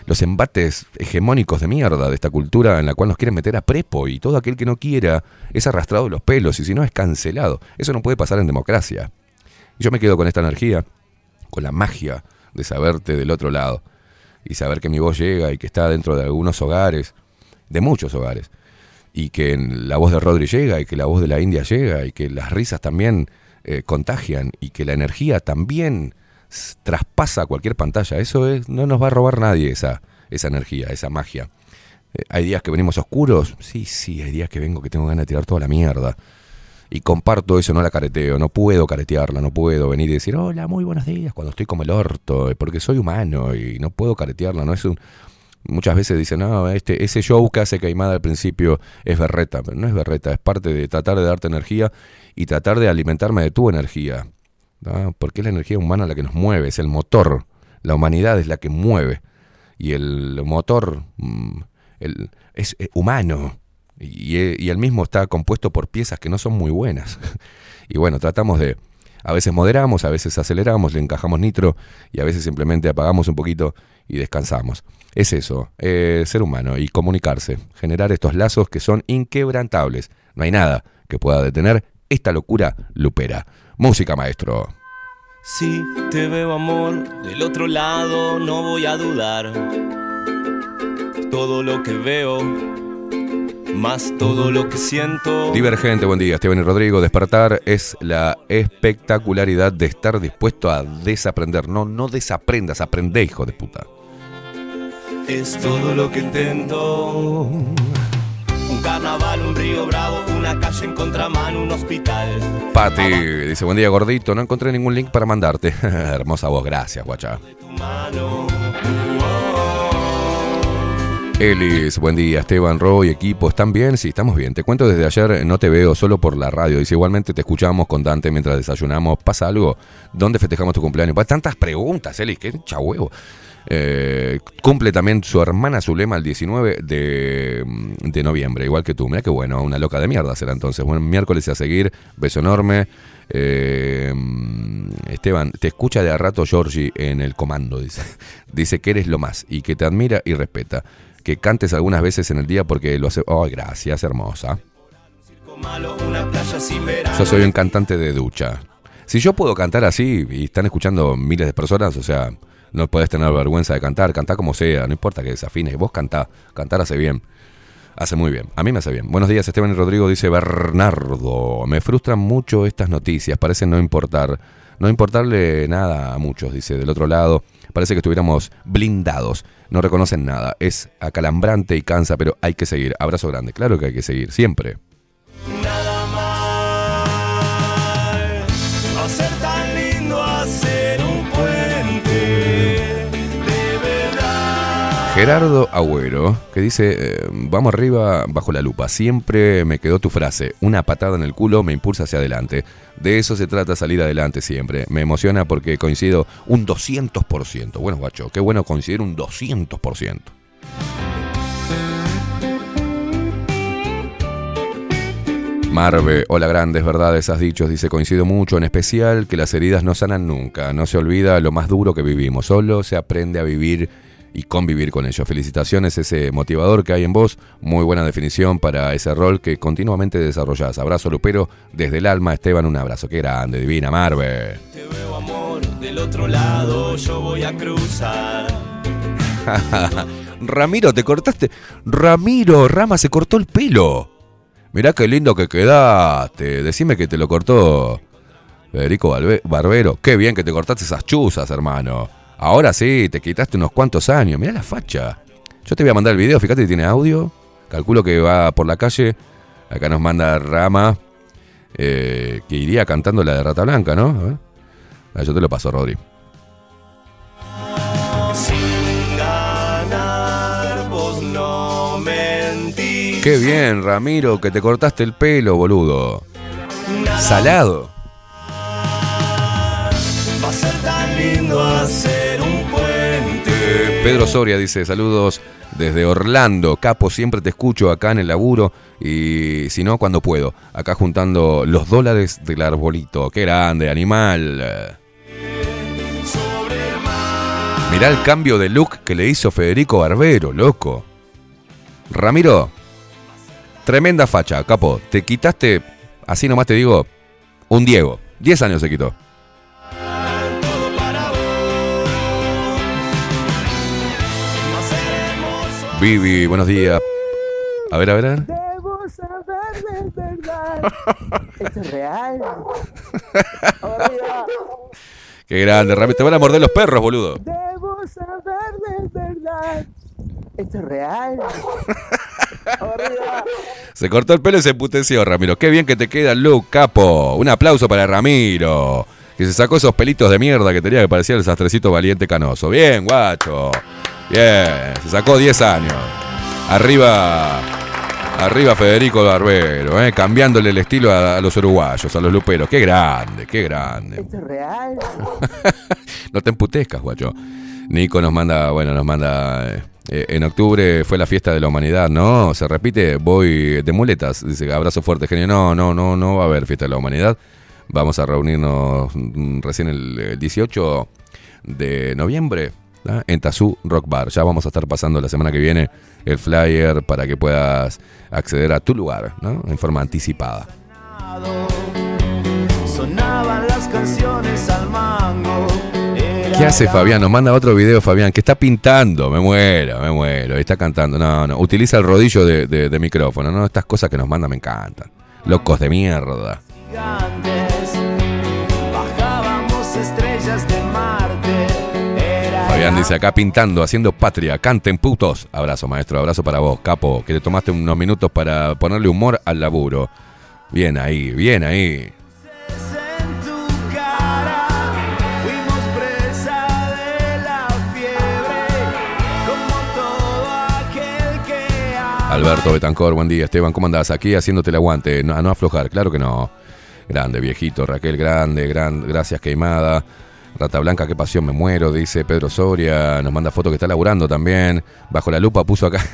los embates hegemónicos de mierda de esta cultura en la cual nos quieren meter a prepo y todo aquel que no quiera es arrastrado de los pelos y si no es cancelado. Eso no puede pasar en democracia. Y yo me quedo con esta energía, con la magia de saberte del otro lado y saber que mi voz llega y que está dentro de algunos hogares, de muchos hogares, y que la voz de Rodri llega y que la voz de la India llega y que las risas también eh, contagian y que la energía también traspasa cualquier pantalla. Eso es, no nos va a robar nadie esa, esa energía, esa magia. Eh, hay días que venimos oscuros, sí, sí, hay días que vengo que tengo ganas de tirar toda la mierda. Y comparto eso, no la careteo, no puedo caretearla, no puedo venir y decir, hola, muy buenos días, cuando estoy como el orto, eh, porque soy humano y no puedo caretearla, no es un... Muchas veces dicen, no, este, ese show que hace Caimada al principio es berreta, pero no es berreta, es parte de tratar de darte energía y tratar de alimentarme de tu energía. Porque es la energía humana la que nos mueve, es el motor, la humanidad es la que mueve. Y el motor mm, es eh, humano, y, eh, y el mismo está compuesto por piezas que no son muy buenas. y bueno, tratamos de, a veces moderamos, a veces aceleramos, le encajamos nitro y a veces simplemente apagamos un poquito y descansamos. Es eso, eh, ser humano y comunicarse, generar estos lazos que son inquebrantables. No hay nada que pueda detener esta locura lupera. Música, maestro. Si te veo amor del otro lado, no voy a dudar. Todo lo que veo, más todo lo que siento. Divergente, buen día. Esteban y Rodrigo. Despertar es la espectacularidad de estar dispuesto a desaprender. No, no desaprendas, aprende, hijo de puta. Es todo lo que intento. Un carnaval, un río bravo, una calle en contramano, un hospital. Pati dice, buen día gordito, no encontré ningún link para mandarte. Hermosa voz, gracias, guacha. Elis, buen día, Esteban, Roy, equipo, ¿están bien? Sí, estamos bien. Te cuento desde ayer, no te veo solo por la radio. Dice, igualmente te escuchamos con Dante mientras desayunamos. ¿Pasa algo? ¿Dónde festejamos tu cumpleaños? Tantas preguntas, Elis, qué chahuevo. Eh, cumple también su hermana Zulema el 19 de, de noviembre, igual que tú. Mira qué bueno, una loca de mierda será entonces. Buen miércoles a seguir, beso enorme. Eh, Esteban, te escucha de a rato Georgie en el comando, dice. Dice que eres lo más y que te admira y respeta. Que cantes algunas veces en el día porque lo hace. ¡Ay, gracias, hermosa! Yo soy un cantante de ducha. Si yo puedo cantar así y están escuchando miles de personas, o sea, no puedes tener vergüenza de cantar, cantá como sea, no importa que desafines, vos cantá, cantar hace bien. Hace muy bien, a mí me hace bien. Buenos días, Esteban y Rodrigo, dice Bernardo. Me frustran mucho estas noticias, parecen no importar, no importarle nada a muchos, dice del otro lado. Parece que estuviéramos blindados, no reconocen nada. Es acalambrante y cansa, pero hay que seguir. Abrazo grande, claro que hay que seguir, siempre. Gerardo Agüero, que dice, eh, vamos arriba bajo la lupa, siempre me quedó tu frase, una patada en el culo me impulsa hacia adelante. De eso se trata salir adelante siempre. Me emociona porque coincido un 200%. Bueno, guacho, qué bueno coincidir un 200%. Marve, hola grandes verdades has dicho, dice coincido mucho, en especial que las heridas no sanan nunca, no se olvida lo más duro que vivimos, solo se aprende a vivir y convivir con ello. Felicitaciones ese motivador que hay en vos, muy buena definición para ese rol que continuamente desarrollás. Abrazo Lupero desde el alma, Esteban, un abrazo, qué grande, divina Marve. Te veo amor del otro lado, yo voy a cruzar. Ramiro, te cortaste. Ramiro, Rama se cortó el pelo. Mirá qué lindo que quedaste. Decime que te lo cortó Federico Barbero. Qué bien que te cortaste esas chuzas, hermano. Ahora sí, te quitaste unos cuantos años. Mirá la facha. Yo te voy a mandar el video, fíjate si tiene audio. Calculo que va por la calle. Acá nos manda Rama. eh, que iría cantando la de Rata Blanca, ¿no? A ver. Ah, yo te lo paso, Rodri. Qué bien, Ramiro, que te cortaste el pelo, boludo. Salado. Va a ser tan lindo hacer. Pedro Soria dice, saludos desde Orlando. Capo, siempre te escucho acá en el laburo y si no, cuando puedo. Acá juntando los dólares del arbolito. Qué grande, animal. Mirá el cambio de look que le hizo Federico Barbero, loco. Ramiro, tremenda facha, capo. Te quitaste, así nomás te digo, un Diego. 10 años se quitó. Vivi, buenos días. A ver, a ver, a ver. Debo saber de verdad. ¿Esto es real? Qué grande, Ramiro. Te van a morder los perros, boludo. Debo saber de verdad. ¿Esto es real? Se cortó el pelo y se emputeció, Ramiro. Qué bien que te queda look, capo. Un aplauso para Ramiro. Que se sacó esos pelitos de mierda que tenía que parecía el sastrecito valiente canoso. Bien, guacho. Bien, se sacó 10 años. Arriba, arriba Federico Barbero, eh, cambiándole el estilo a, a los uruguayos, a los luperos. Qué grande, qué grande. ¿Esto es real? No te emputezcas, guacho. Nico nos manda, bueno, nos manda. eh, en octubre fue la fiesta de la humanidad, ¿no? Se repite, voy de muletas. Dice, abrazo fuerte, genio. No, no, no, no va a haber fiesta de la humanidad. Vamos a reunirnos mm, recién el 18 de noviembre ¿tá? en Tazú Rock Bar. Ya vamos a estar pasando la semana que viene el flyer para que puedas acceder a tu lugar, ¿no? En forma anticipada. Sonaban las canciones al mango. Era ¿Qué hace Fabián? Nos manda otro video, Fabián, que está pintando. Me muero, me muero. Está cantando. No, no. Utiliza el rodillo de, de- de micrófono, ¿no? Estas cosas que nos manda me encantan. Locos de mierda. gigantes. La- dice acá pintando, haciendo patria. Canten putos. Abrazo, maestro. Abrazo para vos, capo. Que te tomaste unos minutos para ponerle humor al laburo. Bien ahí, bien ahí. Alberto Betancor, buen día. Esteban, ¿cómo andás? Aquí haciéndote el aguante. No, a no aflojar, claro que no. Grande, viejito. Raquel, grande, gran, gracias, Queimada. Rata Blanca, qué pasión, me muero, dice Pedro Soria. Nos manda foto que está laburando también. Bajo la lupa puso acá.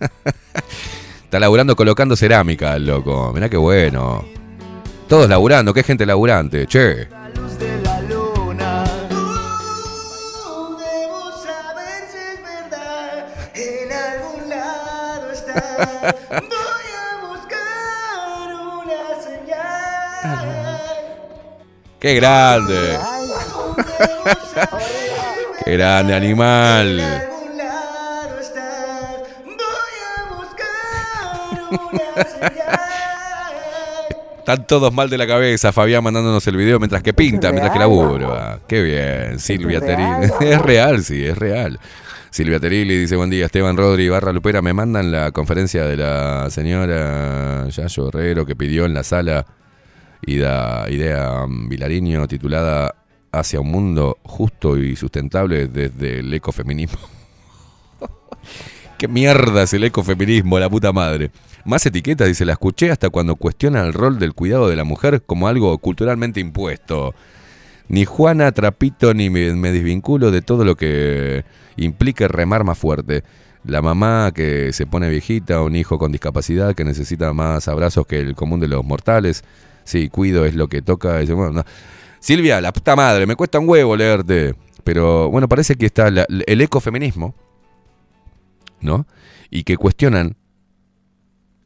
está laburando colocando cerámica, loco. Mirá qué bueno. Todos laburando, qué gente laburante. Che. Qué grande. Qué grande animal. Están todos mal de la cabeza, Fabián mandándonos el video mientras que pinta, mientras que labura. Qué bien, Silvia Terilli. Es real, sí, es real. Silvia Terilli dice, buen día, Esteban Rodri Barra Lupera, me mandan la conferencia de la señora Yayo Herrero que pidió en la sala Ida, Idea Vilariño titulada Hacia un mundo justo y sustentable desde el ecofeminismo. ¿Qué mierda es el ecofeminismo, la puta madre? Más etiquetas, dice, la escuché hasta cuando cuestiona el rol del cuidado de la mujer como algo culturalmente impuesto. Ni Juana Trapito ni me, me desvinculo de todo lo que implique remar más fuerte. La mamá que se pone viejita, un hijo con discapacidad que necesita más abrazos que el común de los mortales. Sí, cuido es lo que toca. Bueno, no. Silvia, la puta madre, me cuesta un huevo leerte. Pero bueno, parece que está el ecofeminismo, ¿no? Y que cuestionan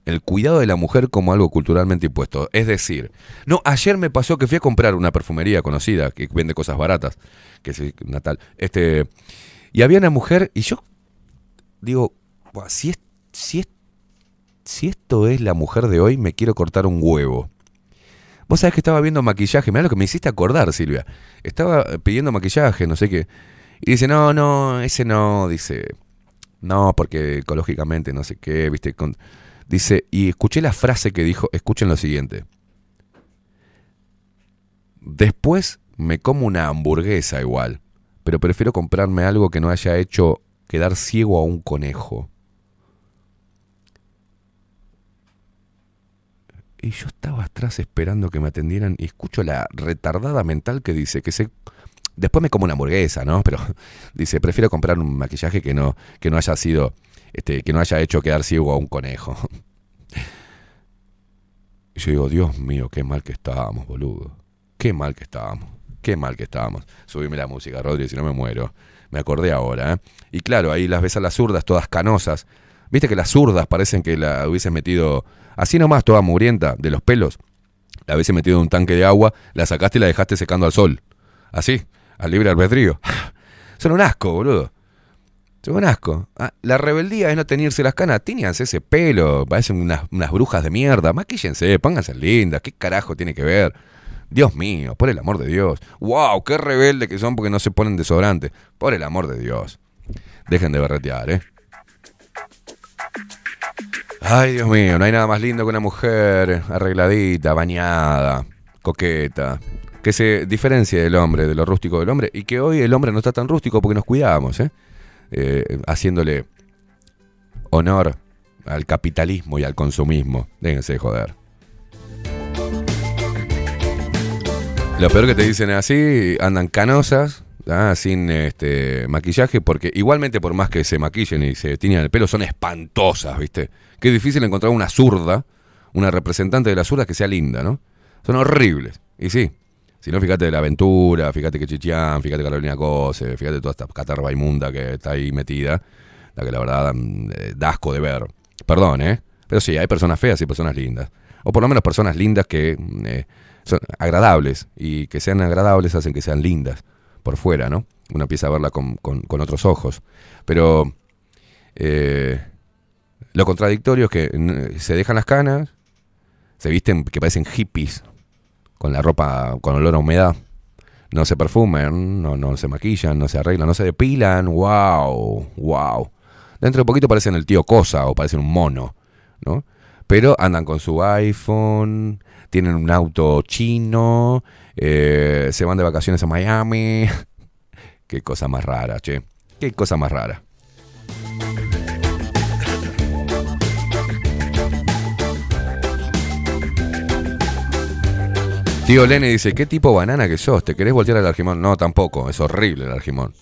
el cuidado de la mujer como algo culturalmente impuesto. Es decir, no, ayer me pasó que fui a comprar una perfumería conocida que vende cosas baratas, que es Natal. Este, y había una mujer, y yo digo, "Buah, si, es, si, es- si esto es la mujer de hoy, me quiero cortar un huevo. Vos sabés que estaba viendo maquillaje, mirá lo que me hiciste acordar, Silvia. Estaba pidiendo maquillaje, no sé qué. Y dice, no, no, ese no, dice, no, porque ecológicamente no sé qué, viste. dice, y escuché la frase que dijo, escuchen lo siguiente. Después me como una hamburguesa igual, pero prefiero comprarme algo que no haya hecho quedar ciego a un conejo. Y yo estaba atrás esperando que me atendieran y escucho la retardada mental que dice que se Después me como una hamburguesa, ¿no? Pero dice, prefiero comprar un maquillaje que no, que no haya sido, este, que no haya hecho quedar ciego a un conejo. Y yo digo, Dios mío, qué mal que estábamos, boludo. Qué mal que estábamos. Qué mal que estábamos. Subime la música, Rodri, si no me muero. Me acordé ahora, ¿eh? Y claro, ahí las ves a las zurdas todas canosas. Viste que las zurdas parecen que la hubiesen metido así nomás, toda mugrienta, de los pelos. La hubiesen metido en un tanque de agua, la sacaste y la dejaste secando al sol. Así, al libre albedrío. Son un asco, boludo. Son un asco. Ah, la rebeldía es no teñirse las canas. Tíñanse ese pelo. Parecen unas, unas brujas de mierda. Maquíllense, pónganse lindas. ¿Qué carajo tiene que ver? Dios mío, por el amor de Dios. ¡Wow! ¡Qué rebelde que son porque no se ponen desodorante! Por el amor de Dios. Dejen de berretear, ¿eh? Ay, Dios mío, no hay nada más lindo que una mujer arregladita, bañada, coqueta, que se diferencie del hombre, de lo rústico del hombre, y que hoy el hombre no está tan rústico porque nos cuidamos, ¿eh? Eh, haciéndole honor al capitalismo y al consumismo. Déjense de joder. Lo peor que te dicen así, andan canosas, ¿ah? sin este maquillaje, porque igualmente por más que se maquillen y se tiñan el pelo, son espantosas, ¿viste? Qué difícil encontrar una zurda, una representante de la zurda que sea linda, ¿no? Son horribles. Y sí, si no, fíjate de la aventura, fíjate que Chichián, fíjate Carolina Cose, fíjate toda esta catarba inmunda que está ahí metida, la que la verdad dan, eh, da asco de ver. Perdón, ¿eh? Pero sí, hay personas feas y personas lindas. O por lo menos personas lindas que mm, eh, son agradables. Y que sean agradables hacen que sean lindas por fuera, ¿no? Uno empieza a verla con, con- con otros ojos. Pero eh, lo contradictorio es que se dejan las canas, se visten que parecen hippies, con la ropa con olor a humedad. No se perfumen, no, no se maquillan, no se arreglan, no se depilan. ¡Wow! ¡Wow! Dentro de poquito parecen el tío Cosa o parecen un mono, ¿no? Pero andan con su iPhone, tienen un auto chino, eh, se van de vacaciones a Miami. Qué cosa más rara, che. Qué cosa más rara. Tío Lenny dice, ¿qué tipo banana que sos? ¿Te querés voltear al argimón? No, tampoco, es horrible el argimón.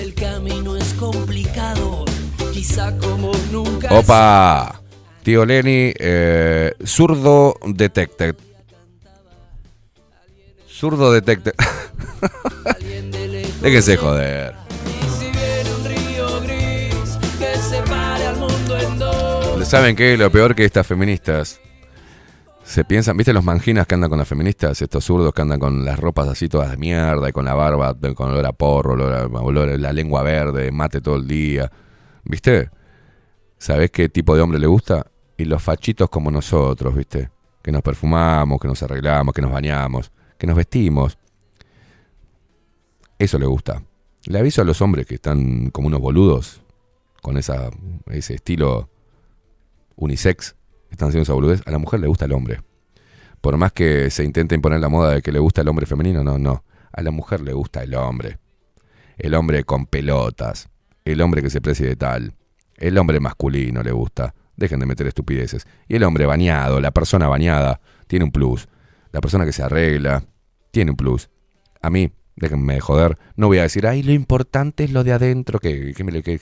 El camino es complicado, quizá como nunca. Opa, tío Lenny, eh, zurdo detected. Zurdo detected. Déjese joder. ¿Saben qué? Lo peor que estas feministas se piensan, ¿viste los manginas que andan con las feministas? Estos zurdos que andan con las ropas así todas de mierda y con la barba, con olor a porro, olor a, olor a la lengua verde, mate todo el día. ¿Viste? ¿Sabés qué tipo de hombre le gusta? Y los fachitos como nosotros, ¿viste? Que nos perfumamos, que nos arreglamos, que nos bañamos, que nos vestimos. Eso le gusta. Le aviso a los hombres que están como unos boludos, con esa, ese estilo unisex, están haciendo esa boludez, a la mujer le gusta el hombre. Por más que se intente imponer la moda de que le gusta el hombre femenino, no, no. A la mujer le gusta el hombre. El hombre con pelotas. El hombre que se precie de tal. El hombre masculino le gusta. Dejen de meter estupideces. Y el hombre bañado, la persona bañada, tiene un plus. La persona que se arregla, tiene un plus. A mí, déjenme de joder, no voy a decir, ay, lo importante es lo de adentro, que, que, que-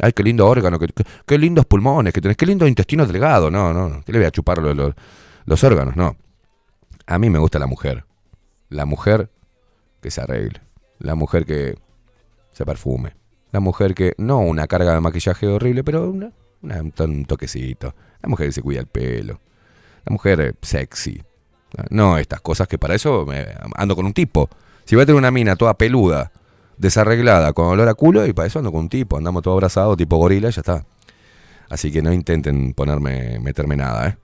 ay, qué lindo órgano, qué lindos pulmones que tenés, qué lindo intestino delgado. No, no, que le voy a chupar los, órganos, no. A mí me gusta la mujer. La mujer que se arregle. La mujer que se perfume. La mujer que, no una carga de maquillaje horrible, pero una, un, to- un toquecito. La mujer que se cuida el pelo. La mujer eh, sexy. No estas cosas que para eso me- ando con un tipo. Si voy a tener una mina toda peluda, desarreglada, con olor a culo, y para eso ando con un tipo. Andamos todo abrazados, tipo gorila, y ya está. Así que no intenten ponerme, meterme nada, ¿eh?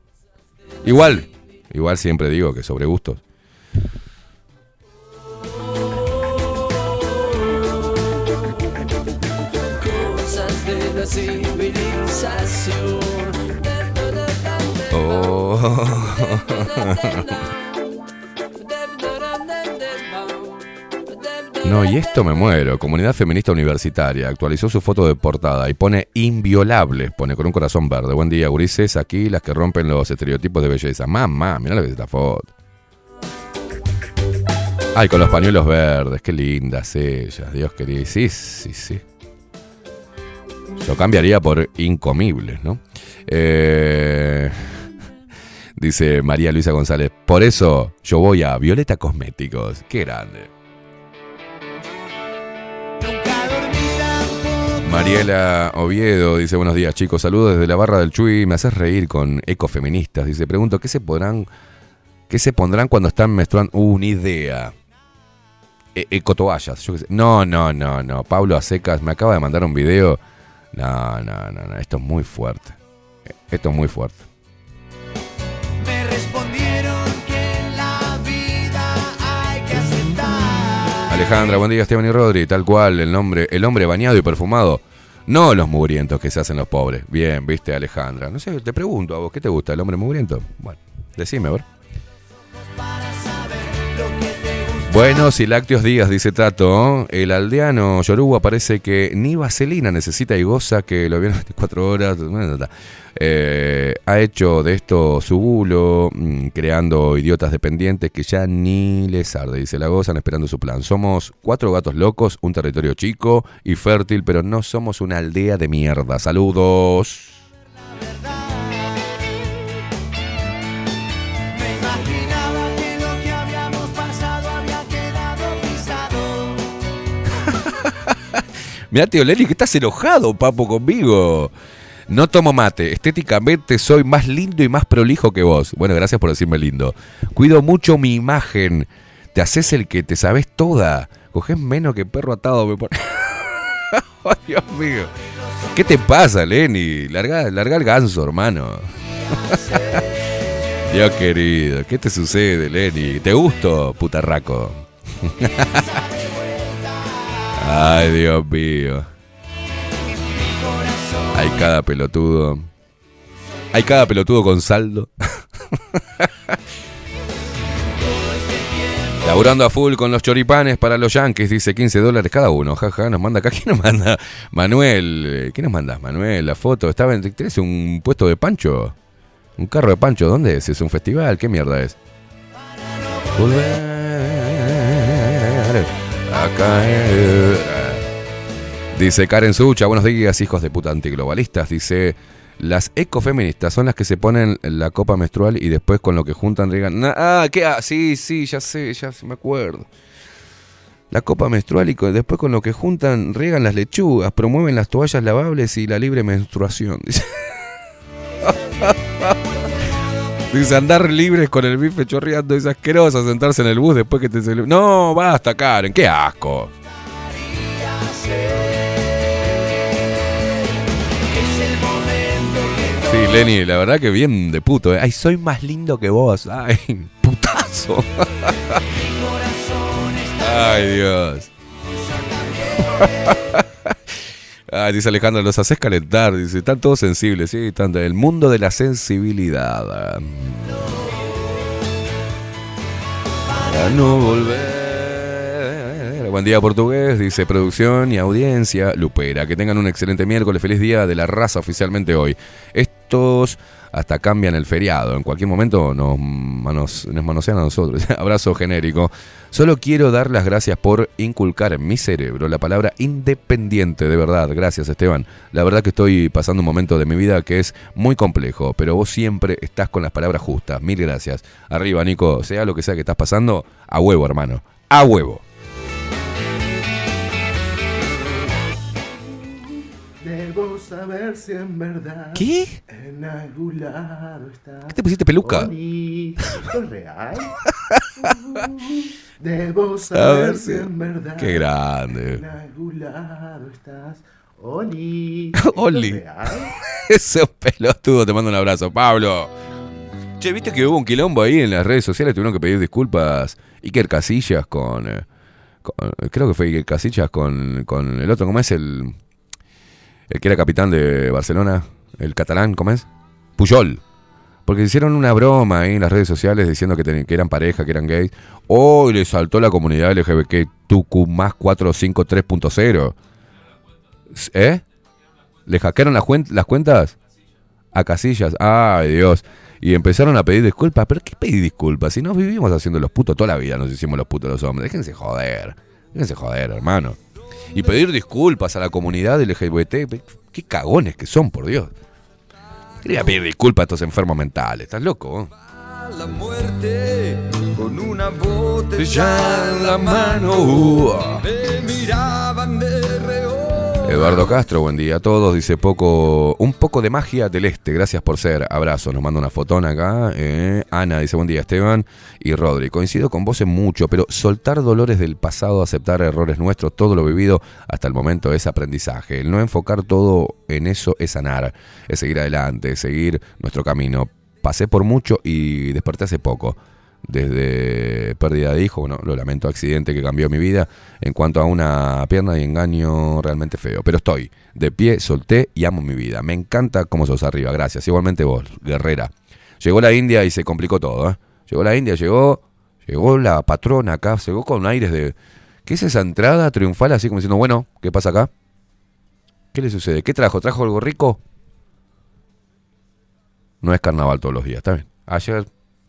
Igual, igual siempre digo que sobre gustos. Cosas de la civilización. Oh. No, y esto me muero. Comunidad Feminista Universitaria actualizó su foto de portada y pone inviolables, pone con un corazón verde. Buen día, gurises, aquí las que rompen los estereotipos de belleza. Mamá, mirá lo que es esta foto. Ay, con los pañuelos verdes, qué lindas ellas, Dios querido. Sí, sí, sí. Lo cambiaría por incomibles, ¿no? Eh, dice María Luisa González, por eso yo voy a Violeta Cosméticos. Qué grande. Mariela Oviedo dice buenos días chicos, saludos desde la barra del Chuy, me haces reír con ecofeministas. Dice, pregunto, ¿qué se podrán, qué se pondrán cuando están menstruando? Uh, una idea. E- ecotoallas, yo qué sé. No, no, no, no. Pablo Acecas me acaba de mandar un video. No, no, no, no. Esto es muy fuerte. Esto es muy fuerte. Alejandra, buen día, Esteban y Rodri. Tal cual, el nombre, el hombre bañado y perfumado. No los mugrientos que se hacen los pobres. Bien, viste, Alejandra. No sé, te pregunto a vos, ¿qué te gusta? ¿El hombre mugriento? Bueno, decime, a ver. Buenos y lácteos días, dice Tato. El aldeano Yoruba parece que ni vaselina necesita y goza que lo vieron 24 horas. Eh, ha hecho de esto su bulo, mm, creando idiotas dependientes que ya ni les arde. Dice, la gozan esperando su plan. Somos cuatro gatos locos, un territorio chico y fértil, pero no somos una aldea de mierda. Saludos. Mira, tío Leli, que estás enojado, papo, conmigo. No tomo mate. Estéticamente soy más lindo y más prolijo que vos. Bueno, gracias por decirme lindo. Cuido mucho mi imagen. Te haces el que te sabes toda. Coges menos que perro atado. Me pone... Ay, Dios mío. ¿Qué te pasa, Lenny? Larga, larga el ganso, hermano. Dios querido, ¿qué te sucede, Lenny? ¿Te gusto, putarraco? Ay, Dios mío. Hay cada pelotudo. Hay cada pelotudo con saldo. Laburando a full con los choripanes para los yankees, dice 15 dólares cada uno. Jaja, nos manda acá. ¿Quién nos manda? Manuel. eh, ¿Qué nos mandas, Manuel? La foto. ¿Estaba en, ¿Tienes un puesto de pancho? ¿Un carro de pancho? ¿Dónde es? ¿Es un festival? ¿Qué mierda es? Volver caer. Dice Karen Sucha, buenos días, hijos de puta antiglobalistas. Dice, las ecofeministas son las que se ponen la copa menstrual y después con lo que juntan riegan. Ah, ¿qué? Ah, sí, sí, ya sé, ya me acuerdo. La copa menstrual y después con lo que juntan riegan las lechugas, promueven las toallas lavables y la libre menstruación. Dice, andar libres con el bife chorreando es asqueroso sentarse en el bus después que te... No, basta, Karen, qué asco. Sí, Lenny, la verdad que bien de puto. ¿eh? Ay, soy más lindo que vos. Ay, putazo. Ay, Dios. Ay, dice Alejandro, los haces calentar. Dice, están todos sensibles, sí, están el mundo de la sensibilidad. Para no volver. Buen día portugués, dice producción y audiencia. Lupera, que tengan un excelente miércoles. Feliz día de la raza oficialmente hoy. Estos hasta cambian el feriado. En cualquier momento nos, nos manosean a nosotros. Abrazo genérico. Solo quiero dar las gracias por inculcar en mi cerebro la palabra independiente, de verdad. Gracias, Esteban. La verdad que estoy pasando un momento de mi vida que es muy complejo, pero vos siempre estás con las palabras justas. Mil gracias. Arriba, Nico. Sea lo que sea que estás pasando, a huevo, hermano. A huevo. Debo saber si en verdad. ¿Qué? En algún lado. ¿Qué te pusiste peluca? Oli, ¿Esto es real? Debo saber ver si en verdad. Qué grande. En algún lado estás. Oli. ¿esto es Oli. real? Ese pelotudo, te mando un abrazo. Pablo. Che, viste que hubo un quilombo ahí en las redes sociales, tuvieron que pedir disculpas Iker Casillas con, eh, con- creo que fue Iker Casillas con, con el otro, ¿cómo es? El, el que era capitán de Barcelona, el catalán, ¿cómo es? Puyol. Porque hicieron una broma ahí en las redes sociales diciendo que, eran pareja, que eran gays. Hoy le saltó la comunidad LGBT TQ más 453.0. ¿Eh? ¿Le hackearon las, las cuentas? a Casillas. Ay, Dios. Y empezaron a pedir disculpas. ¿Pero qué pedir disculpas? Si nos vivimos haciendo los putos toda la vida, nos hicimos los putos los hombres. Déjense joder. Déjense joder, hermano. Y pedir disculpas a la comunidad LGBT. Qué cagones que son, por Dios. Quería pedir disculpas a estos enfermos mentales. ¿Estás loco? La muerte con una botella en la mano. Me miraban de reojo. Eduardo Castro, buen día a todos. Dice poco, un poco de magia del este. Gracias por ser. Abrazo. Nos manda una fotona acá. eh. Ana dice buen día Esteban y Rodri. Coincido con vos en mucho, pero soltar dolores del pasado, aceptar errores nuestros, todo lo vivido hasta el momento es aprendizaje. El no enfocar todo en eso es sanar, es seguir adelante, es seguir nuestro camino. Pasé por mucho y desperté hace poco. Desde pérdida de hijo, bueno, lo lamento, accidente que cambió mi vida en cuanto a una pierna y engaño realmente feo. Pero estoy de pie, solté y amo mi vida. Me encanta cómo sos arriba, gracias. Igualmente vos, guerrera. Llegó la India y se complicó todo, ¿eh? Llegó la India, llegó, llegó la patrona acá, llegó con aires de... ¿Qué es esa entrada triunfal así como diciendo, bueno, ¿qué pasa acá? ¿Qué le sucede? ¿Qué trajo? ¿Trajo algo rico? No es carnaval todos los días, está bien. Ayer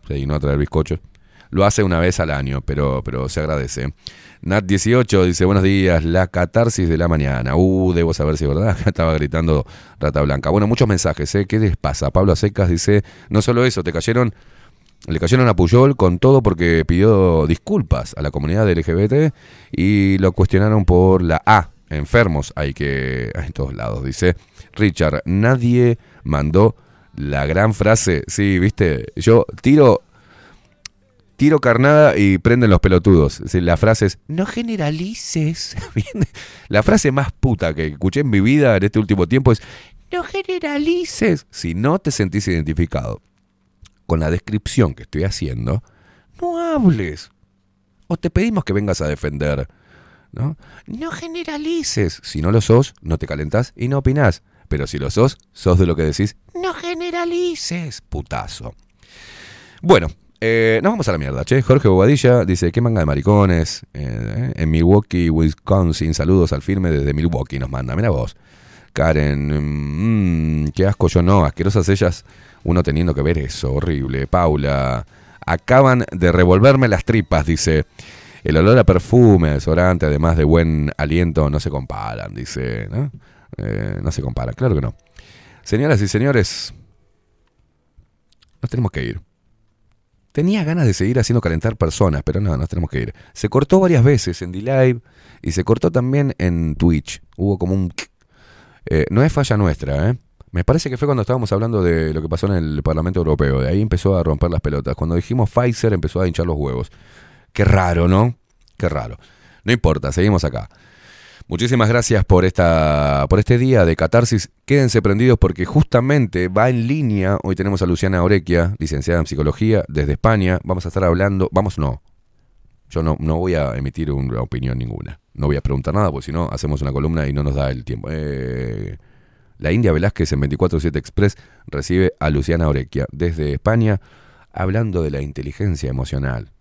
se dignó a traer bizcochos. Lo hace una vez al año, pero, pero se agradece. Nat18 dice, buenos días, la catarsis de la mañana. Uh, debo saber si es verdad. Estaba gritando Rata Blanca. Bueno, muchos mensajes, ¿eh? ¿Qué les pasa? Pablo Secas dice, no solo eso, te cayeron, le cayeron a Puyol con todo porque pidió disculpas a la comunidad LGBT y lo cuestionaron por la A. Enfermos hay que... en todos lados, dice Richard. Nadie mandó la gran frase. Sí, viste, yo tiro tiro carnada y prenden los pelotudos. La frase es, no generalices. La frase más puta que escuché en mi vida en este último tiempo es, no generalices. Si no te sentís identificado con la descripción que estoy haciendo, no hables. O te pedimos que vengas a defender. ¿no? no generalices. Si no lo sos, no te calentás y no opinás. Pero si lo sos, sos de lo que decís, no generalices, putazo. Bueno, eh, nos vamos a la mierda, che. Jorge Bobadilla dice, qué manga de maricones. Eh, en Milwaukee, Wisconsin, saludos al firme desde Milwaukee nos manda. Mira vos. Karen, mm, qué asco yo no, asquerosas ellas, uno teniendo que ver eso, horrible. Paula, acaban de revolverme las tripas, dice. El olor a perfume, desodorante, además de buen aliento, no se comparan, dice. ¿no? Eh, no se comparan, claro que no. Señoras y señores, nos tenemos que ir. Tenía ganas de seguir haciendo calentar personas, pero no, nos tenemos que ir. Se cortó varias veces en D-Live y se cortó también en Twitch. Hubo como un... Eh, no es falla nuestra, ¿eh? Me parece que fue cuando estábamos hablando de lo que pasó en el Parlamento Europeo. De ahí empezó a romper las pelotas. Cuando dijimos Pfizer empezó a hinchar los huevos. Qué raro, ¿no? Qué raro. No importa, seguimos acá. Muchísimas gracias por esta por este día de catarsis. Quédense prendidos porque justamente va en línea. Hoy tenemos a Luciana Orequia, licenciada en psicología desde España. Vamos a estar hablando, vamos no. Yo no, no voy a emitir una opinión ninguna. No voy a preguntar nada porque si no hacemos una columna y no nos da el tiempo. Eh, la India Velázquez en 247 Express recibe a Luciana Orequia desde España hablando de la inteligencia emocional.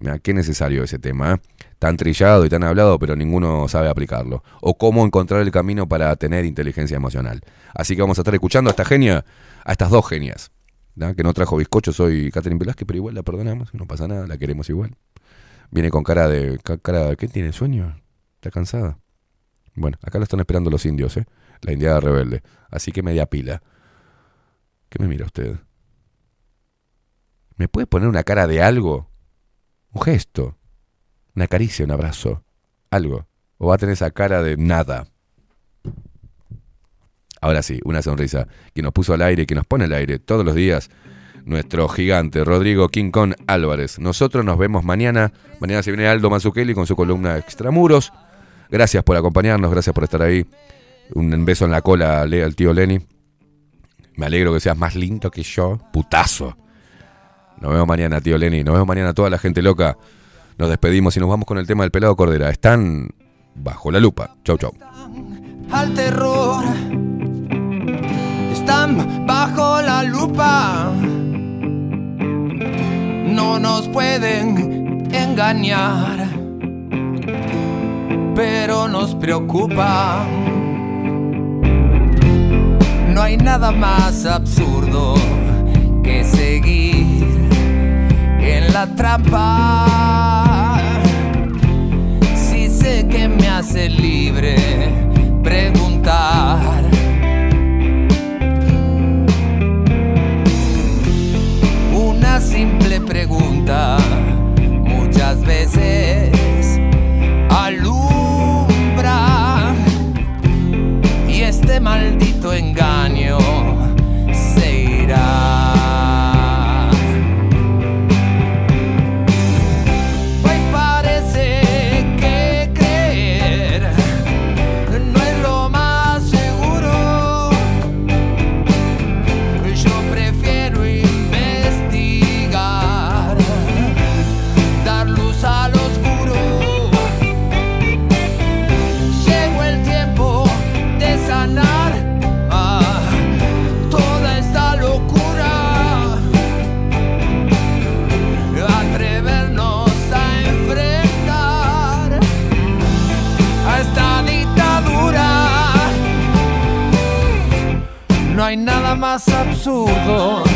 Mirá, qué necesario ese tema, ¿eh? tan trillado y tan hablado, pero ninguno sabe aplicarlo. O cómo encontrar el camino para tener inteligencia emocional. Así que vamos a estar escuchando a esta genia, a estas dos genias. Que no trajo bizcocho, soy Catherine Velázquez, pero igual la perdonamos, no pasa nada, la queremos igual. Viene con cara de. ca- cara ¿Qué tiene? ¿Sueño? ¿Está cansada? Bueno, acá la están esperando los indios, ¿eh? La indiada rebelde. Así que media pila. ¿Qué me mira usted? ¿Me puede poner una cara de algo? Un gesto. Una caricia, un abrazo. Algo. O va a tener esa cara de nada. Ahora sí, una sonrisa que nos puso al aire, que nos pone al aire todos los días. Nuestro gigante Rodrigo King Álvarez. Nosotros nos vemos mañana. Mañana se viene Aldo Mazzucchelli con su columna Extramuros. Gracias por acompañarnos, gracias por estar ahí. Un beso en la cola al tío Lenny. Me alegro que seas más lindo que yo. Putazo. Nos vemos mañana, tío Lenny. Nos vemos mañana toda la gente loca. Nos despedimos y nos vamos con el tema del pelado Cordera. Están bajo la lupa. Chau, chau. Al terror. Están bajo la lupa. No nos pueden engañar. Pero nos preocupa. No hay nada más absurdo que seguir en la trampa. Si sé que me hace libre preguntar. Una simple pregunta muchas veces. más absurdo.